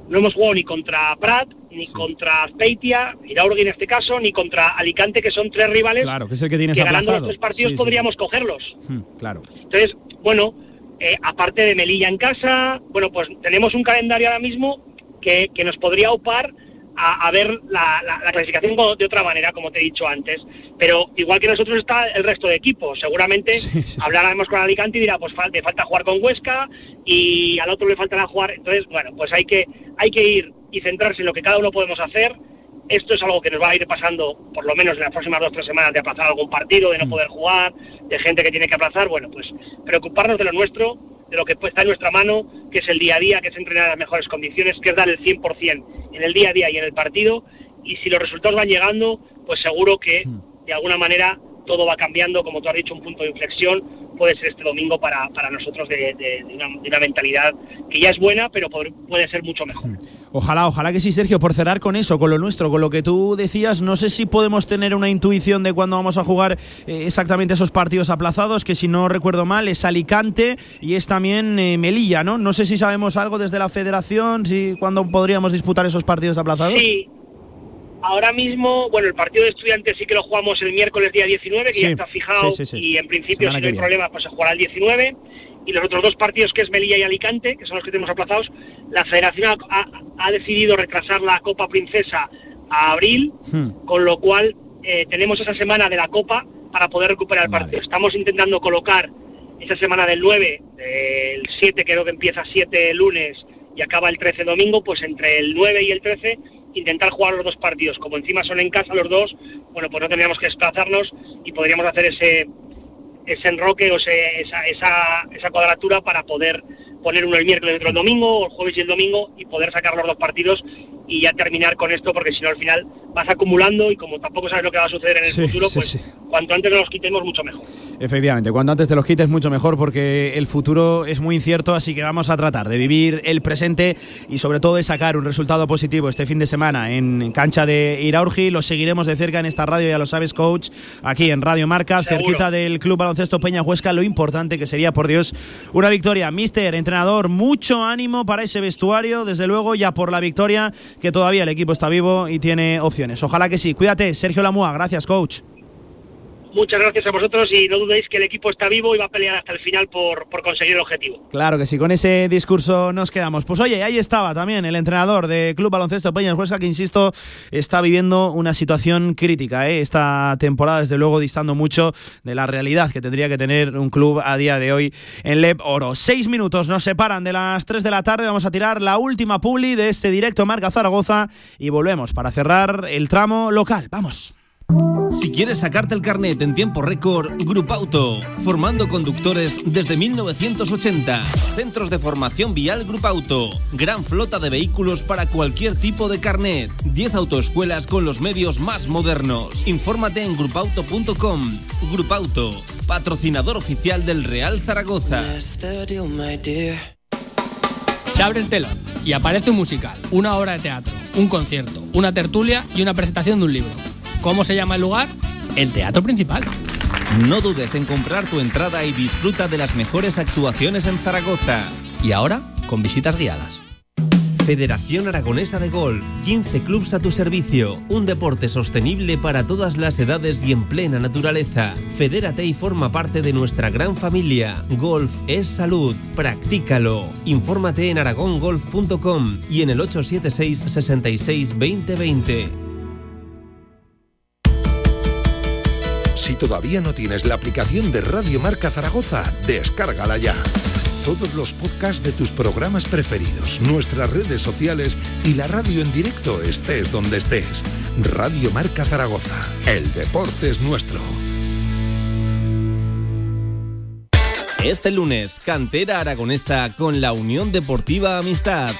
no hemos jugado ni contra Prat, ni contra Azpeitia, Iraurgi en este caso, ni contra Alicante, que son tres rivales claro, que es el que, tienes ganando los tres partidos podríamos cogerlos. Hmm, claro. Entonces, bueno, eh, aparte de Melilla en casa, bueno, pues tenemos un calendario ahora mismo que, que nos podría upar a, ver la, clasificación de otra manera, como te he dicho antes. Pero igual que nosotros está el resto de equipos. Seguramente hablaremos con Alicante y dirá, pues le falta jugar con Huesca y al otro le faltará jugar. Entonces, bueno, pues hay que, hay que ir y centrarse en lo que cada uno podemos hacer. Esto es algo que nos va a ir pasando, por lo menos en las próximas dos o tres semanas, de aplazar algún partido, de no mm. poder jugar, de gente que tiene que aplazar. Bueno, pues preocuparnos de lo nuestro de lo que está en nuestra mano, que es el día a día, que es entrenar en las mejores condiciones, que es dar el 100% en el día a día y en el partido. Y si los resultados van llegando, pues seguro que de alguna manera todo va cambiando, como tú has dicho, un punto de inflexión puede ser este domingo para, para nosotros de, una, mentalidad que ya es buena, pero puede ser mucho mejor. Ojalá, ojalá que sí, Sergio, por cerrar con eso, con lo nuestro, con lo que tú decías, no sé si podemos tener una intuición de cuándo vamos a jugar eh, exactamente esos partidos aplazados, que si no recuerdo mal es Alicante y es también eh, Melilla, ¿no? No sé si sabemos algo desde la federación, si cuándo podríamos disputar esos partidos aplazados. Sí, Ahora mismo, bueno, el partido de estudiantes sí que lo jugamos el miércoles día 19, que ya está fijado y en principio si no hay problema pues se jugará el 19. Y los otros dos partidos que es Melilla y Alicante, que son los que tenemos aplazados, la federación ha, decidido retrasar la Copa Princesa a abril, hmm. con lo cual eh, tenemos esa semana de la Copa para poder recuperar el partido. Estamos intentando colocar esa semana del 9, del 7 creo que empieza 7 lunes y acaba el 13 domingo, pues entre el 9 y el 13 intentar jugar los dos partidos. Como encima son en casa los dos, bueno, pues no tendríamos que desplazarnos y podríamos hacer ese ese enroque o esa, esa, esa cuadratura para poder poner uno el miércoles, otro el domingo, o el jueves y el domingo, y poder sacar los dos partidos y ya terminar con esto, porque si no al final vas acumulando y como tampoco sabes lo que va a suceder en el futuro, pues cuanto antes los quitemos, mucho mejor. Efectivamente, cuanto antes te los quites, mucho mejor, porque el futuro es muy incierto, así que vamos a tratar de vivir el presente y sobre todo de sacar un resultado positivo este fin de semana en cancha de Iraurgi. Lo seguiremos de cerca en esta radio, ya lo sabes, coach, aquí en Radio Marca, cerquita del Club Baloncesto Peña Huesca. Lo importante que sería, por Dios, una victoria. Mister, entre mucho ánimo para ese vestuario, desde luego ya por la victoria, que todavía el equipo está vivo y tiene opciones. Ojalá que sí. Cuídate, Sergio Lamua, gracias coach. Muchas gracias a vosotros y no dudéis que el equipo está vivo y va a pelear hasta el final por, por, conseguir el objetivo. Claro que sí, con ese discurso nos quedamos. Pues oye, ahí estaba también el entrenador de Club Baloncesto Peñas Huesca, que insisto, está viviendo una situación crítica. ¿eh? Esta temporada, desde luego, distando mucho de la realidad que tendría que tener un club a día de hoy en Leb Oro. Seis minutos nos separan de las tres de la tarde. Vamos a tirar la última publi de este directo Marca Zaragoza y volvemos para cerrar el tramo local. Vamos. Si quieres sacarte el carnet en tiempo récord, Auto, formando conductores desde 1980. Centros de formación vial Auto, gran flota de vehículos para cualquier tipo de carnet. 10 autoescuelas con los medios más modernos. Infórmate en grupauto.com. Auto, patrocinador oficial del Real Zaragoza. Se abre el telón y aparece un musical, una obra de teatro, un concierto, una tertulia y una presentación de un libro. ¿Cómo se llama el lugar? El Teatro Principal. No dudes en comprar tu entrada y disfruta de las mejores actuaciones en Zaragoza. Y ahora, con visitas guiadas. Federación Aragonesa de Golf, 15 clubs a tu servicio, un deporte sostenible para todas las edades y en plena naturaleza. Fedérate y forma parte de nuestra gran familia. Golf es salud, practícalo. Infórmate en aragongolf.com y en el 876 66 2020. Si todavía no tienes la aplicación de Radio Marca Zaragoza, descárgala ya. Todos los podcasts de tus programas preferidos, nuestras redes sociales y la radio en directo estés donde estés. Radio Marca Zaragoza. El deporte es nuestro. Este lunes, Cantera Aragonesa con la Unión Deportiva Amistad.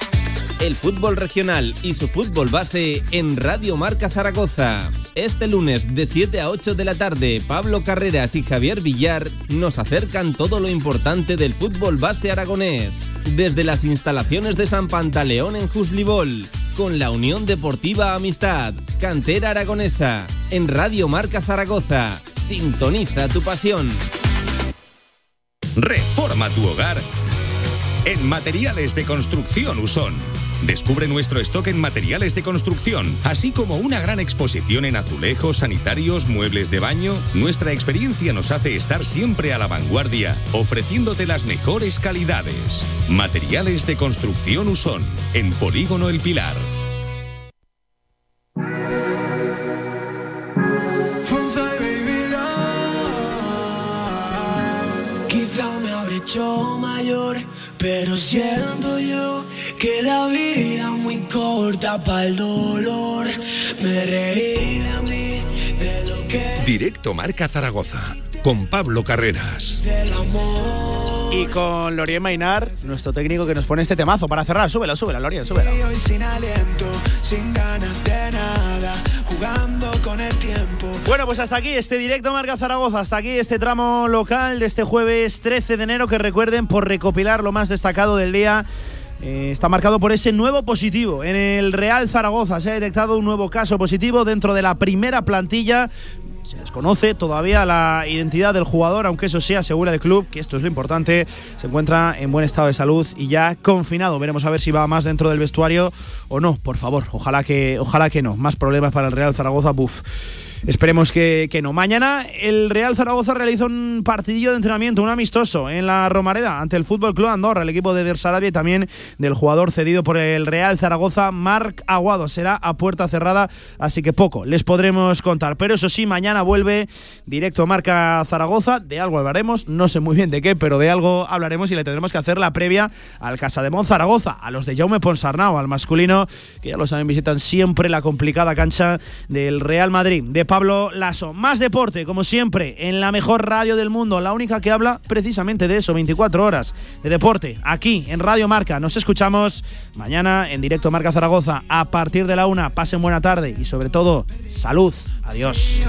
El fútbol regional y su fútbol base en Radio Marca Zaragoza. Este lunes de 7 a 8 de la tarde, Pablo Carreras y Javier Villar nos acercan todo lo importante del fútbol base aragonés. Desde las instalaciones de San Pantaleón en Juslibol, con la Unión Deportiva Amistad, Cantera Aragonesa, en Radio Marca Zaragoza. Sintoniza tu pasión. Reforma tu hogar en Materiales de Construcción Usón. Descubre nuestro stock en materiales de construcción, así como una gran exposición en azulejos, sanitarios, muebles de baño. Nuestra experiencia nos hace estar siempre a la vanguardia, ofreciéndote las mejores calidades. Materiales de construcción Usón, en Polígono El Pilar. Quizá me habré hecho mayor, pero siento yo que la vida muy corta para el dolor. Me reí de mí, de lo que Directo Marca Zaragoza, con Pablo Carreras. del amor. Y con Lorien Mainar, nuestro técnico que nos pone este temazo para cerrar. Súbelo, súbelo, Lorien, súbelo. Y hoy sin aliento, sin ganas de nada, jugando con el tiempo. Bueno, pues hasta aquí este directo Marca Zaragoza, hasta aquí este tramo local de este jueves 13 de enero que recuerden por recopilar lo más destacado del día. Eh, está marcado por ese nuevo positivo. En el Real Zaragoza se ha detectado un nuevo caso positivo dentro de la primera plantilla. Se desconoce todavía la identidad del jugador, aunque eso sí asegura el club, que esto es lo importante, se encuentra en buen estado de salud y ya confinado. Veremos a ver si va más dentro del vestuario o no, por favor. Ojalá que, ojalá que no. Más problemas para el Real Zaragoza, buf. Esperemos que, que no. Mañana el Real Zaragoza realiza un partidillo de entrenamiento, un amistoso en la Romareda ante el Fútbol Club Andorra, el equipo de Der Sarabia y también del jugador cedido por el Real Zaragoza, Marc Aguado. Será a puerta cerrada, así que poco les podremos contar. Pero eso sí, mañana vuelve directo Marca Zaragoza. De algo hablaremos, no sé muy bien de qué, pero de algo hablaremos y le tendremos que hacer la previa al Casa de Mon Zaragoza, a los de Jaume Ponsarnau, al masculino, que ya lo saben, visitan siempre la complicada cancha del Real Madrid, de Pablo Lasso. Más deporte, como siempre, en la mejor radio del mundo, la única que habla precisamente de eso, 24 horas de deporte, aquí en Radio Marca. Nos escuchamos mañana en directo Marca Zaragoza a partir de la una. Pasen buena tarde y sobre todo, salud. Adiós.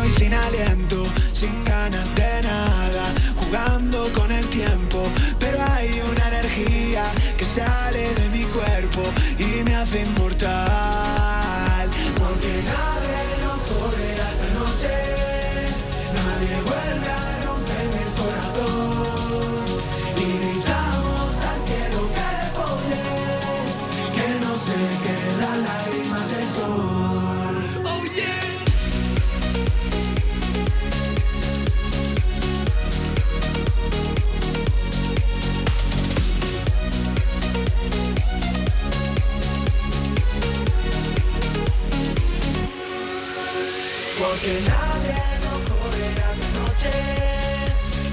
Porque nadie nos correrá esta noche,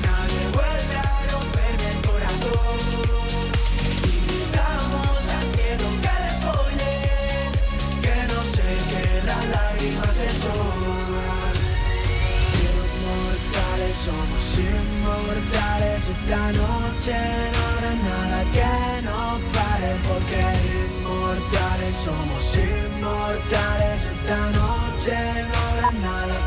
nadie vuelve a romperme el corazón. Y gritamos al cielo que le folle, que no se quede las lágrimas el sol. Inmortales somos inmortales esta noche, no habrá nada que nos pare porque inmortales somos inmortales esta noche, no habrá nada que nos pare.